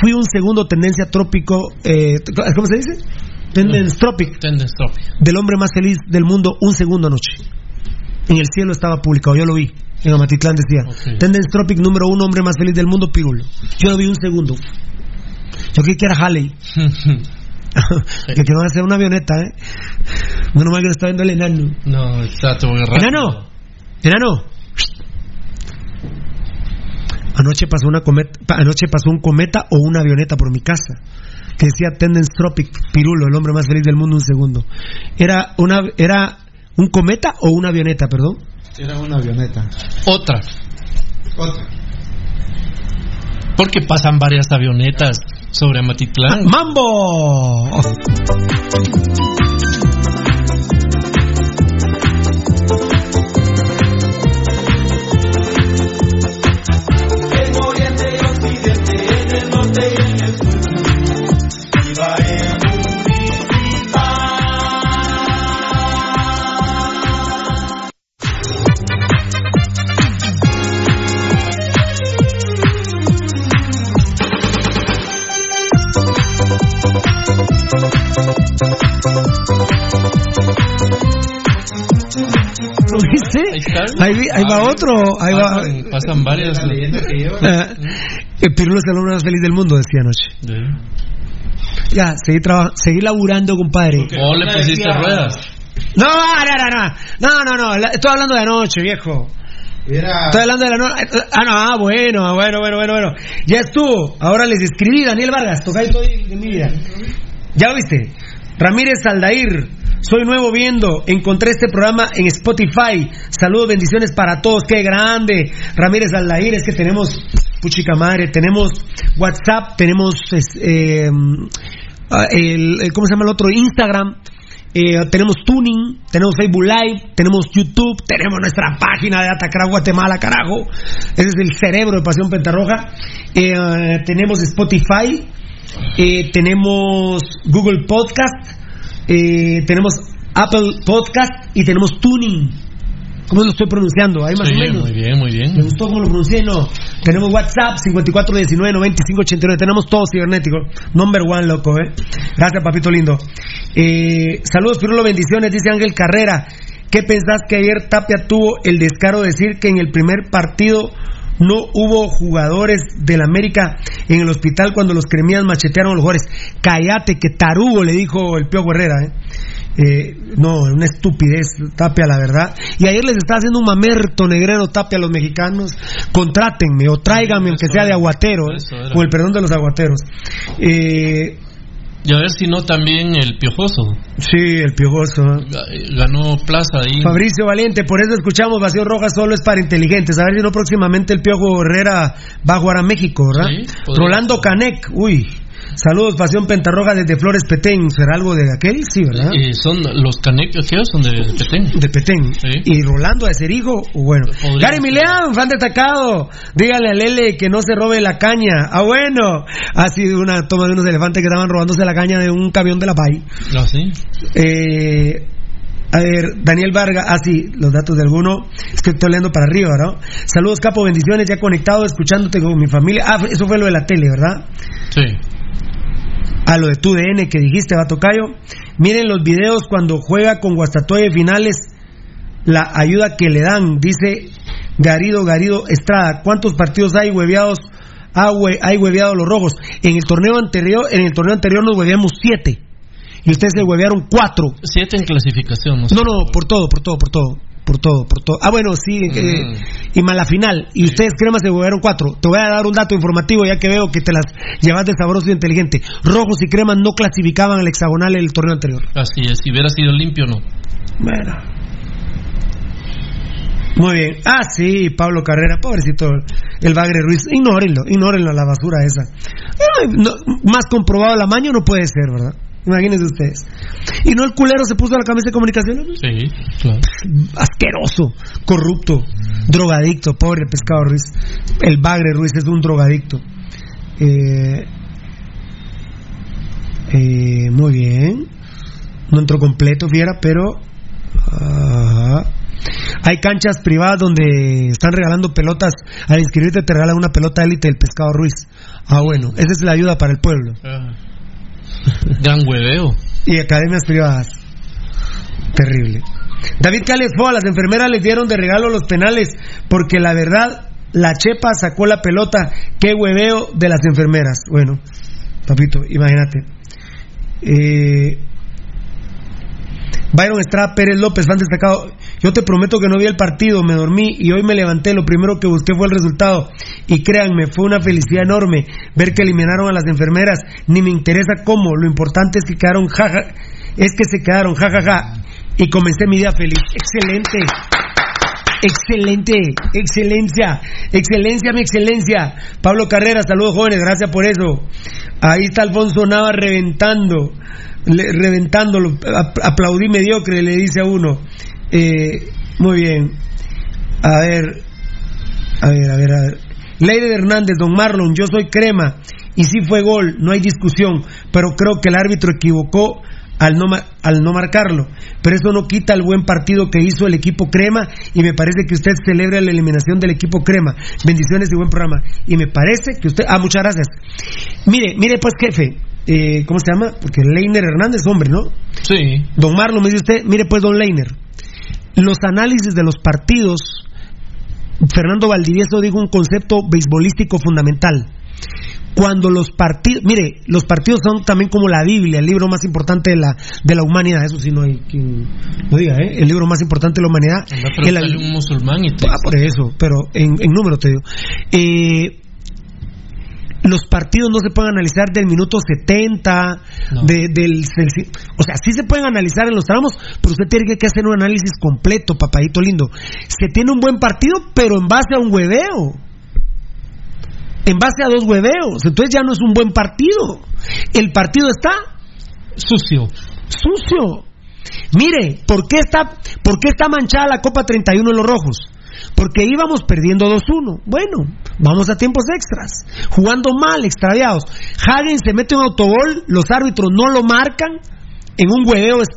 Fui un segundo tendencia trópico, eh, ¿cómo se dice? Tendence Tropic del hombre más feliz del mundo un segundo anoche. En el cielo estaba publicado, yo lo vi. En Amatitlán decía, Ok. Tendence Tropic número uno, hombre más feliz del mundo, Pirulo. Yo lo vi un segundo. Yo creí que era Halley. que, va a ser una avioneta, ¿eh? Menos mal que lo está viendo el enano. no, todo muy rápido. ¡Enano! ¡Enano! Anoche pasó, una cometa, anoche pasó un cometa o una avioneta por mi casa que decía Tendence Tropic Pirulo, el hombre más feliz del mundo, un segundo. ¿Era, una, era un cometa o una avioneta, perdón? Era una avioneta. Otra. Otra. Porque pasan varias avionetas sobre Amatitlán. ¡Mambo! ¿Lo viste? Ahí, ahí va otro. Ahí va. Pasan, varias. Eh, el Pirulo es el hombre más feliz del mundo, decía anoche. Ya, seguí, traba- seguí laburando, compadre. ¿O le pusiste ruedas? No, no, no, no, no, no, estoy hablando de anoche, viejo. Estoy hablando de la noche. Ah, no, ah, bueno, bueno, bueno, bueno, bueno. Ya estuvo. Ahora les escribí, Daniel Vargas, tocáis todo de mi vida. ¿Ya lo viste? Ramírez Aldair, soy nuevo viendo, encontré este programa en Spotify. Saludos, bendiciones para todos, qué grande. Ramírez Aldair, es que tenemos, puchica madre, tenemos WhatsApp, tenemos, eh, ah, el, ¿cómo se llama el otro? Instagram. Eh, tenemos Tuning, tenemos Facebook Live, tenemos YouTube, tenemos nuestra página de Atacra Guatemala, carajo. Ese es el cerebro de Pasión Pentarroja. Eh, tenemos Spotify, eh, tenemos Google Podcast, eh, tenemos Apple Podcast y tenemos Tuning. ¿Cómo lo estoy pronunciando? Ahí más Sí, o menos. muy bien, muy bien. ¿Me gustó cómo lo pronuncié? No. Tenemos WhatsApp 5419-9589. Tenemos todo cibernético. Number one, loco, ¿eh? Gracias, papito lindo. Eh, saludos, Pirulo, bendiciones, dice Ángel Carrera. ¿Qué pensás que ayer Tapia tuvo el descaro de decir que en el primer partido no hubo jugadores del América en el hospital cuando los cremías machetearon a los jugadores? Cállate, que tarugo, le dijo el Pío Herrera, ¿eh? Eh, no, una estupidez, Tapia, la verdad. Y ayer les está haciendo un mamerto negrero Tapia a los mexicanos. Contrátenme o tráiganme, aunque sea de aguatero, ¿eh? con el perdón de los aguateros. Eh, Y a ver si no también el piojoso. sí, el piojoso. Ga- Ganó plaza ahí. Fabricio Valiente, por eso escuchamos Vacío Roja solo es para inteligentes. A ver si no próximamente el Piojo Herrera va a jugar a México, ¿verdad? Sí, Rolando Canec, uy. Saludos, Pasión Pentarroja desde Flores Petén. ¿Será algo de aquel? Sí, ¿verdad? Eh, son los canecos son de Petén. De Petén. Y Rolando a ser hijo, bueno. Podría Gary Mileán, fan destacado. Dígale a Lele que no se robe la caña. Ah, bueno. Ha sido una toma de unos elefantes que estaban robándose la caña de un camión de la PAI. ¿Ah, sí? Eh, a ver, Daniel Vargas, ah, sí, los datos de alguno. Es que estoy leyendo para arriba, ¿no? Saludos, capo, bendiciones, ya conectado, escuchándote con mi familia. Ah, eso fue lo de la tele, ¿verdad? Sí. A lo de tu DN que dijiste, va Tocayo. Miren los videos cuando juega con Guastatoya finales, la ayuda que le dan, dice Garido Garido Estrada. ¿Cuántos partidos hay hueveados? Ah, hue- hay hueveados los rojos. En el torneo anterior, en el torneo anterior nos hueveamos siete. Y ustedes se huevearon cuatro. Siete en clasificación. No, sé. No, no, por todo, por todo, por todo. Por todo, por todo. Ah, bueno, sí. eh, y más la final. Y ustedes, cremas, se huevearon cuatro. Te voy a dar un dato informativo, ya que veo que te las llevas de sabroso y inteligente. Rojos y cremas no clasificaban al hexagonal en el torneo anterior. Así es, si hubiera sido limpio, no. Bueno. Muy bien. Ah, sí, Pablo Carrera, pobrecito el Bagre Ruiz. Ignórenlo, ignórenlo la basura esa. No, más comprobado el amaño no puede ser, ¿verdad? Imagínense ustedes. ¿Y no el culero se puso la camisa de comunicaciones? Sí, claro. asqueroso, corrupto, drogadicto, pobre pescado Ruiz. El Bagre Ruiz es un drogadicto. Eh, eh, muy bien. No entró completo, fiera, pero. ajá. Hay canchas privadas donde están regalando pelotas. Al inscribirte te regalan una pelota élite del pescado Ruiz. Ah, bueno, esa es la ayuda para el pueblo. Ah. Gran hueveo. Y academias privadas. Terrible. David Cales fue a las enfermeras les dieron de regalo los penales porque la verdad la chepa sacó la pelota. Qué hueveo de las enfermeras. Bueno, papito, imagínate. Eh, Byron Estrada Pérez López, fan destacado. Yo te prometo que no vi el partido, me dormí y hoy me levanté. Lo primero que busqué fue el resultado. Y créanme, fue una felicidad enorme ver que eliminaron a las enfermeras. Ni me interesa cómo, lo importante es que quedaron jaja. Es que se quedaron jajaja. Y comencé mi día feliz. Excelente. Excelente, excelencia, excelencia, mi excelencia. Pablo Carrera, saludos jóvenes, gracias por eso. Ahí está Alfonso Nava reventando, le- reventándolo, ap- aplaudí mediocre, le dice a uno. Eh, muy bien. A ver, a ver, a ver, a ver. Leire Hernández, don Marlon, yo soy crema. Y sí fue gol, no hay discusión. Pero creo que el árbitro equivocó al no, al no marcarlo. Pero eso no quita el buen partido que hizo el equipo crema. Y me parece que usted celebra la eliminación del equipo crema. Bendiciones y buen programa. Y me parece que usted. Ah, muchas gracias. Mire, mire, pues, jefe. eh, ¿Cómo se llama? Porque Leiner Hernández, hombre, ¿no? Sí. Don Marlon, me dice usted, mire pues, don Leiner. Los análisis de los partidos, Fernando Valdivieso dijo un concepto beisbolístico fundamental. Cuando los partidos, mire, los partidos son también como la Biblia, el libro más importante de la, de la humanidad, eso sí no hay quien lo diga, ¿eh? el libro más importante de la humanidad. Anda, es la- un musulmán y Ah, por eso, pero en, en número te digo. Eh, los partidos no se pueden analizar del minuto 70, de- del, del- O sea, sí se pueden analizar en los tramos, pero usted tiene que hacer un análisis completo, papadito lindo. Se tiene un buen partido, pero en base a un hueveo. En base a dos hueveos. Entonces ya no es un buen partido. El partido está sucio. Sucio. Mire, ¿por qué está, por qué está manchada la Copa 31 en los rojos? Porque íbamos perdiendo 2-1. Bueno, vamos a tiempos extras. Jugando mal, extraviados. Hagen se mete un autogol, los árbitros no lo marcan en un hueveo es-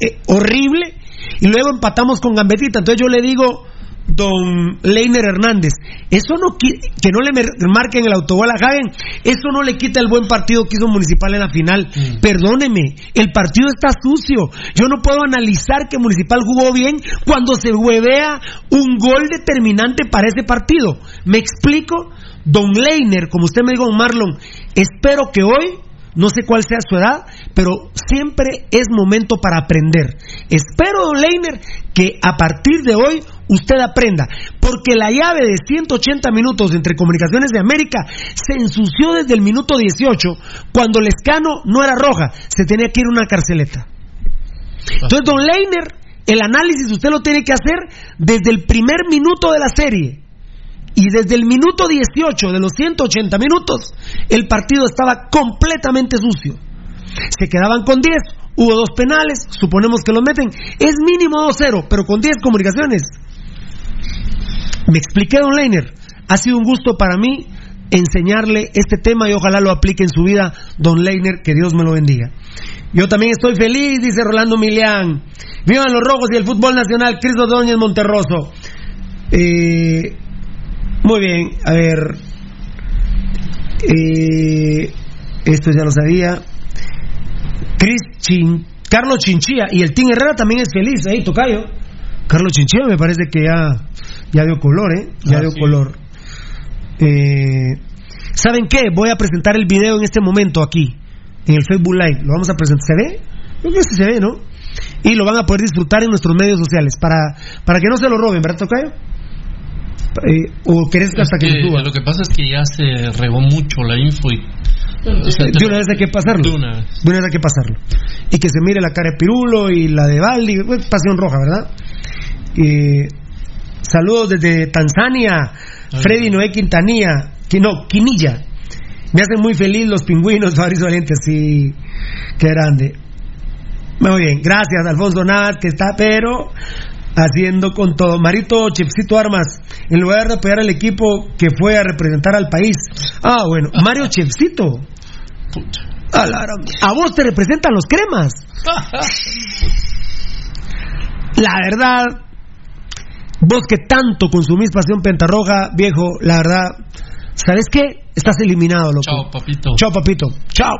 eh, horrible. Y luego empatamos con Gambetita. Entonces yo le digo, don Leiner Hernández, eso no que no le marquen el autogol a Hagen, eso no le quita el buen partido que hizo Municipal en la final. Perdóneme, el partido está sucio. Yo no puedo analizar que Municipal jugó bien cuando se huevea un gol determinante para ese partido. ¿Me explico? Don Leiner, como usted me dijo, don Marlon, espero que hoy no sé cuál sea su edad, pero siempre es momento para aprender. Espero, don Leiner, que a partir de hoy usted aprenda, porque la llave de 180 minutos entre Comunicaciones de América se ensució desde el minuto 18, cuando el escano no era roja, se tenía que ir a una carceleta. Entonces, don Leiner, el análisis usted lo tiene que hacer desde el primer minuto de la serie. Y desde el minuto 18 de los 180 minutos, el partido estaba completamente sucio. Se quedaban con 10, hubo dos penales, suponemos que los meten. Es mínimo 2-0, pero con 10 comunicaciones. Me expliqué, don Leiner. Ha sido un gusto para mí enseñarle este tema y ojalá lo aplique en su vida, don Leiner, que Dios me lo bendiga. Yo también estoy feliz, dice Rolando Milián. Vivan los rojos y el fútbol nacional, Cris Ordóñez Monterroso. Eh, muy bien, a ver. Eh, esto ya lo sabía. Chris Carlos Chinchilla y el Team Herrera también es feliz, ahí, Tocayo. Carlos Chinchilla me parece que ya, ya dio color, ¿eh? Ya Ah, dio sí. color. Eh, ¿Saben qué? Voy a presentar el video en este momento aquí, en el Facebook Live. Lo vamos a presentar. ¿Se ve? Yo creo que sí se ve, ¿no? Y lo van a poder disfrutar en nuestros medios sociales para, para que no se lo roben, ¿verdad, Tocayo? Eh, ¿O querés Es hasta que, que se suba? lo que pasa es que ya se regó mucho la info y o sea, te- de una vez hay que pasarlo. De una vez. De una vez hay que pasarlo. Y que se mire la cara de Pirulo y la de Baldi. pues, Pasión roja, ¿verdad? Eh, saludos desde Tanzania. Freddy Noé Quintanilla. Qui- No, Quinilla. Me hacen muy feliz los pingüinos, Fabricio Valiente. Sí, qué grande. Muy bien, gracias, Alfonso Nat, que está, pero haciendo con todo. Marito Chepsito Armas, en lugar de apoyar al equipo que fue a representar al país. Ah, bueno, Mario Chepsito. A, la gran- a vos te representan los cremas. La verdad, vos que tanto consumís pasión pentarroja, viejo, la verdad, ¿sabes qué? Estás eliminado, loco. Chao, papito. Chao, papito. Chao.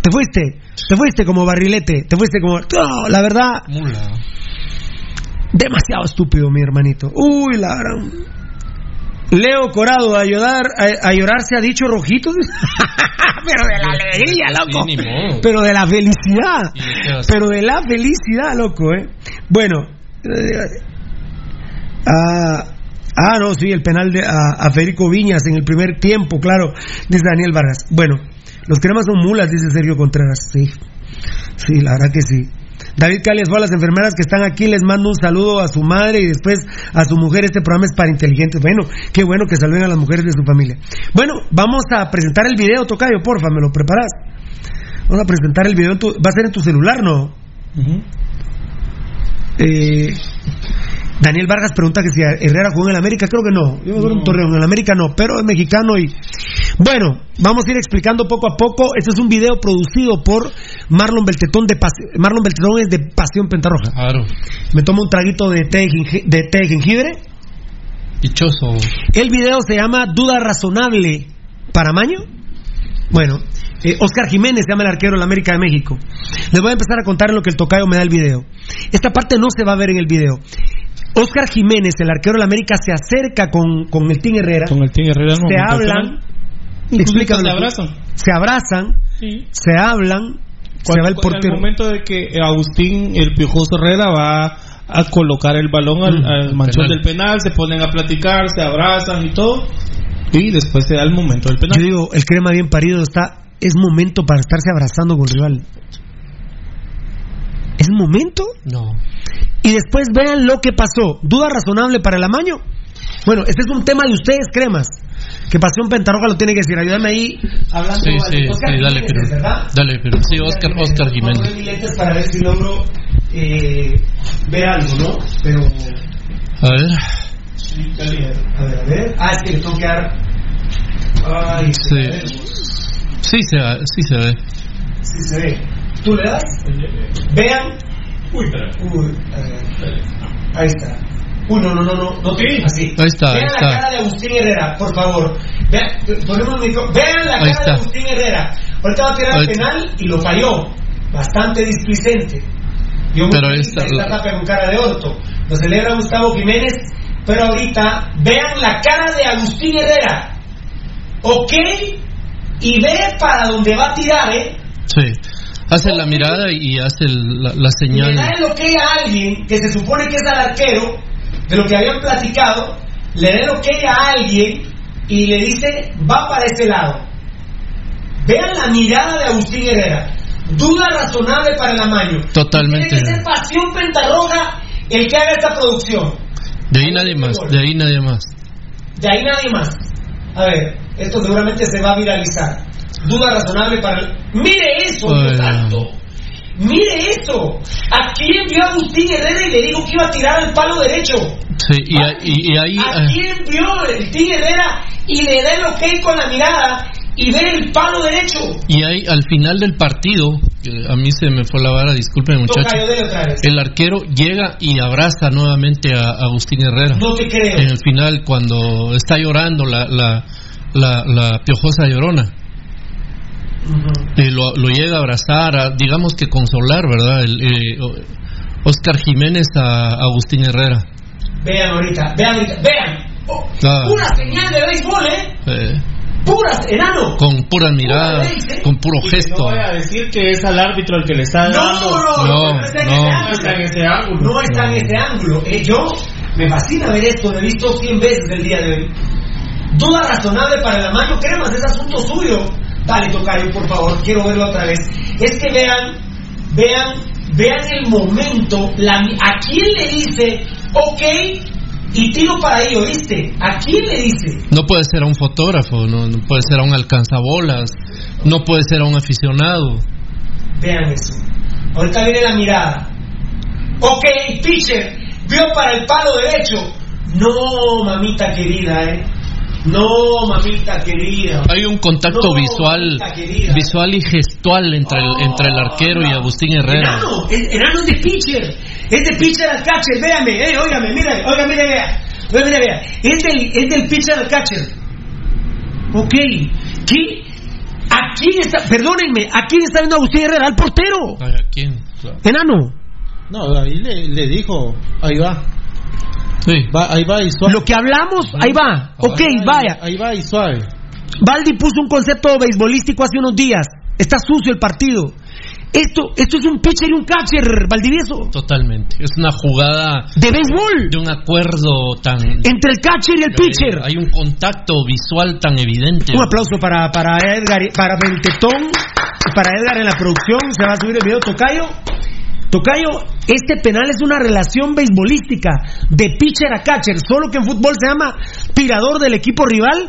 Te fuiste. Te fuiste como barrilete. Te fuiste como. No, la verdad, Mula. demasiado estúpido, mi hermanito. Uy, la gran. Leo Corado, a llorar, a, a llorar se ha dicho rojitos. Pero de la alegría, loco. Sí. Pero de la felicidad. ¿Y de qué vas a- Pero de la felicidad, loco, ¿eh? Bueno. Ah, ah, no, sí, el penal de, a, a Federico Viñas en el primer tiempo, claro, dice Daniel Vargas. Bueno, los cremas son mulas, dice Sergio Contreras. Sí, sí, la verdad que sí. David Calias fue a las enfermeras que están aquí, les mando un saludo a su madre y después a su mujer. Este programa es para inteligentes. Bueno, qué bueno que saluden a las mujeres de su familia. Bueno, vamos a presentar el video, Tocayo, porfa, ¿me lo preparas? Vamos a presentar el video, en tu- va a ser en tu celular, ¿no? Eh, Daniel Vargas pregunta que si Herrera jugó en el América, creo que no. Yo creo en Torreón, en el América no, pero es mexicano y bueno, vamos a ir explicando poco a poco. Este es un video producido por Marlon Beltetón de Pas- Marlon Beltetón es de Pasión Pentarroja. Claro. Me tomo un traguito de té de, té de jengibre. Dichoso. El video se llama Duda razonable para Maño. Bueno, eh, Oscar Jiménez se llama el arquero de la América de México. Les voy a empezar a contar en lo que el tocayo me da el video. Esta parte no se va a ver en el video. Oscar Jiménez, el arquero de la América, se acerca con, con el Team Herrera. Con el Team Herrera. Se hablan. Se abrazan. Se abrazan. Sí. Se hablan. se va el portero. En el momento de que Agustín, el Piojoso Herrera, va a colocar el balón al, al manchón del penal, se ponen a platicar, se abrazan y todo. Y después se da el momento del penal. Yo digo, el crema bien parido está. Es momento para estarse abrazando con el rival. ¿Es momento? No. Y después vean lo que pasó. ¿Duda razonable para el amaño? Bueno, este es un tema de ustedes, cremas. Que Pasión Pentarroja lo tiene que decir. Ayúdame ahí hablando. Sí, sí, Oscar sí, dale, Jiménez, pero. ¿verdad? Dale, pero. Sí, Oscar, Oscar Jiménez. mis lentes para ver si logro eh, ver algo, ¿no? Pero. A ver. A ver, a ver. Ah, es que le tengo que dar. Ay, Sí. Sí se, sí se ve. Sí se ve. ¿Tú le das? Vean. Uy, Uy, eh, ahí está. Uy, no, no, no, no, no así. Ahí está, Vean ahí la está. cara de Agustín Herrera, por favor. Vean, ponemos el micro. Vean la Ahí cara está. de Agustín Herrera. Ahorita va a tirar el Ahí está. penal y lo falló. Bastante displicente. Dio Pero muy esta- esta tapa con cara de orto. Lo celebra Gustavo Jiménez, pero ahorita vean la cara de Agustín Herrera. ¿Ok? Y ve para donde va a tirar, ¿eh? Sí. Hace la mirada y hace el- la, la Y le señal. da el ok a alguien que se supone que es al arquero, de lo que habían platicado, le da el ok a alguien y le dice, va para ese lado. Vean la mirada de Agustín Herrera. Duda razonable para el amaño. Totalmente. Tiene que ser pasión pentarroja el que haga esta producción. De ahí nadie más. De ahí nadie más. De ahí nadie más. A ver, esto seguramente se va a viralizar. Duda razonable para. Mire eso, Dios Ay. santo. Mire eso. ¿A quién vio Agustín Herrera y le dijo que iba a tirar al palo derecho? Sí, y, a- y- y ahí. ¿A eh, quién vio Tigre Herrera y le da el ok con la mirada y ve el palo derecho? Y ahí al final del partido, a mí se me fue la vara, disculpen muchachos. El arquero llega y abraza nuevamente a a Agustín Herrera. No te creo. En el final, cuando está llorando la, la, la, la piojosa llorona. Y lo, lo llega a abrazar, a, digamos que consolar, ¿verdad? El, eh, Oscar Jiménez a Agustín Herrera. Vean ahorita, vean ahorita, vean. Oh, Ah. Pura señal de béisbol, ¿eh? Eh, Pura, enano. con pura mirada, Pura ley, ¿eh? con puro Y gesto. No voy a decir que es al árbitro el que le está No, dando. no, No, no, está en no. está en ángulo. ese ángulo. No está en ese ángulo. Eh, yo me fascina ver esto, lo he visto 100 veces el día de hoy. Duda razonable para el amaño, cremas, es asunto suyo. Dale, Tocayo, por favor, quiero verlo otra vez. Es que vean, vean, vean el momento, la, a quién le dice, ok, y tiro para ahí, ¿oíste? ¿A quién le dice? No puede ser a un fotógrafo, no, no puede ser a un alcanzabolas, no puede ser a un aficionado. Vean eso. Ahorita viene la mirada. Ok, pitcher, vio para el palo derecho. No, mamita querida, eh. No, mamita querida. Hay un contacto No, visual, visual y gestual entre el, entre el arquero y Agustín Herrera. Enano, enano es de pitcher. Es de pitcher al catcher, véame, eh, óigame, mire, oiga, mire, vea. Oiga, mire, vea. Es del, es del pitcher al catcher. Ok. ¿Qué? ¿A quién está, perdónenme, a quién está viendo Agustín Herrera? Al portero. ¿a quién? Claro. Enano. No, ahí le, le dijo, ahí va. Sí. va. Ahí va y suave. Lo que hablamos, ahí va. Ok, Ahí va y- vaya. Ahí va y suave. Baldi puso un concepto beisbolístico hace unos días. Está sucio el partido. Esto, esto es un pitcher y un catcher, Valdivieso. Totalmente. Es una jugada De béisbol. de un acuerdo tan. Entre el catcher y el pitcher. Hay un contacto visual tan evidente. Un aplauso para, para Edgar, para Beltetón, y para Edgar en la producción. Se va a subir el video Tocayo. Tocayo, este penal es una relación beisbolística de pitcher a catcher, solo que en fútbol se llama tirador del equipo rival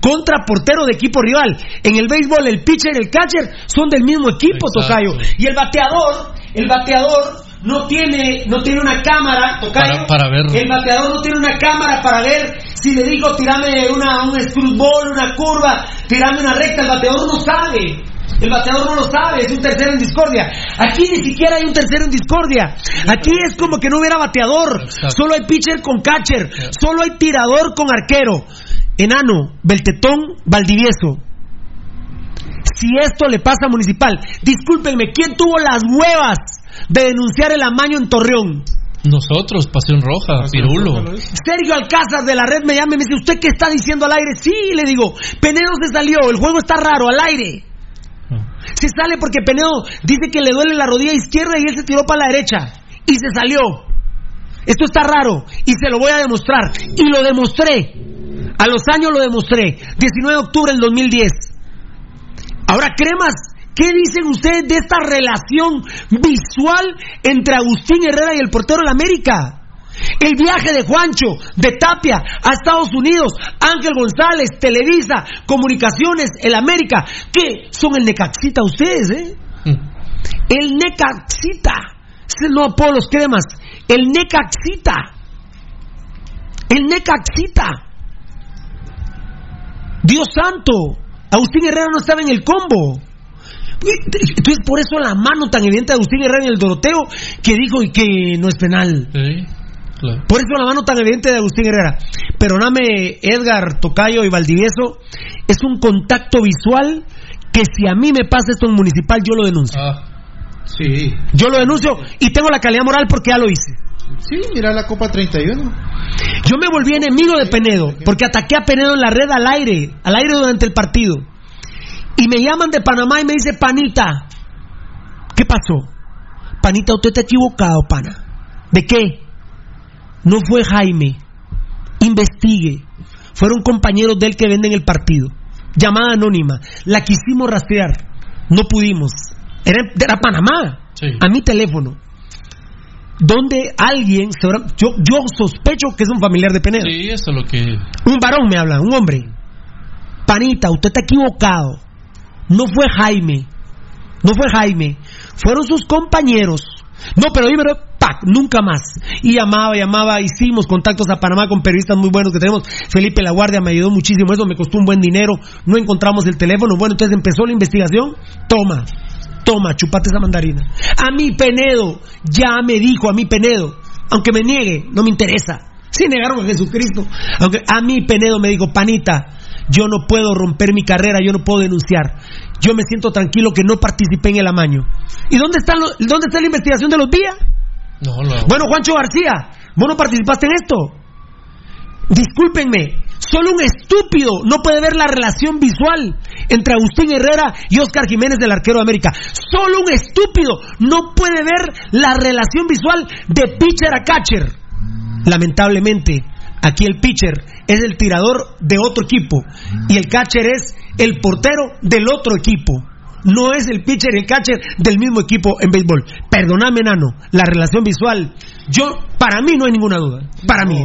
contra portero de equipo rival. En el béisbol el pitcher y el catcher son del mismo equipo, Exacto. Tocayo. Y el bateador, el bateador no tiene no tiene una cámara, Tocayo. Para- para ver. El bateador no tiene una cámara para ver si le digo tirame una, un screwball, una curva, tirame una recta, el bateador no sabe. El bateador no lo sabe, es un tercero en discordia. Aquí ni siquiera hay un tercero en discordia. Aquí es como que no hubiera bateador. Solo hay pitcher con catcher. Solo hay tirador con arquero. Enano, Beltetón, Valdivieso. si esto le pasa a Municipal. Discúlpenme, ¿quién tuvo las huevas de denunciar el amaño en Torreón? Nosotros, Pasión Roja, Pirulo. Sergio Alcázar de la red me llama y me dice, ¿usted qué está diciendo al aire? Sí, le digo, Penedo se salió, el juego está raro, al aire. Se sale porque Penedo dice que le duele la rodilla izquierda y él se tiró para la derecha. Y se salió. Esto está raro y se lo voy a demostrar. Y lo demostré. A los años lo demostré. 19 de octubre del 2010. Ahora, cremas, ¿qué dicen ustedes de esta relación visual entre Agustín Herrera y el portero de la América? El viaje de Juancho, de Tapia a Estados Unidos, Ángel González, Televisa, Comunicaciones, el América, ¿qué? Son el Necaxita ustedes, ¿eh? El Necaxita. No apodo los cremas. El Necaxita. El Necaxita. Dios santo. Agustín Herrera no estaba en el combo. Entonces, por eso la mano tan evidente de Agustín Herrera en el Doroteo que dijo y que no es penal. Por eso la mano tan evidente de Agustín Herrera. Perdóname, Edgar, Tocayo y Valdivieso, es un contacto visual que si a mí me pasa esto en municipal, yo lo denuncio. Sí. Yo lo denuncio y tengo la calidad moral porque ya lo hice. Sí, mira la Copa 31. Yo me volví enemigo de Penedo porque ataqué a Penedo en la red al aire, al aire durante el partido. Y me llaman de Panamá y me dice, Panita, ¿qué pasó? Panita, usted está equivocado, pana. ¿De qué? No fue Jaime. Investigue. Fueron compañeros de él que venden el partido. Llamada anónima. La quisimos rastrear. No pudimos. Era, era Panamá. A mi teléfono. Donde alguien, yo, yo sospecho que es un familiar de Penedo. Sí, eso es lo que. Un varón me habla, un hombre. Panita, usted está equivocado. No fue Jaime. No fue Jaime. Fueron sus compañeros. No, pero dime, pac, nunca más. Y llamaba, llamaba, hicimos contactos a Panamá con periodistas muy buenos que tenemos. Felipe La Guardia me ayudó muchísimo, eso me costó un buen dinero. No encontramos el teléfono. Bueno, entonces empezó la investigación. Toma, toma, chupate esa mandarina. A mí Penedo, ya me dijo, a mí Penedo, aunque me niegue, no me interesa. Sí negaron a Jesucristo. Aunque a mí Penedo me dijo, panita, yo no puedo romper mi carrera, yo no puedo denunciar. Yo me siento tranquilo que no participé en el amaño. ¿Y dónde está, lo- dónde está la investigación de los días? No, lo- Bueno, Juancho García, ¿vos no participaste en esto? Discúlpenme, solo un estúpido no puede ver la relación visual entre Agustín Herrera y Oscar Jiménez del arquero de América. Solo un estúpido no puede ver la relación visual de pitcher a catcher. Lamentablemente, aquí el pitcher es el tirador de otro equipo y el catcher es el portero del otro equipo. No es el pitcher y el catcher del mismo equipo en béisbol. Perdóname, Nano, la relación visual, yo, para mí no hay ninguna duda. Para mí.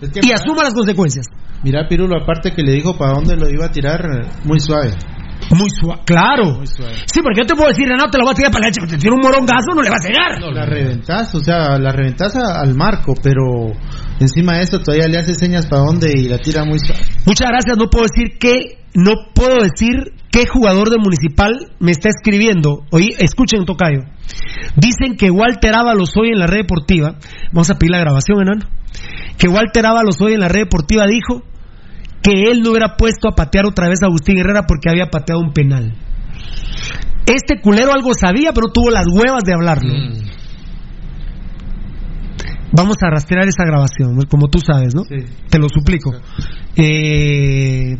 es que y para- asuma las consecuencias. Mira, Pirulo, aparte que le dijo para dónde lo iba a tirar, muy suave. Muy suave, claro. Sí, porque yo te puedo decir, Renato, te lo voy a tirar para la leche, te tiro un morongazo, no le vas a llegar. La reventás, o sea, la reventás al marco, pero encima de eso todavía le hace señas para dónde y la tira muy suave. Muchas gracias, no puedo decir que, no puedo decir qué jugador de Municipal me está escribiendo. Oye, escuchen, Tocayo. Dicen que Walter Ábalos hoy en la red deportiva, vamos a pedir la grabación, enano, que Walter Ábalos hoy en la red deportiva dijo que él no hubiera puesto a patear otra vez a Agustín Herrera porque había pateado un penal. Este culero algo sabía, pero tuvo las huevas de hablarlo. Vamos a rastrear esa grabación, como tú sabes, ¿no? Te lo suplico. Eh,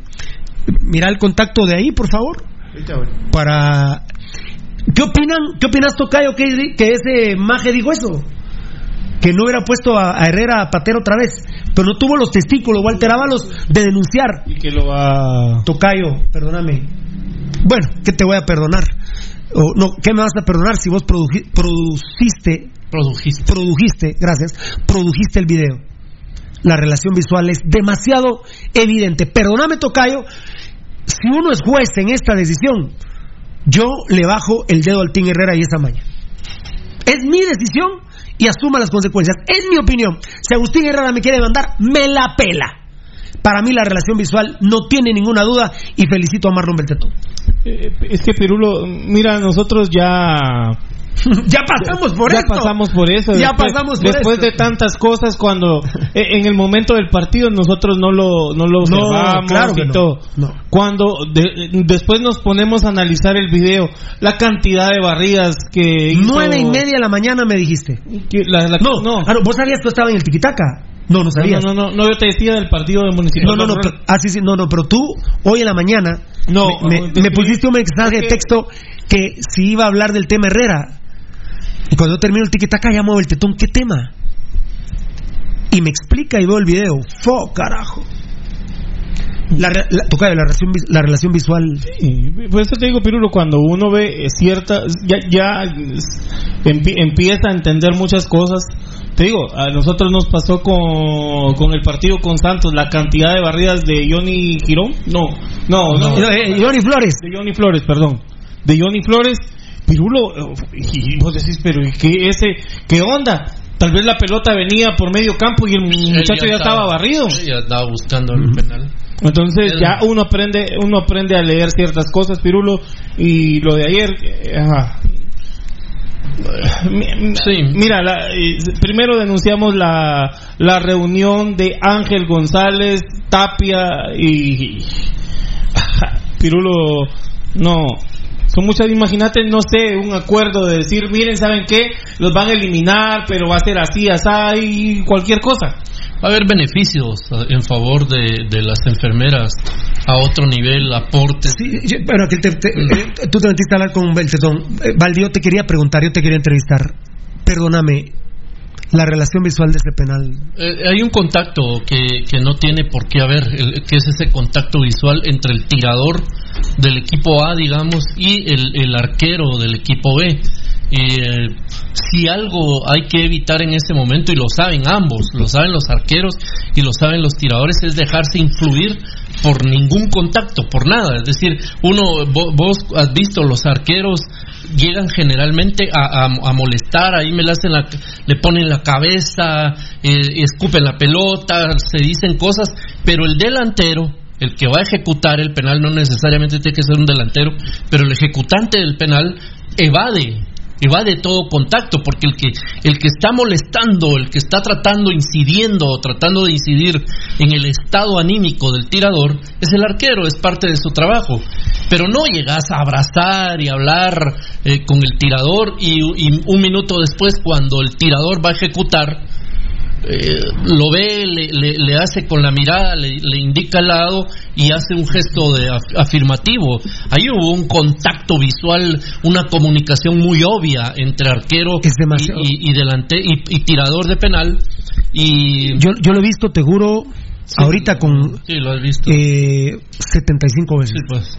mira el contacto de ahí, por favor. Para. ¿Qué opinan? ¿Qué opinas, Tocayo, que, que ese maje dijo eso? Que no hubiera puesto a, a Herrera a patear otra vez, pero no tuvo los testículos, Walter Ábalos, de denunciar. Y que lo va. Tocayo, perdóname. Bueno, ¿qué te voy a perdonar? O, no, ¿qué me vas a perdonar si vos produciste, produjiste, produjiste, gracias, produjiste el video? La relación visual es demasiado evidente. Perdóname, Tocayo, si uno es juez en esta decisión, yo le bajo el dedo al Team Herrera y esa maña. Es mi decisión y asuma las consecuencias. Es mi opinión. Si Agustín Herrera me quiere mandar, me la pela. Para mí la relación visual no tiene ninguna duda y felicito a Marlon Beltetón. Eh, es que Pirulo, mira, nosotros ya ya pasamos por ya esto. pasamos por eso. Ya Después- pasamos por Después esto. de tantas cosas, cuando eh, en el momento del partido nosotros no lo, no lo No, observamos claro que y no. todo. No. Cuando de- después nos ponemos a analizar el video, la cantidad de barridas que hizo... Nueve y media de la mañana me dijiste. que la- la- No, no. ah, no, vos sabías que estaba en el tiquitaca. No, no sabías. No, no, no, no, yo te decía del partido de Municipal. No, no, no, pero, ah, sí, sí, no, no, pero tú hoy en la mañana No, me, pusiste un mensaje de texto que si iba a hablar del tema Herrera. Y cuando yo termino el tiquitaca ya muevo el tetón, ¿qué tema? Y me explica y veo el video. ¡Fo, carajo! La, la, tocayo, la, relación, la relación visual. Sí, por eso te digo, Pirulo, cuando uno ve ciertas, ya, ya empie- empieza a entender muchas cosas. Te digo, a nosotros nos pasó con, con el partido con Santos, la cantidad de barridas de Johnny Girón. No, no, no. No, eh, Johnny Flores. De Johnny Flores, perdón. De Johnny Flores. Pirulo, eh, y vos decís, pero ¿y qué, ese, qué onda? Tal vez la pelota venía por medio campo y el muchacho ya estaba barrido. Ya estaba buscando el penal. Entonces ya uno aprende, uno aprende a leer ciertas cosas, Pirulo, y lo de ayer, eh, ajá. Mi- Mira, la- eh, primero denunciamos la, la reunión de Ángel González, Tapia y Pirulo, no. Son muchas, imagínate, no sé, un acuerdo de decir, miren, ¿saben qué? Los van a eliminar, pero va a ser así, así, y cualquier cosa. Va a haber beneficios en favor de, de las enfermeras a otro nivel, aportes. Sí, yo- bueno, te- te- eh, tú te metiste a hablar con el tetón. Eh, Valdi, yo te quería preguntar, yo te quería entrevistar. Perdóname, la relación visual de ese penal. Eh, hay un contacto que, que no tiene por qué haber, el- que es ese contacto visual entre el tirador del equipo A, digamos, y el, el arquero del equipo B. Eh, si algo hay que evitar en ese momento, y lo saben ambos, lo saben los arqueros y lo saben los tiradores, es dejarse influir por ningún contacto, por nada. Es decir, uno, vo- vos has visto los arqueros llegan generalmente a, a- a molestar, ahí me la hacen la, le ponen la cabeza, eh, escupen la pelota, se dicen cosas, pero el delantero, el que va a ejecutar el penal, no necesariamente tiene que ser un delantero, pero el ejecutante del penal evade evade todo contacto porque el que el que está molestando el que está tratando incidiendo o tratando de incidir en el estado anímico del tirador es el arquero es parte de su trabajo. Pero no llegas a abrazar y hablar eh, con el tirador y, y un minuto después cuando el tirador va a ejecutar eh, lo ve, le, le- le hace con la mirada, le, le indica al lado y hace un gesto de af- afirmativo. Ahí hubo un contacto visual, una comunicación muy obvia entre arquero y, y- y delante y, y tirador de penal. Y Yo, yo lo he visto, te juro, ahorita con sí, lo has visto. eh, 75 veces. pues.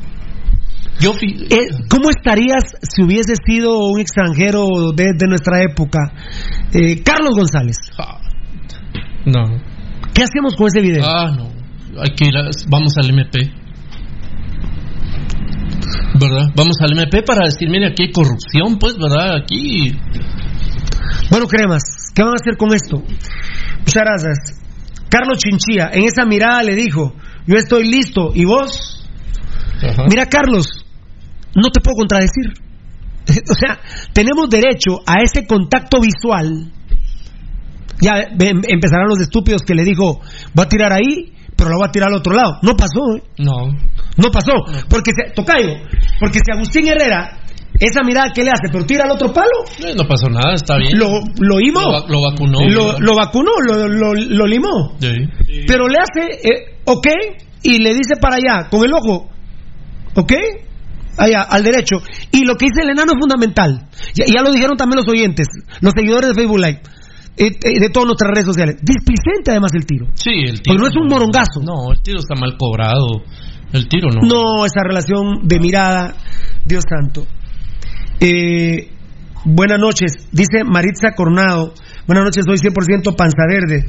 Yo Eh, ¿Cómo estarías si hubiese sido un extranjero de, de nuestra época? Eh, Carlos González. No. ¿Qué hacemos con ese video? Ah, no. Hay que ir a- vamos al MP. ¿Verdad? Vamos al MP para decir, mire, aquí hay corrupción, pues, ¿verdad? Aquí. Bueno, cremas, ¿qué van a hacer con esto? Muchas gracias. Carlos Chinchilla, en esa mirada le dijo, yo estoy listo, ¿y vos? Mira, Carlos, no te puedo contradecir. O sea, tenemos derecho a ese contacto visual. Ya em- empezarán los estúpidos que le dijo, voy a tirar ahí, pero lo voy a tirar al otro lado. No pasó, ¿eh? No. No pasó. Porque se, Tocayo, porque si Agustín Herrera, esa mirada que le hace, pero tira al otro palo, No pasó nada, está bien. lo, lo imó. Lo, va- lo vacunó. Lo, lo vacunó, lo, lo, lo limó. Sí. Pero le hace, eh, ok, y le dice para allá, con el ojo, ok, allá, al derecho. Y lo que dice el enano es fundamental. Ya, ya lo dijeron también los oyentes, los seguidores de Facebook Live, de todas nuestras redes sociales. Displicente además el tiro. Sí, el Porque no es un morongazo. No, el tiro está mal cobrado. El tiro no. No, esa relación de mirada, Dios santo. Eh, buenas noches, dice Maritza Coronado. Buenas noches, soy 100% panza verde.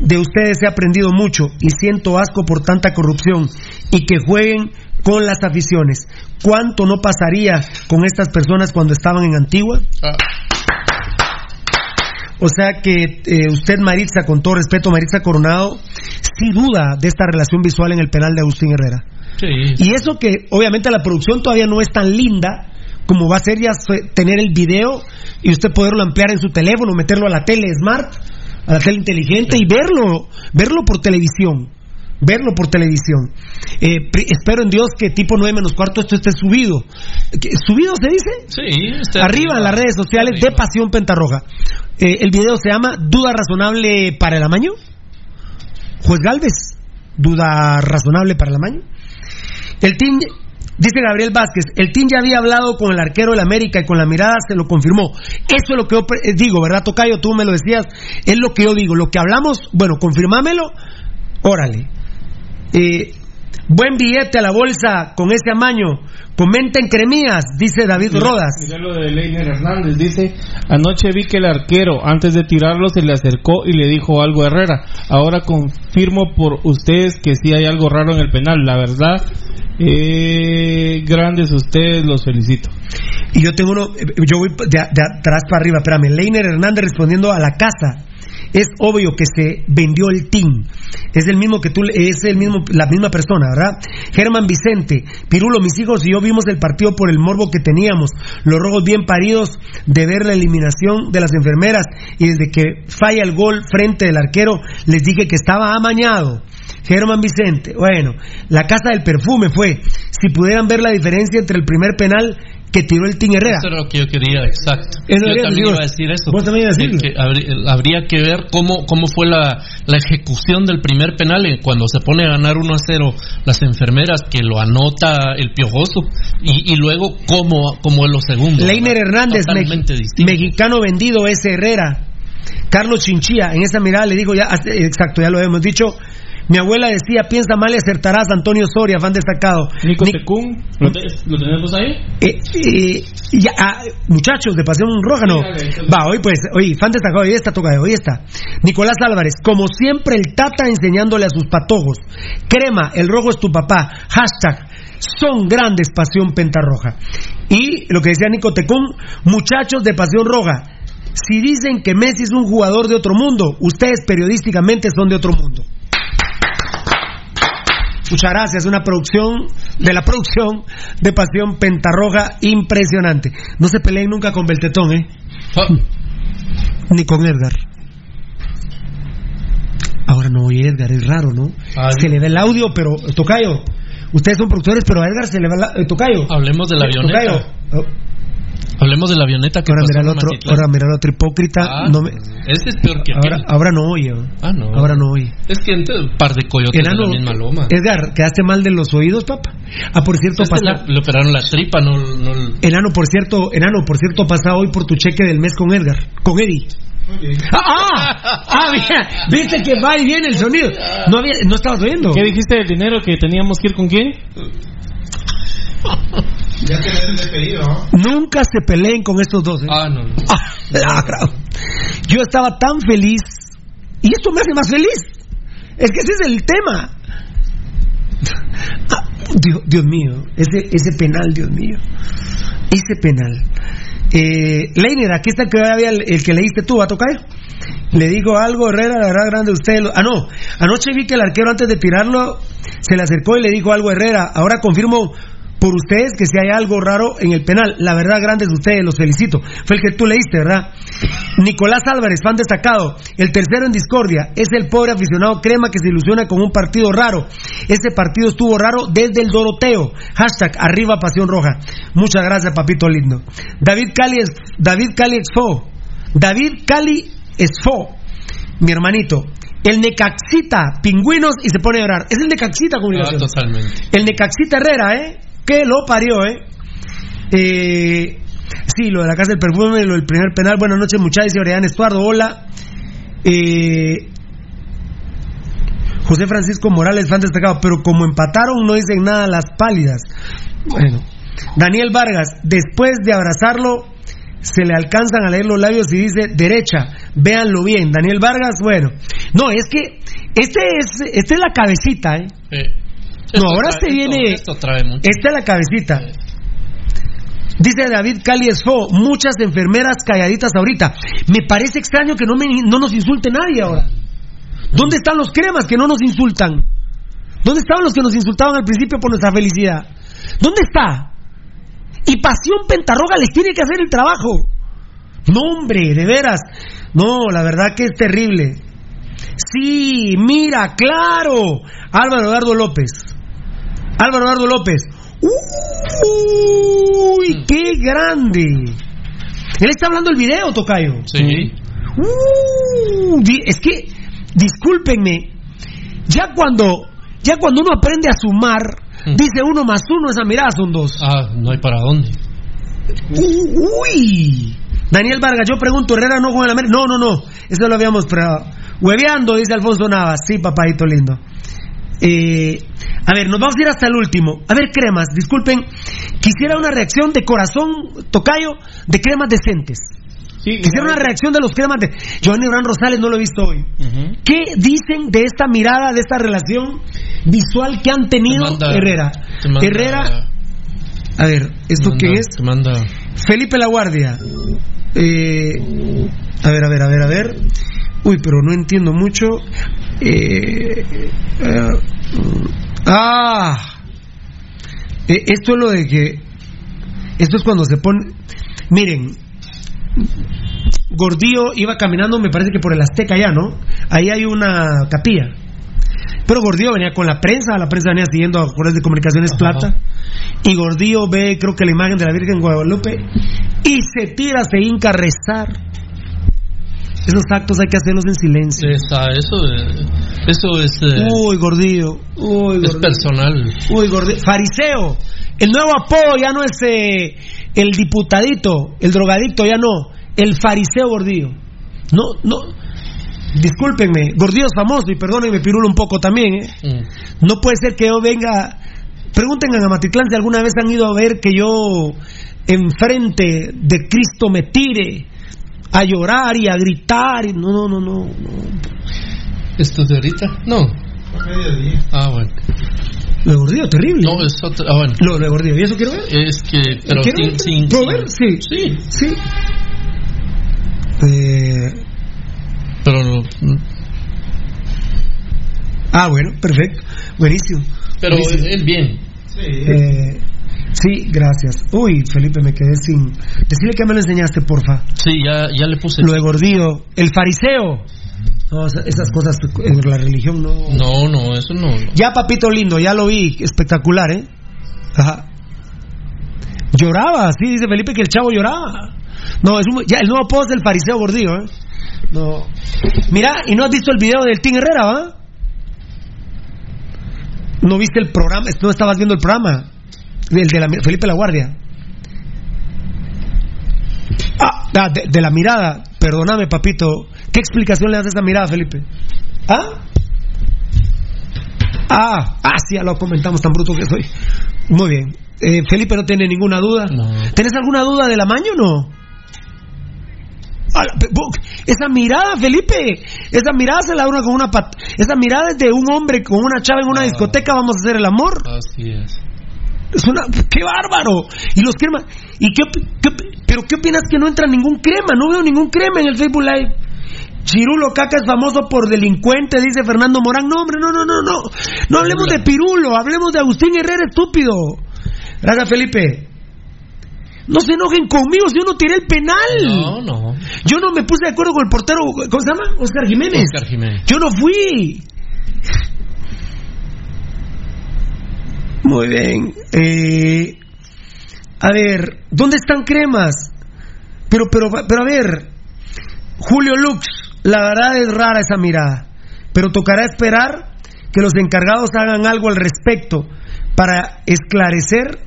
De ustedes he aprendido mucho y siento asco por tanta corrupción y que jueguen con las aficiones. ¿Cuánto no pasaría con estas personas cuando estaban en Antigua? O sea que eh, usted, Maritza, con todo respeto, Maritza Coronado, sí duda de esta relación visual en el penal de Agustín Herrera. Sí. Y eso que obviamente la producción todavía no es tan linda como va a ser ya tener el video y usted poderlo ampliar en su teléfono, meterlo a la tele smart, a la tele inteligente y verlo, verlo por televisión. Verlo por televisión. Eh, espero en Dios que tipo 9 menos cuarto esto esté subido. ¿Qué- ¿Subido se dice? Sí, está arriba en las redes sociales de Pasión Pentarroja. Eh, el video se llama Duda razonable para el amaño. Juez Galvez, duda razonable para el amaño. El team, dice Gabriel Vázquez, el team ya había hablado con el arquero del América y con la mirada se lo confirmó. Eso es lo que yo eh, digo, ¿verdad, Tocayo? Tú me lo decías, es lo que yo digo. Lo que hablamos, bueno, confirmámelo, órale. Eh, buen billete a la bolsa con ese amaño. Comenten cremías, dice David Rodas. Mira lo de Leiner Hernández, dice, anoche vi que el arquero antes de tirarlo se le acercó y le dijo algo a Herrera. Ahora confirmo por ustedes que sí hay algo raro en el penal. La verdad, eh, grandes ustedes, los felicito. Y yo tengo uno, eh, yo voy de, de atrás para arriba, espérame. Leiner Hernández respondiendo a la casa. Es obvio que se vendió el team. Es el mismo que tú, es el mismo, la misma persona, ¿verdad? Germán Vicente, Pirulo, mis hijos y yo vimos el partido por el morbo que teníamos. Los rojos bien paridos de ver la eliminación de las enfermeras y desde que falla el gol frente del arquero les dije que estaba amañado. Germán Vicente, bueno, la casa del perfume fue. Si pudieran ver la diferencia entre el primer penal que tiró el Team Herrera. Eso era lo que yo quería, exacto. Eso yo también iba a decir eso. Vos también que habría, que ver cómo, cómo fue la, la ejecución del primer penal eh, cuando se pone a ganar 1 a 0 las enfermeras, que lo anota el piojoso, y, y luego cómo, cómo es lo segundo. Leiner. Hernández, distinto. mexicano vendido, ese Herrera. Carlos Chinchilla, en esa mirada le digo, ya, exacto, ya lo hemos dicho. Mi abuela decía, piensa mal y acertarás, Antonio Soria, fan destacado. Nico Ni- Tecún, ¿lo, te- lo tenemos ahí? Eh, eh, ya, ah, muchachos de Pasión Roja, no. Va, hoy pues, hoy, fan destacado, hoy está tocado, hoy está. Nicolás Álvarez, como siempre, el Tata enseñándole a sus patojos. Crema, el rojo es tu papá. Hashtag, son grandes Pasión Pentarroja. Y lo que decía Nico Tecún, muchachos de Pasión Roja. Si dicen que Messi es un jugador de otro mundo, ustedes periodísticamente son de otro mundo. Muchas gracias, una producción de la producción de Pasión Pentarroja impresionante. No se peleen nunca con Beltetón, ¿eh? Ni con Edgar. Ahora no oye Edgar, es raro, ¿no? Se le ve el audio, pero Tocayo, ustedes son productores, pero a Edgar se le ve el Tocayo. Hablemos de la avioneta. Tocayo. Hablemos de la avioneta que Ahora pasó mira el en otro, Matitlán. ahora mira el otro hipócrita. Ah, no me- Ese es peor que ahora, aquel. ahora no oye. Ah, no. Ahora no oye. Es que entre un par de coyotes de la misma loma. Edgar, ¿quedaste mal de los oídos, papá? Ah, por cierto, Es que pasa... le, le operaron la tripa, no, no Enano, por cierto, enano, por cierto, pasa hoy por tu cheque del mes con Edgar, con Eddie. Ah, ah, ah, mira, viste que va y viene el sonido. No había, no estabas oyendo. ¿Qué dijiste del dinero que teníamos que ir con quién? Ya tenés el despedido, ¿no? Nunca se peleen con estos dos. ¿eh? Ah, no, no. Ah, lacra. Yo estaba tan feliz y esto me hace más feliz. Es que ese es el tema. Ah, Dios, Dios mío, ese, ese penal, Dios mío. Ese penal. Eh, Leiner, aquí está el que, había- el que leíste tú, ¿a tocar? Le digo algo, Herrera, la verdad grande usted. lo- Ah, no. Anoche vi que el arquero antes de tirarlo se le acercó y le dijo algo a Herrera. Ahora confirmo por ustedes que si hay algo raro en el penal. La verdad grande de ustedes, los felicito. Fue el que tú leíste, ¿verdad? Nicolás Álvarez, fan destacado. El tercero en discordia es el pobre aficionado crema que se ilusiona con un partido raro. Ese partido estuvo raro desde el Doroteo. Hashtag arriba pasión roja. Muchas gracias, papito lindo. David Cali, es- David Cali Expo. David Cali Expo. Mi hermanito. El Necaxita, pingüinos y se pone a llorar. Es el Necaxita Ah, comunicación. totalmente. El Necaxita Herrera, ¿eh? Que lo parió, ¿eh? Eh, Sí, lo de la casa del perfume, lo del primer penal. Buenas noches, muchachos. Orián Estuardo, hola. Eh, José Francisco Morales, fan destacado. Pero como empataron, no dicen nada las pálidas. Bueno. Daniel Vargas, después de abrazarlo, se le alcanzan a leer los labios y dice derecha, véanlo bien. Daniel Vargas, bueno. No, es que este es, esta es la cabecita. Eh, No, ahora se viene. Esto, esto trae mucho. Esta es la cabecita. Dice David Cali Esfo, muchas enfermeras calladitas ahorita. Me parece extraño que no, me- no nos insulte nadie ahora. ¿Dónde están los cremas que no nos insultan? ¿Dónde estaban los que nos insultaban al principio por nuestra felicidad? ¿Dónde está? Y Pasión Pentarroga les tiene que hacer el trabajo. No, hombre, de veras. No, la verdad que es terrible. Sí, mira, claro. Álvaro Eduardo López. Álvaro Eduardo López. Uy, qué grande. Él está hablando el video, Tocayo. Sí. Uh, di- es que, discúlpenme, ya cuando, ya cuando uno aprende a sumar, dice uno más uno, esa mirada son dos. Ah, no hay para dónde. Uy. Daniel Vargas, yo pregunto, Herrera no juega en la América. No, no, no. Eso lo habíamos pero Hueveando, dice Alfonso Navas. Sí, papadito lindo. Eh, a ver, nos vamos a ir hasta el último. A ver, cremas, disculpen. Quisiera una reacción de corazón, tocayo, de cremas decentes. Quisiera una reacción de los cremas de. Giovanni Orán Rosales no lo he visto hoy. ¿Qué dicen de esta mirada, de esta relación visual que han tenido Te manda- Herrera? manda- Herrera. A ver, ¿esto Te qué manda- es? manda. Felipe La Guardia. Eh, a ver, a ver, a ver, a ver. Uy, pero no entiendo mucho. Eh, eh, ah. Eh, esto es lo de que. Esto es cuando se pone. Miren. Gordillo iba caminando, me parece que por el Azteca ya, ¿no? Ahí hay una capilla. Pero Gordillo venía con la prensa, la prensa venía siguiendo a Juegos de Comunicaciones Plata. Y Gordillo ve, creo que la imagen de la Virgen Guadalupe y se tira, se hinca a rezar. Esos actos hay que hacerlos en silencio. Esa- eso, eh, eso es, eh, Uy, Gordillo. Uy, es Gordillo. personal. Uy, Gordillo. Fariseo. El nuevo apodo ya no es eh, el diputadito, el drogadicto, ya no. El fariseo Gordillo. No, no. Discúlpenme, Gordillo es famoso y perdónenme, pirulo un poco también, ¿eh? Mm. No puede ser que yo venga. Pregunten a Amatitlán si alguna vez han ido a ver que yo enfrente de Cristo me tire a llorar y a gritar. y- No, no, no, no. ¿Esto es de ahorita? No. Ah, bueno. Lo de Gordillo, terrible. No, es otra. Ah, bueno. Lo de Gordillo, ¿y eso quiero ver? Es que, pero ¿Quiero sin. ver? sin, ¿Puedo sin- ver? Sí. Sí. Sí. Eh, Pero lo- ah, bueno, perfecto. Buenísimo. Pero Buenísimo. él bien. Eh, sí, gracias. Uy, Felipe, me quedé sin. Decirle que me lo enseñaste, porfa. Sí, ya, ya le puse. Lo de Gordillo. El fariseo. No, esa- esas cosas en la religión no. No, no, eso no. no. Ya, papito lindo, ya lo vi. Espectacular, ¿eh? Ajá. Lloraba, sí, dice Felipe que el chavo lloraba. No, es un- ya, el nuevo post del fariseo Gordillo, ¿eh? No. Mira, ¿y no has visto el video del Tim Herrera, va? ¿No viste el programa? No estabas viendo el programa. El de la, Felipe La Guardia. Ah, ah, de, de la mirada. Perdóname, papito. ¿Qué explicación le das a esa mirada, Felipe? ¿Ah? Ah, ah, sí, ya lo comentamos, tan bruto que soy. Muy bien. Eh, Felipe no tiene ninguna duda. ¿Tenés alguna duda del amaño o no? Ah, Esa mirada, Felipe, esa mirada se la uno con una pat Esa mirada es de un hombre con una chava en una discoteca, vamos a hacer el amor. Así es. Es una, qué bárbaro. Y los cremas, ¿y qué, pero qué opinas que no entra ningún crema? No veo ningún crema en el Facebook Live. Chirulo Caca es famoso por delincuente, dice Fernando Morán. No, hombre, no, no, no, no. No hablemos de Pirulo, hablemos de Agustín Herrera, estúpido. Gracias, Felipe. No se enojen conmigo si yo no tiré el penal. No, no. Yo no me puse de acuerdo con el portero, ¿cómo se llama? Oscar Jiménez. Oscar Jiménez. Yo no fui. Muy bien. Eh, a ver, ¿dónde están cremas? Pero, pero, pero a ver, Julio Lux, la verdad es rara esa mirada, pero tocará esperar que los encargados hagan algo al respecto para esclarecer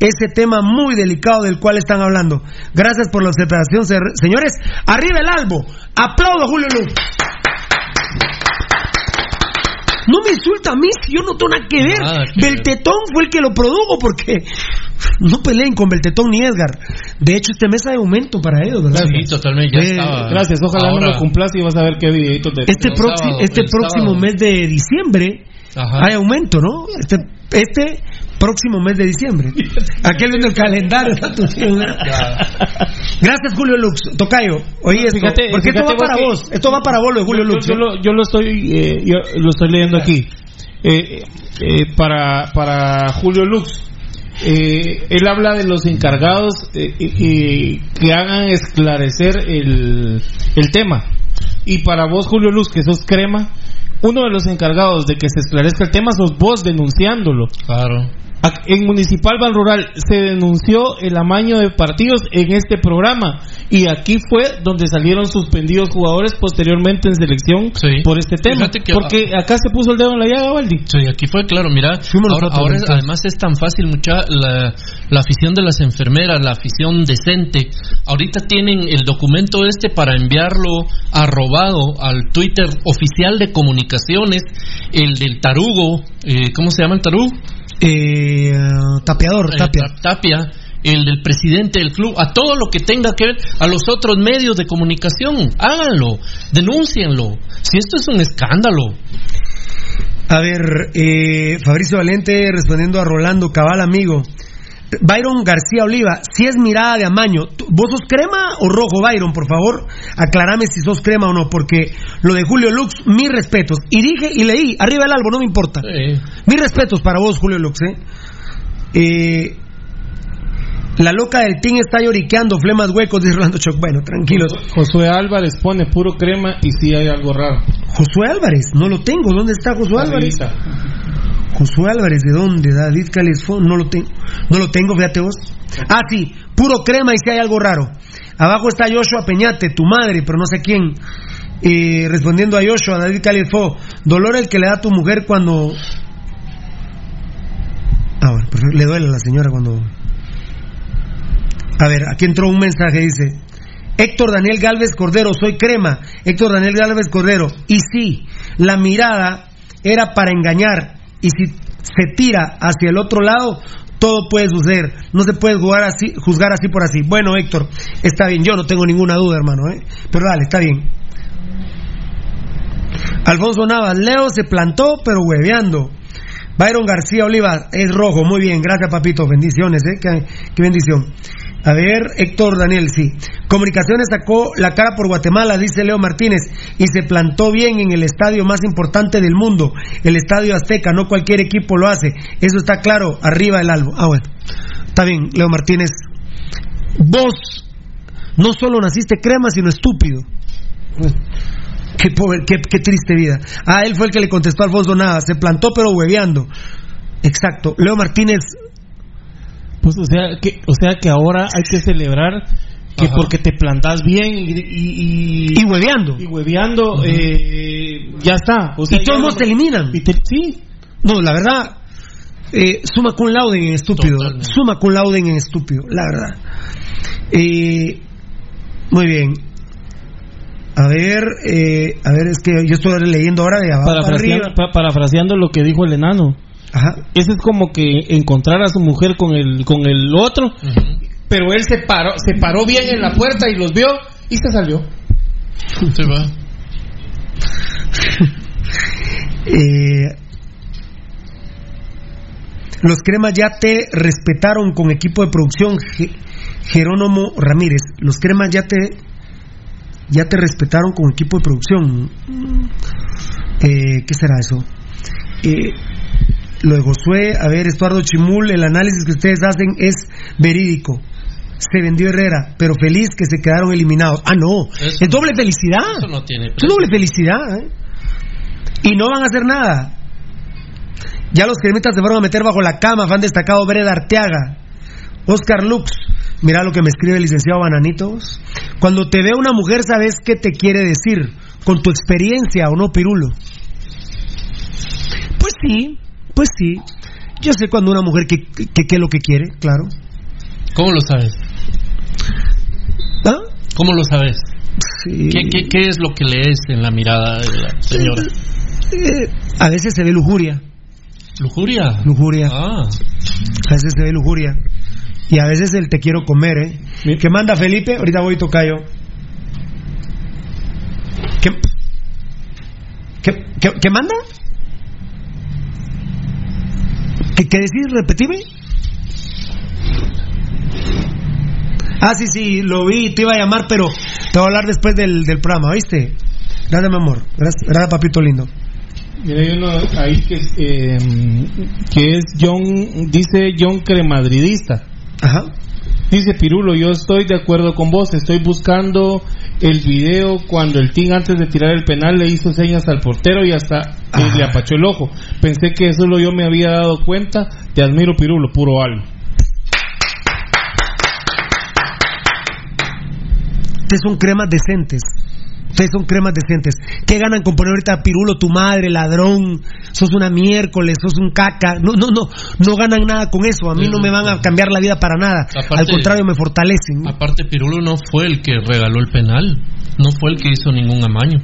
ese tema muy delicado del cual están hablando. Gracias por la observación, ser- señores. Arriba el albo. Aplaudo a Julio Lux. No me insulta a mí si yo no tengo nada que ver. Nada que ver. Beltetón fue el que lo produjo porque no peleen con Beltetón ni Edgar. De hecho, este mes hay aumento para ellos, ¿verdad? Sí, totalmente. Ya Eh, estaba. Gracias, ojalá no Ahora- lo cumplas y vas a ver qué videitos de Este, El próximo sábado, este próximo sábado. mes de diciembre Ajá. hay aumento, ¿no? Este, este próximo mes de diciembre. Aquel viendo el calendario. está tu. Gracias, Julio Lux. Tocayo, oí esto. Fíjate- porque esto va para vos Esto va para vos, lo de Julio yo, Lux. yo lo, yo lo estoy eh, yo lo estoy leyendo aquí Eh, eh, para para Julio Lux eh, él habla de los encargados eh, y que hagan esclarecer el, el tema. Y para vos, Julio Luz, que sos crema, uno de los encargados de que se esclarezca el tema sos vos denunciándolo. Claro. En Municipal Ban Rural se denunció el amaño de partidos en este programa y aquí fue donde salieron suspendidos jugadores posteriormente en selección por este tema. Que- Porque acá se puso el dedo en la llaga, Valdi. Sí, aquí fue claro, mira, ahora, ahora es- además es tan fácil, mucha la, la afición de las enfermeras, la afición decente, ahorita tienen el documento este para enviarlo arrobado al Twitter oficial de comunicaciones, el del tarugo, eh, ¿cómo se llama el tarugo? Eh, tapeador, Eh, tapia. Ta- Tapia, el del presidente del club, a todo lo que tenga que ver, a los otros medios de comunicación, háganlo, denúncienlo, si esto es un escándalo. A ver, eh, Fabricio Valente respondiendo a Rolando Cabal, amigo. Byron García Oliva, si es mirada de amaño, ¿tú- ¿vos sos crema o rojo, Byron? Por favor, aclarame si sos crema o no, porque lo de Julio Lux, mis respetos. Y dije y leí, arriba el albo, no me importa. Mis respetos para vos, Julio Lux, ¿eh? Eh, la loca del team está lloriqueando, flemas huecos, dice Rolando Choc. Bueno, tranquilos. Josué Álvarez pone puro crema y sí hay algo raro. Josué Álvarez, no lo tengo. ¿Dónde está Josué Álvarez? Josué Álvarez, ¿de dónde? David Calesfón, no lo tengo. No lo tengo, fíjate vos. Ah, sí, puro crema y si hay algo raro. Abajo está Joshua Peñate, tu madre, pero no sé quién. Eh, respondiendo a Joshua, David Calefó, dolor el que le da tu mujer cuando. Ah, bueno, le duele a la señora cuando. A ver, aquí entró un mensaje, dice. Héctor Daniel Galvez Cordero, soy crema. Héctor Daniel Galvez Cordero. Y sí, la mirada era para engañar. Y si se tira hacia el otro lado, todo puede suceder. No se puede jugar así, juzgar así por así. Bueno, Héctor, está bien. Yo no tengo ninguna duda, hermano. ¿eh? Pero dale, está bien. Alfonso Navas, Leo se plantó, pero hueveando. Byron García Oliva es rojo, muy bien, gracias papito, bendiciones, ¿eh? qué, qué bendición. A ver, Héctor Daniel, sí. Comunicaciones sacó la cara por Guatemala, dice Leo Martínez, y se plantó bien en el estadio más importante del mundo, el Estadio Azteca, no cualquier equipo lo hace, eso está claro, arriba el albo. Ah, bueno, está bien, Leo Martínez. Vos no solo naciste crema, sino estúpido. Qué, pobre, qué, qué triste vida. Ah, él fue el que le contestó a Alfonso Navas. Se plantó pero hueveando. Exacto. Leo Martínez. Pues o sea que, o sea que ahora hay que celebrar que porque te plantas bien y y, y hueveando y hueveando eh, ya está. O sea, y todos te eliminan. sí. No, la verdad. Eh, suma cum laude en estúpido. Suma cum laude en estúpido, la verdad. Eh, muy bien. A ver, eh, a ver, es que yo estoy leyendo ahora de abajo para Parafraseando, arriba. pa- parafraseando lo que dijo el enano. Ese es como que encontrar a su mujer con el con el otro, pero él se paró se paró bien en la puerta y los vio y se salió. Se va. Eh, los cremas ya te respetaron con equipo de producción, Ge- Jerónimo Ramírez. Los cremas ya te ya te respetaron con equipo de producción. Eh, ¿Qué será eso? Eh, lo de Josué, a ver, Estuardo Chimul, el análisis que ustedes hacen es verídico. Se vendió Herrera, pero feliz que se quedaron eliminados. Ah, no, es doble felicidad. Eso no tiene Es doble felicidad, ¿eh? Y no van a hacer nada. Ya los cremitas se fueron a meter bajo la cama, fan destacado Breda Arteaga. Oscar Lux, mira lo que me escribe el licenciado Bananitos. Cuando te ve una mujer, sabes qué te quiere decir, con tu experiencia o no, Pirulo. Pues sí, pues sí. Yo sé cuando una mujer que, que, que lo que quiere, claro. ¿Cómo lo sabes? ¿Ah? ¿Cómo lo sabes? Sí. ¿Qué, qué, qué es lo que lees en la mirada de la señora? Eh, a veces se ve lujuria. ¿Lujuria? Lujuria. Ah. A veces se ve lujuria. Y a veces el te quiero comer, ¿eh? ¿Qué manda Felipe? Ahorita voy tocayo. ¿Qué, qué, qué, qué manda? ¿Qué, qué decís? Repetime. Ah, sí, sí, lo vi, te iba a llamar, pero te voy a hablar después del, del programa, ¿viste? Gracias, mi amor. Gracias, gracias, papito lindo. Mira, hay uno ahí que, eh, que es John, dice John Cremadridista. Ajá. Dice Pirulo, yo estoy de acuerdo con vos, estoy buscando el video cuando el team antes de tirar el penal le hizo señas al portero y hasta le apachó el ojo. Pensé que solo yo me había dado cuenta. Te admiro Pirulo, puro algo. Ustedes son cremas decentes. Ustedes son cremas decentes. ¿Qué ganan con poner ahorita Pirulo, tu madre, ladrón? Sos una miércoles, sos un caca. No, no, no. No ganan nada con eso. A mí no me van a cambiar la vida para nada. Aparte- Al contrario, me fortalecen. Aparte, Pirulo no fue el que regaló el penal. No fue el que hizo ningún amaño.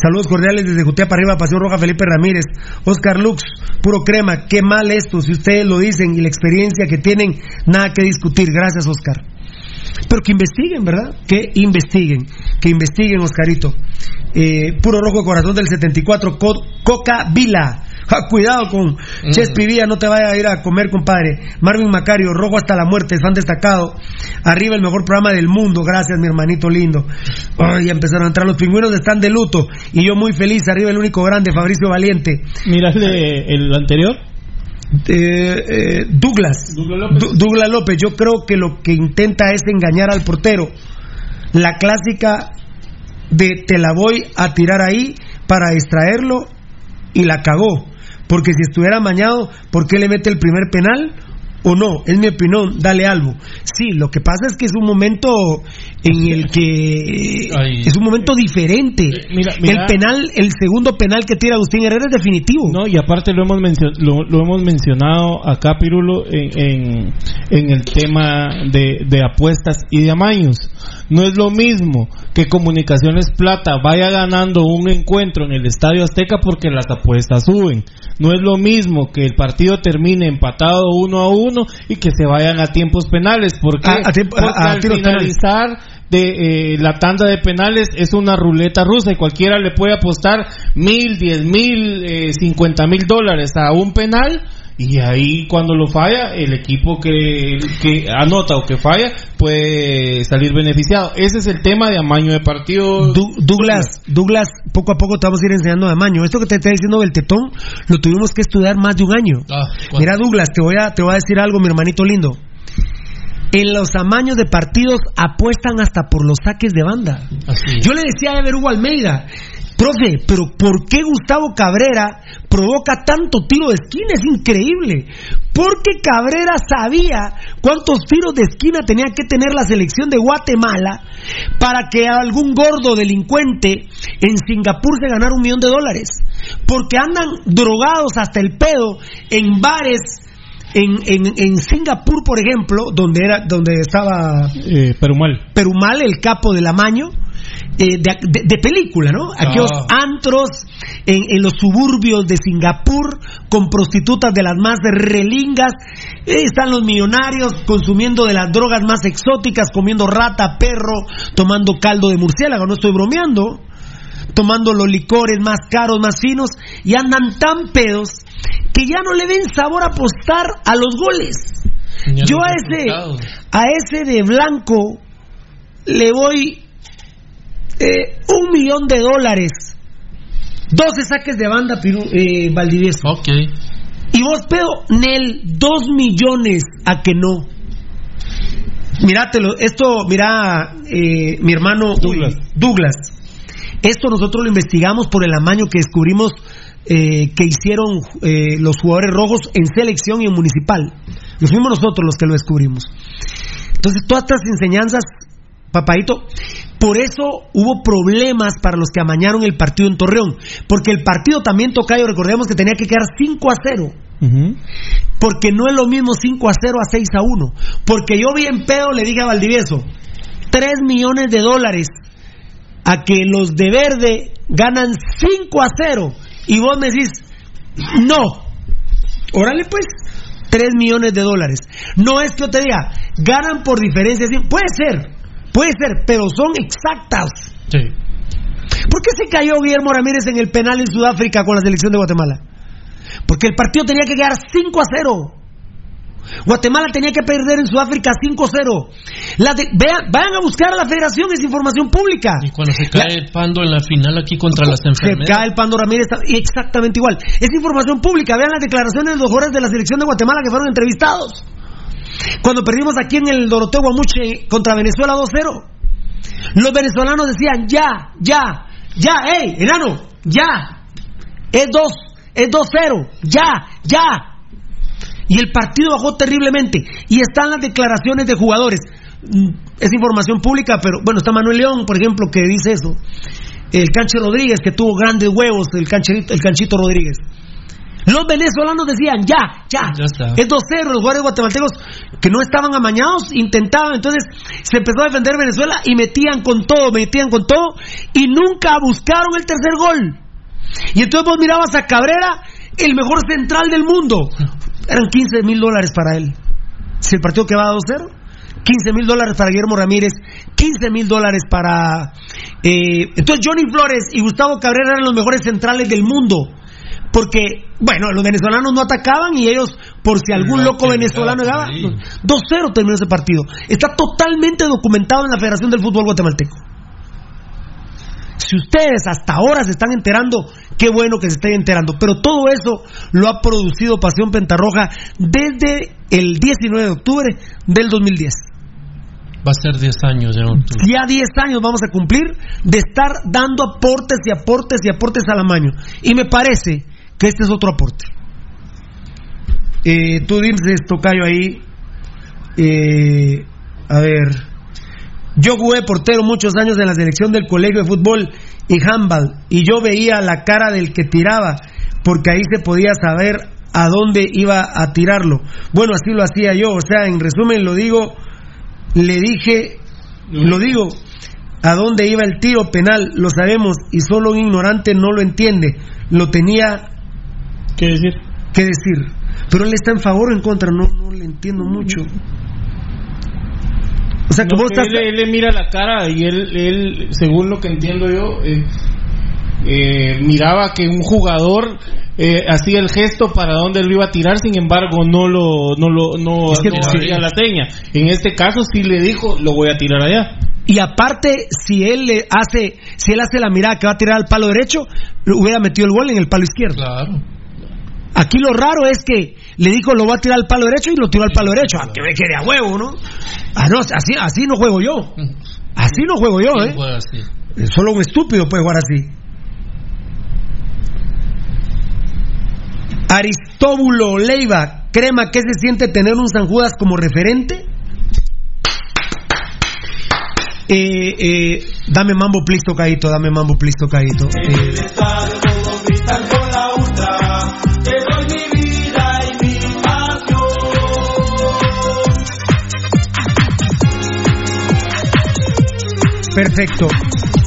Saludos cordiales desde Jutea para arriba, Pasión Roja, Felipe Ramírez, Oscar Lux, puro crema, qué mal esto, si ustedes lo dicen y la experiencia que tienen, nada que discutir. Gracias, Oscar. Pero que investiguen, ¿verdad? Que investiguen, que investiguen, Oscarito. Eh, puro rojo corazón del 74, Co- Coca Vila. Ja, cuidado con Chespi Villa, no te vaya a ir a comer, compadre. Marvin Macario, rojo hasta la muerte, fan destacado. Arriba el mejor programa del mundo, gracias, mi hermanito lindo. Ay, ya empezaron a entrar los pingüinos, están de luto. Y yo muy feliz, arriba el único grande, Fabricio Valiente. De- el anterior. Eh, eh, Douglas. Douglas López, yo creo que lo que intenta es engañar al portero. La clásica de te la voy a tirar ahí para distraerlo y la cagó. Porque si estuviera mañado, ¿por qué le mete el primer penal? O no, es mi opinión, dale algo. Sí, lo que pasa es que es un momento en el que es un momento diferente. mira. El penal, el segundo penal que tira Agustín Herrera es definitivo. No, y aparte lo hemos, lo, lo hemos mencionado acá, Pirulo, en, en, en el tema de, de apuestas y de amaños. No es lo mismo que Comunicaciones Plata vaya ganando un encuentro en el Estadio Azteca porque las apuestas suben. No es lo mismo que el partido termine empatado uno a uno y que se vayan a tiempos penales. porque A- a tiempo- a- Porque a al penales. finalizar de eh, la tanda de penales es una ruleta rusa y cualquiera le puede apostar mil, diez mil, eh, cincuenta mil dólares a un penal y ahí cuando lo falla el equipo que, que anota o que falla puede salir beneficiado. Ese es el tema de amaño de partido. Du- Douglas, Douglas, poco a poco te vamos a ir enseñando de amaño. Esto que te está diciendo del tetón, lo tuvimos que estudiar más de un año. Mira, Douglas, te voy a, te voy a decir algo, mi hermanito lindo. En los amaños de partidos apuestan hasta por los saques de banda. Yo le decía a Ever Hugo Almeida, profe, pero ¿por qué Gustavo Cabrera provoca tanto tiro de esquina? Es increíble. Porque Cabrera sabía cuántos tiros de esquina tenía que tener la selección de Guatemala para que algún gordo delincuente en Singapur se ganara un millón de dólares. Porque andan drogados hasta el pedo en bares en, en, en Singapur, por ejemplo, donde era donde estaba Eh, Perumal. Perumal, el capo del amaño, eh, de, de- de película, ¿no? Aquellos Ah. antros en, en los suburbios de Singapur con prostitutas de las más relingas. Eh, están los millonarios consumiendo de las drogas más exóticas, comiendo rata, perro, tomando caldo de murciélago, no estoy bromeando. Tomando los licores más caros, más finos, y andan tan pedos que ya no le ven sabor a apostar a los goles. Ya Yo a ese, a ese de blanco le voy eh, un millón de dólares. 12 saques de banda, Piru- eh, Valdivieso. Ok. Y vos, pedo, Nel, dos millones a que no. Mirátelo, esto, mira, eh, mi hermano Douglas. Douglas. Esto nosotros lo investigamos por el amaño que descubrimos eh, que hicieron eh, los jugadores rojos en selección y en municipal. Lo fuimos nosotros los que lo descubrimos. Entonces, todas estas enseñanzas, papadito, por eso hubo problemas para los que amañaron el partido en Torreón. Porque el partido también, Tocayo, recordemos que tenía que quedar 5 a 0. Porque no es lo mismo 5 a 0 a 6 a 1. Porque yo vi en pedo, le dije a Valdivieso, 3 millones de dólares a que los de verde ganan 5 a 0. Y vos me decís, no. Órale pues, 3 millones de dólares. No es que yo te diga, ganan por diferencia. Puede ser, puede ser, pero son exactas. Sí. ¿Por qué se cayó Guillermo Ramírez en el penal en Sudáfrica con la selección de Guatemala? Porque el partido tenía que quedar 5 a 0. Guatemala tenía que perder en Sudáfrica 5-0. La de- vean, vayan a buscar a la federación, es información pública. Y cuando se cae Pando en la final aquí contra las Se enfermeras. cae el Pando Ramírez exactamente igual. Es información pública. Vean las declaraciones de los jugadores de la selección de Guatemala que fueron entrevistados. Cuando perdimos aquí en el Doroteo Guamuche contra Venezuela 2-0. Los venezolanos decían, ya, ya, ya, hey, enano, ya. Es 2, es 2-0, ya, ya. Y el partido bajó terriblemente. Y están las declaraciones de jugadores. Mm, Es información pública, pero bueno, está Manuel León, por ejemplo, que dice eso. El Canche Rodríguez, que tuvo grandes huevos, el Cancherito, el Canchito Rodríguez. Los venezolanos decían, ya, ya, Ya está. es 2-0, los jugadores guatemaltecos que no estaban amañados, intentaban, entonces se empezó a defender Venezuela y metían con todo, metían con todo, y nunca buscaron el tercer gol. Y entonces vos mirabas a Cabrera, el mejor central del mundo. Eran 15 mil dólares para él. Si el partido que va a 2-0, 15 mil dólares para Guillermo Ramírez, 15 mil dólares para... eh, entonces Johnny Flores y Gustavo Cabrera eran los mejores centrales del mundo. Porque, bueno, los venezolanos no atacaban y ellos, por si algún Lo loco venezolano llegaba llegaba, por ahí. 2-0 terminó ese partido. Está totalmente documentado en la Federación del Fútbol Guatemalteco. Si ustedes hasta ahora se están enterando, qué bueno que se estén enterando. Pero todo eso lo ha producido Pasión Pentarroja desde el 19 de octubre del 2010. Va a ser 10 años ya. en octubre. Ya 10 años vamos a cumplir de estar dando aportes y aportes y aportes al amaño. Y me parece que este es otro aporte. Eh, tú dices, Tocayo, ahí. eh, a ver. Yo jugué portero muchos años en la selección del colegio de fútbol y handball. Y yo veía la cara del que tiraba. Porque ahí se podía saber a dónde iba a tirarlo. Bueno, así lo hacía yo. O sea, en resumen lo digo le dije, lo digo, a dónde iba el tiro penal, lo sabemos, y solo un ignorante no lo entiende. Lo tenía ¿Qué decir? que decir. Pero él está en favor o en contra, no, no le entiendo mucho. O sea, que No, vos que estás... él, él le mira la cara y él, él según lo que entiendo yo, eh, eh, miraba que un jugador eh, hacía el gesto para dónde lo iba a tirar, sin embargo no lo no lo no, Es que- no hacía la seña. En este caso sí le dijo, lo voy a tirar allá. Y aparte, si él le hace, si él hace la mirada que va a tirar al palo derecho, hubiera metido el gol en el palo izquierdo. Claro. Aquí lo raro es que le dijo lo va a tirar al palo derecho y lo tiró al palo derecho. Ah, que me quede a huevo, ¿no? Ah, no, así, así no juego yo. Así no juego yo, ¿Quién ¿eh? Solo un estúpido puede jugar así. Aristóbulo Leiva, crema, ¿qué se siente tener un San Judas como referente? Eh, eh, dame mambo, please, tocadito, dame mambo, please, tocadito. Eh, Perfecto.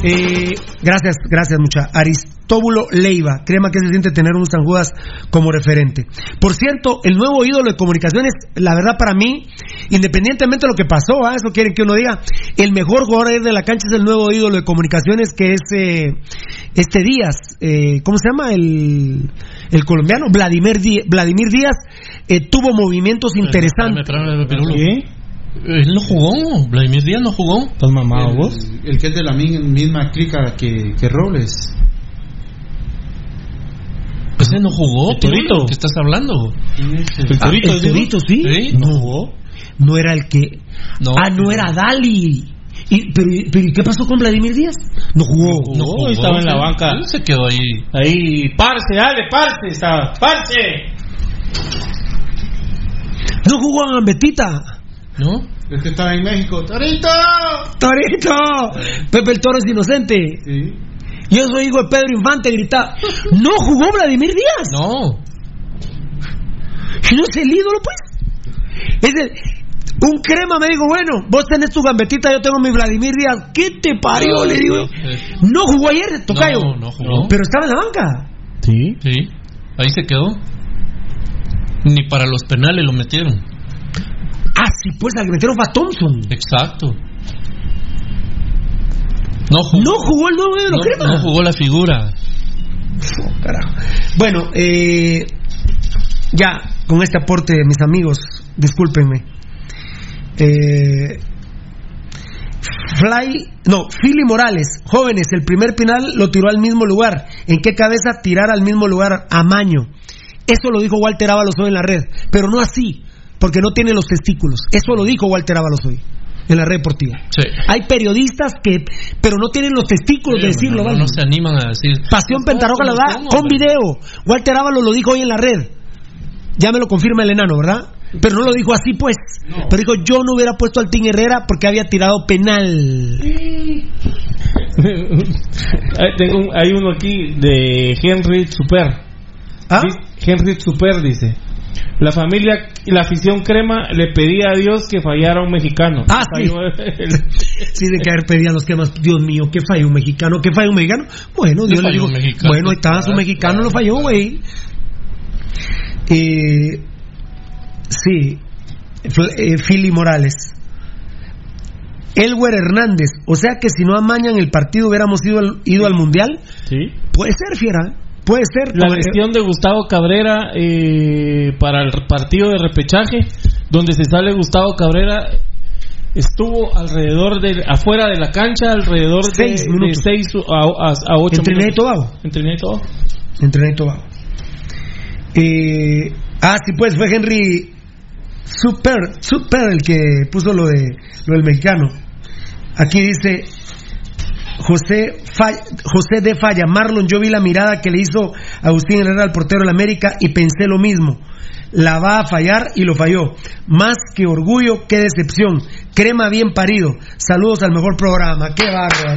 Eh, gracias, gracias mucha. Aristóbulo Leiva, crema que se siente tener un San Judas como referente. Por cierto, el nuevo ídolo de comunicaciones, la verdad para mí, independientemente de lo que pasó, ¿ah? eso quieren que uno diga, el mejor jugador de la cancha es el nuevo ídolo de comunicaciones que es eh, este Díaz, eh, ¿cómo se llama? El, el colombiano, Vladimir, Dí- Vladimir Díaz, eh, tuvo movimientos interesantes. Él no jugó, Vladimir Díaz no jugó. ¿Estás mamado el, vos? el que es de la mi- misma clica que, que Robles. Pues él no jugó, ¿El Torito? ¿Qué estás hablando? El Ah, Torito, el. Torito, sí. Sí, no jugó. No era el que. No. ah, no era Dali. Y, pero, pero ¿y qué pasó con Vladimir Díaz? No jugó. No jugó, estaba en la banca. Él se quedó ahí. Ahí, parce, dale, parce, estaba. ¡Parce! No jugó a Gambetita. ¿No? El que estaba en México. ¡Torito! ¡Torito! Pepe el Toro es inocente. Sí. Yo soy hijo de Pedro Infante, gritaba. No jugó Vladimir Díaz. No. ¿No es el ídolo, pues? Es el- un crema me dijo, bueno, vos tenés tu gambetita, yo tengo mi Vladimir Díaz. ¿Qué te parió? Le digo. No jugó ayer, Tocayo. No, no jugó. Pero estaba en la banca. Sí. Sí. Ahí se quedó. Ni para los penales lo metieron. Ah, sí, pues al que metieron fue a Thompson. Exacto. No jugó. No jugó el nuevo ídolo No, crema. no jugó la figura. Carajo. Bueno, eh, ya con este aporte de mis amigos discúlpenme. Eh, Fly, no, Philly Morales, jóvenes, el primer penal lo tiró al mismo lugar. ¿En qué cabeza tirar al mismo lugar? A Maño. Eso lo dijo Walter Ábalos hoy en la red, pero no así, porque no tiene los testículos. Eso lo dijo Walter Ábalos hoy en la red deportiva. Hay periodistas que, pero no tienen los testículos de decirlo, no, ¿vale? no se animan a decir. Pasión Pentarroja lo da con video. Walter Ábalos lo dijo hoy en la red. Ya me lo confirma el enano, ¿verdad? Pero no lo dijo así, pues. Pero dijo, yo no hubiera puesto al Team Herrera porque había tirado penal. Hay- Tengo un- hay uno aquí de Henry Super. ¿Ah? Henry Super dice. La familia y la afición crema le pedía a Dios que fallara un mexicano. Ah, sí. Falló el- Sí, de que haber pedido a los que más, Dios mío, ¿qué falló un mexicano? ¿Qué falló un mexicano? Bueno, Dios le dijo, mexicano? bueno, está, su mexicano lo falló, güey. Eh, sí, eh, Philly Morales. Elwer Hernández, o sea que si no amañan el partido hubiéramos ido al, ido al mundial. Sí. Puede ser, fiera, puede ser. La lesión de Gustavo Cabrera eh, para el partido de repechaje, donde se sale Gustavo Cabrera, estuvo alrededor de, afuera de la cancha, alrededor de Seis de minutos. seis a, a, a ocho En Trinidad y minutos. Tobago. En Trinidad y Tobago. En Trinidad y Tobago. Eh, ah, sí, pues fue Henry Super, Super el que puso lo de lo del mexicano. Aquí dice José José de Falla, Marlon, yo vi la mirada que le hizo Agustín Herrera al portero del América y pensé lo mismo. La va a fallar y lo falló. Más que orgullo, qué decepción. Crema bien parido. Saludos al mejor programa. Qué bárbaro.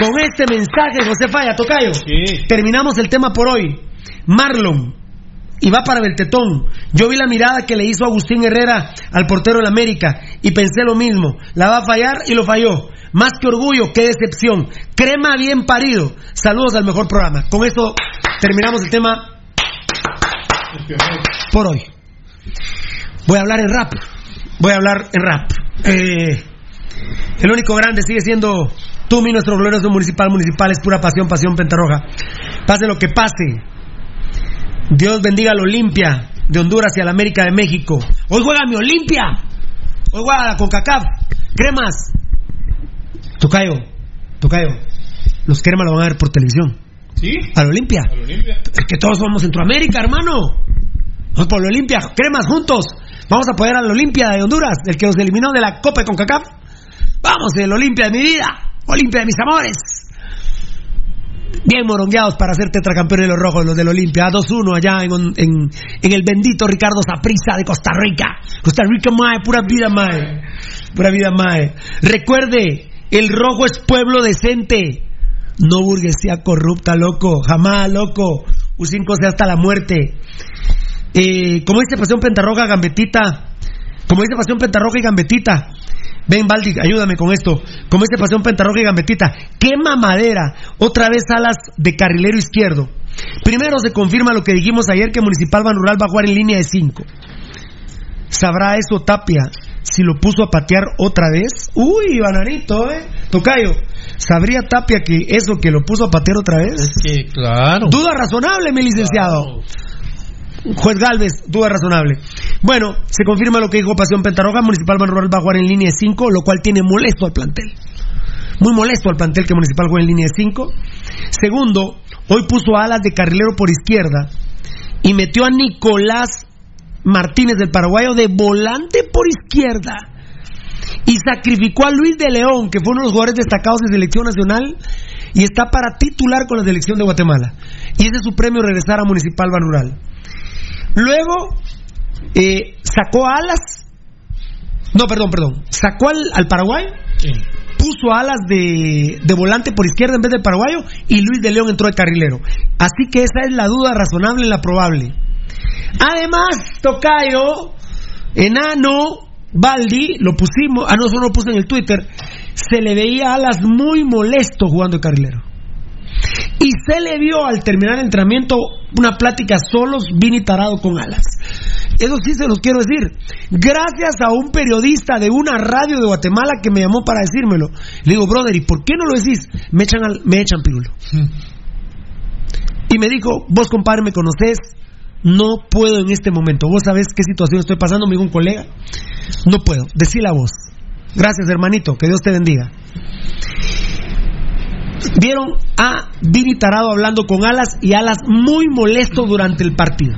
Con este mensaje, José Falla, Tocayo, terminamos el tema por hoy. Marlon, y va para Beltetón. Yo vi la mirada que le hizo Agustín Herrera al portero del América y pensé lo mismo. La va a fallar y lo falló. Más que orgullo, qué decepción. Crema bien parido. Saludos al mejor programa. Con esto terminamos el tema por hoy. Voy a hablar en rap. Voy a hablar en rap. Eh, el único grande sigue siendo tú, mi nuestro glorioso municipal. Municipal es pura pasión, pasión pentarroja. Pase lo que pase. Dios bendiga a la Olimpia de Honduras y a la América de México. Hoy juega mi Olimpia. Hoy juega la CONCACAF. Cremas. Tocayo. Tocayo. Los cremas lo van a ver por televisión. ¿Sí? A la Olimpia. A la Olimpia. Es que todos somos Centroamérica, hermano. Vamos por la Olimpia. Cremas juntos. Vamos a apoyar a la Olimpia de Honduras, el que nos eliminó de la Copa de CONCACAF. Vamos, el Olimpia de mi vida. Olimpia de mis amores. Bien morongueados para ser tetracampeones los rojos, los del Olimpia. 2-1 allá en, el bendito Ricardo Saprissa de Costa Rica. Costa Rica, mae, pura vida, mae. Pura vida, mae. Recuerde, el rojo es pueblo decente. No burguesía corrupta, loco. Jamás, loco. U5 sea hasta la muerte. Eh, como dice Pasión Pentarroja, Gambetita. Como dice Pasión Pentarroja y Gambetita. Ven, Baldi, ayúdame con esto. Como dice Pasión Pentarroja y Gambetita. Quema madera. Otra vez alas de carrilero izquierdo. Primero se confirma lo que dijimos ayer que Municipal Ban Rural va a jugar en línea de 5. ¿Sabrá eso Tapia si lo puso a patear otra vez? Uy, bananito, ¿eh? Tocayo. ¿Sabría Tapia que eso que lo puso a patear otra vez? Es que, claro. Duda razonable, mi licenciado. Juez Galvez, duda razonable. Bueno, se confirma lo que dijo Pasión Pentarroja. Municipal Ban Rural va a jugar en línea de 5, lo cual tiene molesto al plantel. Muy molesto al plantel que Municipal juegue en línea de 5. Segundo, hoy puso alas de carrilero por izquierda y metió a Nicolás Martínez del Paraguayo de volante por izquierda. Y sacrificó a Luis de León, que fue uno de los jugadores destacados de selección nacional y está para titular con la selección de Guatemala. Y ese es su premio regresar a Municipal Ban Rural. Luego eh, sacó a alas. No, perdón, perdón. Sacó al, al paraguayo. Puso alas de, de volante por izquierda en vez del paraguayo. Y Luis de León entró de carrilero. Así que esa es la duda razonable y la probable. Además, Tocayo, enano, Baldi, lo pusimos. Ah, no, eso no lo puse en el Twitter. Se le veía alas muy molesto jugando de carrilero. Y se le vio al terminar el entrenamiento una plática solos, Vini tarado con alas. Eso sí se los quiero decir. Gracias a un periodista de una radio de Guatemala que me llamó para decírmelo. Le digo, brother, ¿y por qué no lo decís? Me echan, al- me echan. Y me dijo, vos compadre me conoces, no puedo en este momento. Vos sabés qué situación estoy pasando, me dijo un colega. No puedo. Decí la voz. Gracias, hermanito. Que Dios te bendiga. Vieron a Vini Tarado hablando con Alas y Alas muy molesto durante el partido.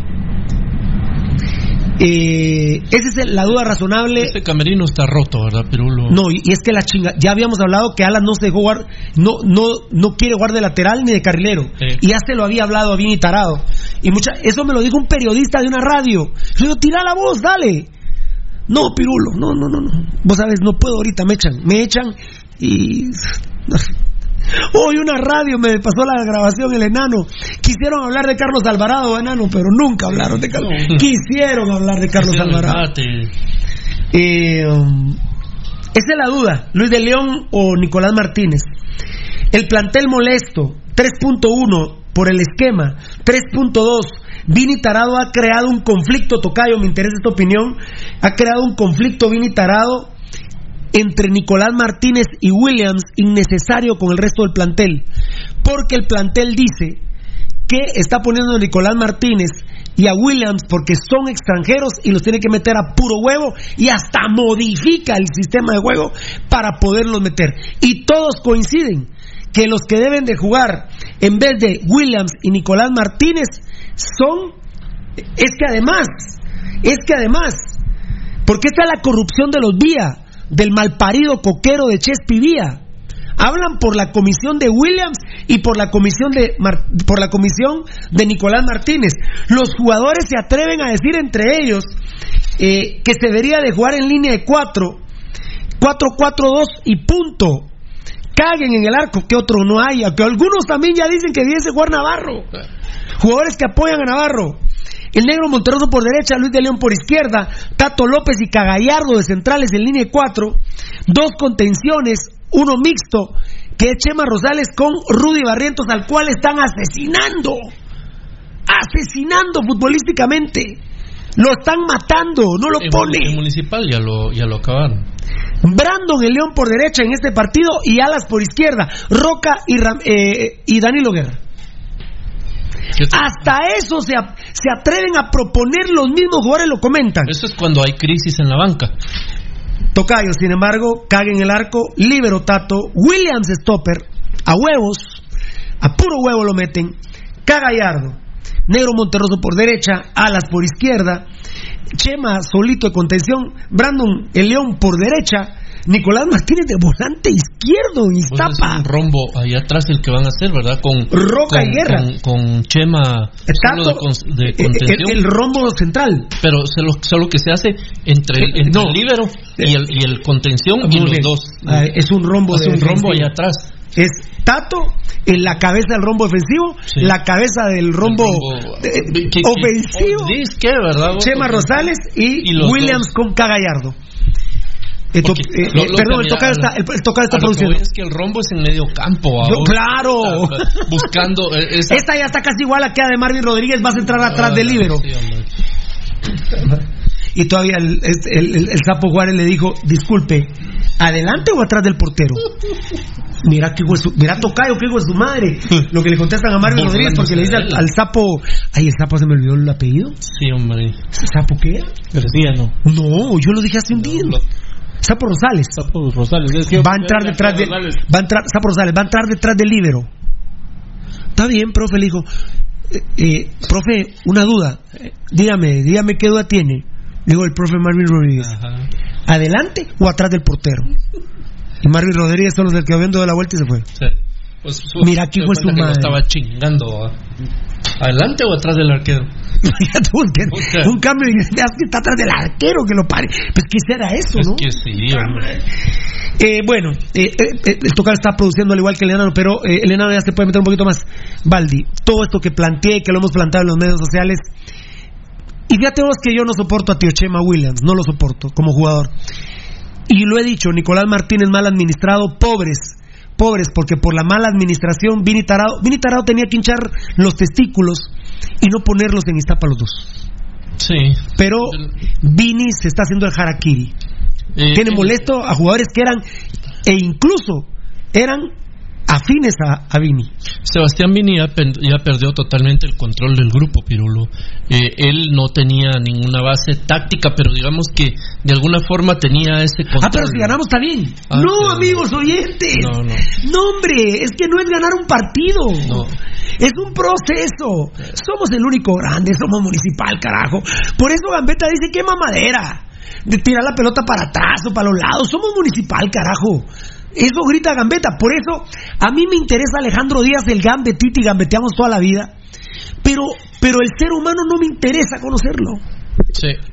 Eh, esa es la duda razonable. Este camerino está roto, ¿verdad, Pirulo? No, y, es que la chinga. Ya habíamos hablado que Alas no se dejó jugar, no, no, no quiere jugar de lateral ni de carrilero. Sí. Y ya se lo había hablado a Vini Tarado. Y mucha, eso me lo dijo un periodista de una radio. Yo digo, tira la voz, dale. No, Pirulo, no, no, no, no. Vos sabes, no puedo ahorita, me echan, me echan y. Hoy una radio me pasó la grabación el enano. Quisieron hablar de Carlos Alvarado, enano, pero nunca hablaron de Carlos. Quisieron hablar de Carlos Alvarado. Eh, um, esa es la duda, Luis de León o Nicolás Martínez. El plantel molesto, 3.1 por el esquema, 3.2. Vini Tarado ha creado un conflicto, Tocayo, me interesa esta opinión, ha creado un conflicto Vini Tarado entre Nicolás Martínez y Williams innecesario con el resto del plantel, porque el plantel dice que está poniendo a Nicolás Martínez y a Williams porque son extranjeros y los tiene que meter a puro huevo y hasta modifica el sistema de juego para poderlos meter. Y todos coinciden que los que deben de jugar en vez de Williams y Nicolás Martínez son, es que además, es que además, porque esta es la corrupción de los Vía, del malparido coquero de Chespi Vía. Hablan por la comisión de Williams y por la comisión de Mar- por la comisión de Nicolás Martínez. Los jugadores se atreven a decir entre ellos eh, que se debería de jugar en línea de 4, 4-4-2 y punto. Caguen en el arco, que otro no hay. Aunque algunos también ya dicen que debiese jugar Navarro. Jugadores que apoyan a Navarro. El negro Monterroso por derecha, Luis de León por izquierda, Tato López y Cagallardo de centrales en línea de cuatro, dos contenciones, uno mixto, que es Chema Rosales con Rudy Barrientos, al cual están asesinando, asesinando futbolísticamente. Lo están matando, no lo pone. En municipal ya lo, ya lo acabaron. Brandon el León por derecha en este partido y Alas por izquierda, Roca y, Ram- eh, y Danilo Guerra. Hasta eso se, a- se atreven a proponer los mismos jugadores, lo comentan. Eso es cuando hay crisis en la banca. Tocayo, sin embargo, cague en el arco, libero Tato, Williams Stopper, a huevos, a puro huevo lo meten, Cagallardo, Negro Monterroso por derecha, Alas por izquierda, Chema solito de contención, Brandon el León por derecha, Nicolás Martínez de volante izquierdo, Pues es Iztapa. un rombo ahí atrás el que van a hacer, ¿verdad? Con Roca con, y Guerra. Con, con Chema solo de, Tato, cons- de eh, contención. el, el rombo central. pero solo, solo que se hace entre el, entre No. el líbero y el, y el contención y los bien. dos. Ah, es un rombo Hace un rombo allá atrás. Es Tato en la cabeza del rombo defensivo, la cabeza del rombo, eh, ¿Qué- qué- ofensivo, oh, ¿dices qué, verdad? Chema Rosales y, Williams dos. con Cagallardo. Eh, to- eh, lo- lo perdón, el tocado mira, está, el, el tocado está produciendo. es que el rombo es en medio campo. Yo- claro. Buscando eh, esa- Esta ya está casi igual a que de Marvin Rodríguez, vas a entrar atrás del libero. Sí. Y todavía el, este, el- el- el sapo Juárez le dijo, disculpe, ¿adelante o atrás del portero? Mira que hueso, mira Tocayo, que hijo de su madre. Lo que le contestan a Marvin Rodríguez porque le dice al, al sapo, ay, el sapo se me olvidó el apellido. Sí, hombre. ¿Sapo qué era? García, no. No, yo lo dije hace un día. Sapo Rosales. Sapo Rosales. Es que Va a entrar detrás de, va a entrar, Sapo Rosales, va a entrar detrás del libero. Está bien, profe, le dijo, eh, eh, profe, una duda. Dígame, dígame qué duda tiene. Le digo el profe Marvin Rodríguez. ¿Adelante o atrás del portero? Y Marvin Rodríguez solo se quedó viendo de la vuelta y se fue. Sí. Pues, su- Mira, aquí fue su que madre. estaba chingando. ¿Adelante o atrás del arquero? Un, un cambio ya está atrás del arquero que lo pare. Pues qué será eso, Es ¿no? que sí. Eh, bueno, eh, eh, eh, el tocar está produciendo al igual que el enano, pero eh, el enano ya se puede meter un poquito más. Baldi, todo esto que planteé y que lo hemos planteado en los medios sociales. Y fíjate vos que yo no soporto a Tío Chema Williams, no lo soporto como jugador. Y lo he dicho, Nicolás Martínez mal administrado, pobres, pobres, porque por la mala administración Vini Tarado, Vini Tarado tenía que hinchar los testículos y no ponerlos en Iztapa los dos. Sí. Pero Vini se está haciendo el harakiri. Eh, Tiene eh, molesto a jugadores que eran, e incluso eran afines a, a Vini. Sebastián Vini ya, perdió totalmente el control del grupo, Pirulo. Eh, él no tenía ninguna base táctica, pero digamos que de alguna forma tenía ese control. Ah, pero si ganamos está bien. Ah, no, pero- amigos oyentes. No, no. No, hombre, es que no es ganar un partido. Es un proceso. Somos el único grande, somos municipal, carajo. Por eso Gambetta dice que mamadera. De tirar la pelota para atrás o para los lados. Somos municipal, carajo. Eso grita Gambetta. Por eso a mí me interesa Alejandro Díaz, el Gambetiti, gambeteamos toda la vida. Pero, pero el ser humano no me interesa conocerlo.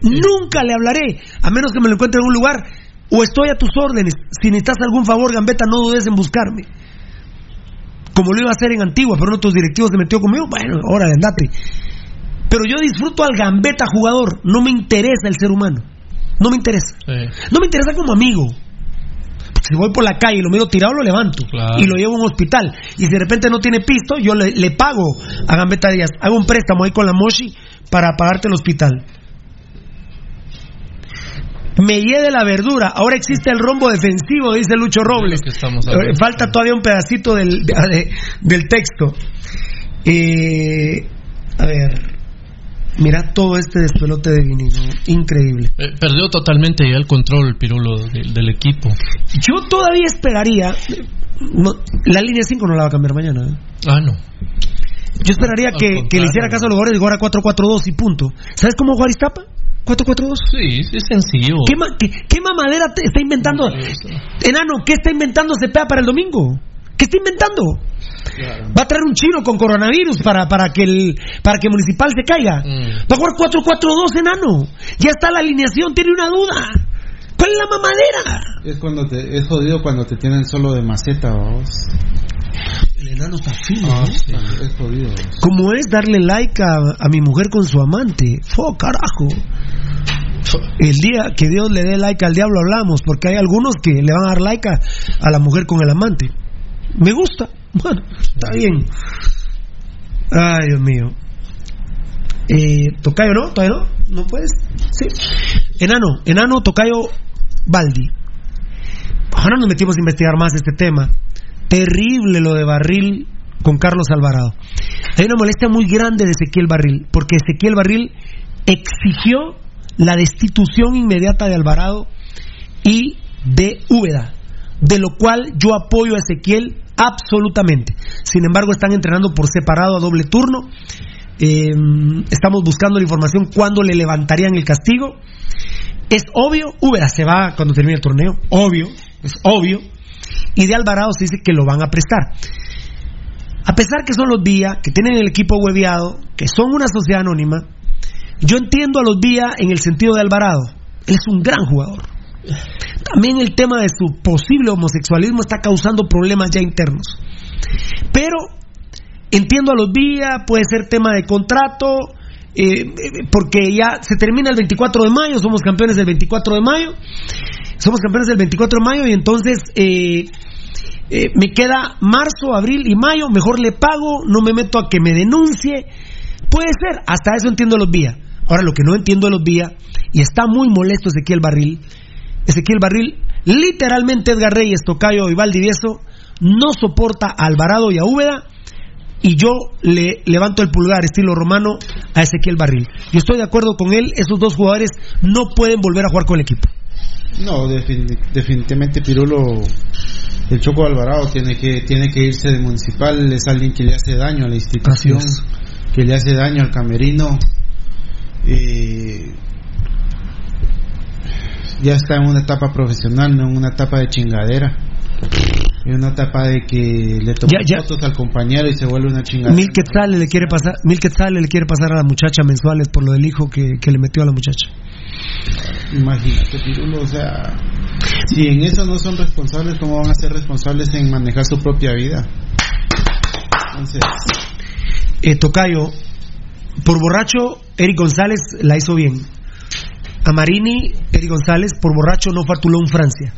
Nunca le hablaré, a menos que me lo encuentre en un lugar, o estoy a tus órdenes. Si necesitas algún favor, Gambetta, no dudes en buscarme. Como lo iba a hacer en Antigua, pero uno de tus directivos se metió conmigo, bueno, órale, andate. Pero yo disfruto al Gambetta jugador, no me interesa el ser humano. No me interesa. No me interesa como amigo. Si voy por la calle y lo miro tirado, lo levanto y lo llevo a un hospital. Y si de repente no tiene pisto, yo le, le pago a Gambetta Díaz. Hago un préstamo ahí con la Moshi para pagarte el hospital. Me de la verdura. Ahora existe el rombo defensivo, dice Lucho Robles. Eh, Falta todavía un pedacito del, de- de- del texto. Eh, a ver. Mira todo este despelote de Vini, ¿no? Increíble. Eh, perdió totalmente ya el control, Pirulo, de- del equipo. Yo todavía esperaría. no, la línea 5 no la va a cambiar mañana. ¿eh? Ah, no. Yo esperaría que, que le hiciera caso a los jugadores y jugara 4-4-2 y punto. ¿Sabes cómo jugar Iztapa? 4-4-2. Sí, es sencillo. ¿Qué, ma- qué- qué mamadera te está inventando? Enano, ¿qué está inventando Cepeda para el domingo? ¿Qué está inventando? Va a traer un chino con coronavirus para, para que el para que Municipal se caiga. Va a jugar 4-4-2, enano. Ya está la alineación, tiene una duda. ¿Cuál es la mamadera? Es cuando te, es jodido cuando te tienen solo de maceta, vamos. El enano está fino. Ah, ¿eh? es jodido. Como es darle like a, a mi mujer con su amante. Fo, carajo. El día que Dios le dé like al diablo hablamos, porque hay algunos que le van a dar like a, a la mujer con el amante. Me gusta. Bueno, está bien. Ay, Dios mío. Eh, tocayo, ¿no? ¿Todavía no? ¿No puedes? Sí. Enano, enano, tocayo, Baldi. Ahora nos metimos a investigar más este tema. Terrible lo de Barril con Carlos Alvarado. Hay una molestia muy grande de Ezequiel Barril, porque Ezequiel Barril exigió la destitución inmediata de Alvarado y de Úbeda, de lo cual yo apoyo a Ezequiel absolutamente. Sin embargo, están entrenando por separado a doble turno. Eh, estamos buscando la información cuándo le levantarían el castigo. Es obvio, Úbeda se va cuando termine el torneo, obvio, es obvio. Y de Alvarado se dice que lo van a prestar. A pesar que son los Vía, que tienen el equipo hueveado, que son una sociedad anónima, yo entiendo a los Vía en el sentido de Alvarado. Él es un gran jugador. También el tema de su posible homosexualismo está causando problemas ya internos. Pero entiendo a los Vía, puede ser tema de contrato, eh, eh, porque ya se termina el 24 de mayo, somos campeones del 24 de mayo, somos campeones del 24 de mayo y entonces eh, me queda marzo, abril y mayo, mejor le pago, no me meto a que me denuncie. Puede ser, hasta eso entiendo a los Vía. Ahora lo que no entiendo de los Vía, y está muy molesto Ezequiel Barril, Ezequiel Barril, literalmente Edgar Reyes, Tocayo y Valdivieso, no soporta a Alvarado y a Úbeda, y yo le levanto el pulgar estilo romano a Ezequiel Barril. Yo estoy de acuerdo con él, esos dos jugadores no pueden volver a jugar con el equipo. No, defini- definitivamente Pirulo, el Choco Alvarado tiene que tiene que irse de municipal, es alguien que le hace daño a la institución, que le hace daño al camerino. Eh, ya está en una etapa profesional, no en una etapa de chingadera. En una etapa de que le toma fotos al compañero y se vuelve una chingadera. Mil quetzales le quiere pasar, mil quetzales le quiere pasar a la muchacha mensuales por lo del hijo que, que le metió a la muchacha. Imagínate, Pirulo, o sea, si en eso no son responsables, ¿cómo van a ser responsables en manejar su propia vida? Entonces, Eh, Tocayo, por borracho, Eric González la hizo bien. A Marini, González, por borracho no a Toulon, Francia.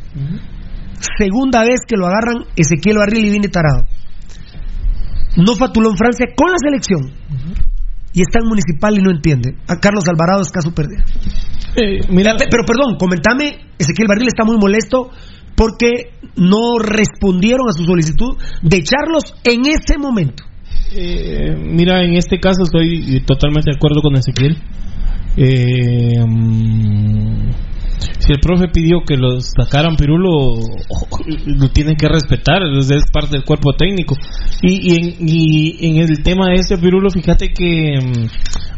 Segunda vez que lo agarran Ezequiel Barril y Vini Tarado. No fue a Toulon, Francia con la selección. Y está en municipal y no entiende. A Carlos Alvarado es caso perdido. Eh, mira, Pe- Pero perdón, comentame, Ezequiel Barril está muy molesto porque no respondieron a su solicitud de echarlos en ese momento. Eh, mira, en este caso estoy totalmente de acuerdo con Ezequiel. Eh, mm, si el profe pidió que los sacaran Pirulo, lo tienen que respetar, es parte del cuerpo técnico. Y, y, en, y en el tema de ese Pirulo, fíjate que mm,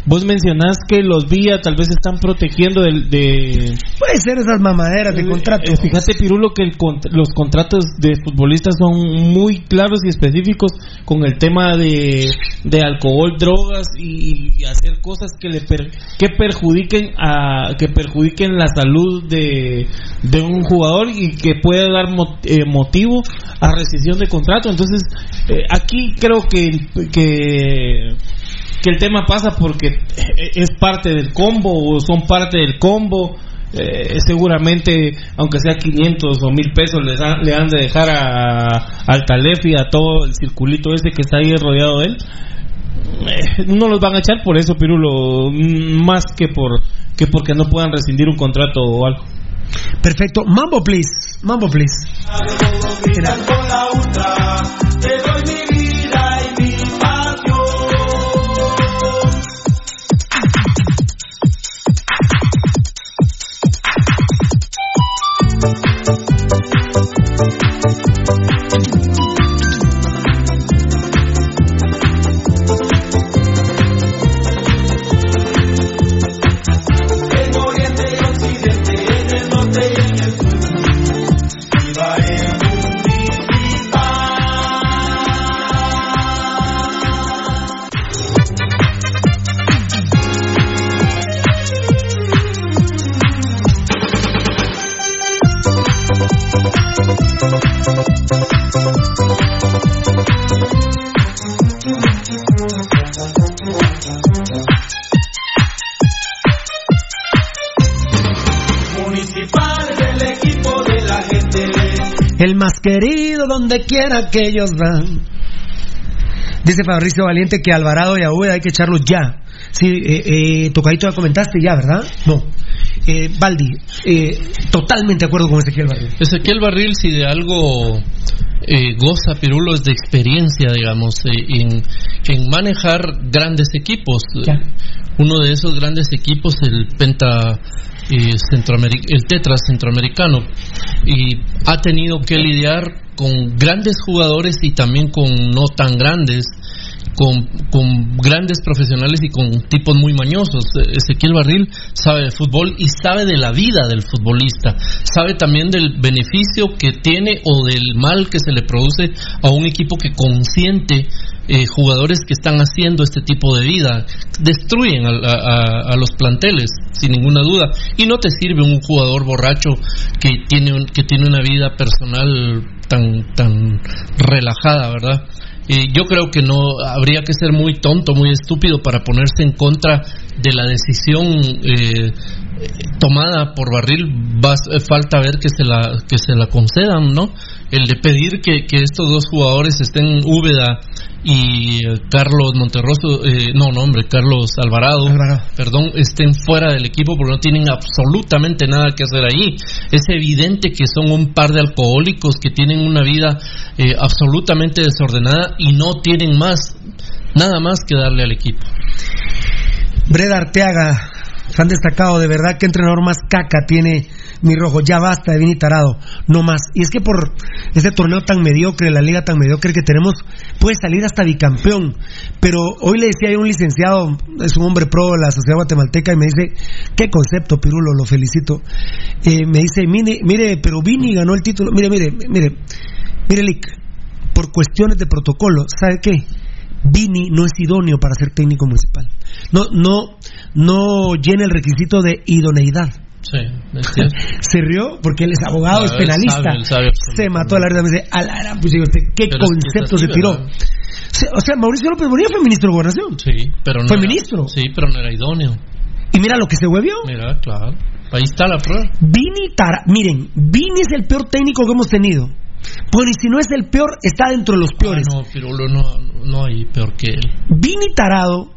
vos mencionás que los vía tal vez están protegiendo del, de... Puede ser esas mamaderas de contrato. Eh, fíjate Pirulo que el los contratos de futbolistas son muy claros y específicos con el tema de, de alcohol, drogas y, y hacer cosas que le per- que perjudiquen a que perjudiquen la salud de, de un jugador y que pueda dar mo- eh, motivo a rescisión de contrato. Entonces, eh, aquí creo que, que que el tema pasa porque eh, es parte del combo o son parte del combo. Eh, seguramente, aunque sea 500 o 1000 pesos, les han- le han de dejar a, al Talef y a todo el circulito ese que está ahí rodeado de él. Eh, no los van a echar por eso, Pirulo, mm, más que por que porque no puedan rescindir un contrato o algo. Perfecto. Mambo, please. Mambo, please. El más querido donde quiera que ellos van. Dice Fabricio Valiente que Alvarado y Aúda hay que echarlos ya. Sí, eh, eh, Tocadito ya comentaste ya, ¿verdad? No. Eh, Baldi, eh, totalmente de acuerdo con Ezequiel Barrio. Ezequiel Barril, si de algo eh, goza Pirulo es de experiencia, digamos, eh, en, en manejar grandes equipos. Uno de esos grandes equipos, el Penta eh, el Tetra Centroamericano, y ha tenido que lidiar con grandes jugadores y también con no tan grandes. Con, con grandes profesionales y con tipos muy mañosos. Ezequiel Barril sabe de fútbol y sabe de la vida del futbolista, sabe también del beneficio que tiene o del mal que se le produce a un equipo que consiente eh, jugadores que están haciendo este tipo de vida, destruyen a los planteles sin ninguna duda y no te sirve un jugador borracho que tiene un- que tiene una vida personal tan tan relajada, ¿verdad? Eh, yo creo que no habría que ser muy tonto, muy estúpido para ponerse en contra de la decisión eh, tomada por Barril. Va, eh, falta ver que se la que se la concedan, ¿no? El de pedir que, que estos dos jugadores estén Úbeda y eh, Carlos Monterroso, eh, no, no, hombre, Carlos Alvarado, perdón, estén fuera del equipo porque no tienen absolutamente nada que hacer ahí. Es evidente que son un par de alcohólicos que tienen una vida eh, absolutamente desordenada y no tienen más, nada más que darle al equipo. Breda Arteaga, fan destacado, de verdad que entrenador más caca tiene mi rojo, ya basta de Vini Tarado, no más. Y es que por este torneo tan mediocre, la liga tan mediocre que tenemos, puede salir hasta bicampeón. Pero hoy le decía a un licenciado, es un hombre pro de la sociedad guatemalteca, y me dice, qué concepto, Pirulo, lo felicito. Eh, me dice, mire, mire, pero Vini ganó el título, mire, mire, mire, mire, Lick, por cuestiones de protocolo, ¿sabe qué? Vini no es idóneo para ser técnico municipal. No, no, no llena el requisito de idoneidad. Sí. Se rió porque él es abogado, es penalista. sabe, él sabe se mató a la verdad. Me dice, a la pues digo, usted, ¿qué Pero concepto así, se tiró? O sea, Mauricio López Bonilla fue ministro de Gobernación. Sí, pero no Fue era- ministro. Sí, pero no era idóneo. Y mira lo que se huevió. Mira, claro. Ahí está la prueba. Vini Tara, miren, Vini es el peor técnico que hemos tenido. Y si no es el peor, está dentro de los peores. Ah, no, Pirulo no, no hay peor que él. Vini Tarado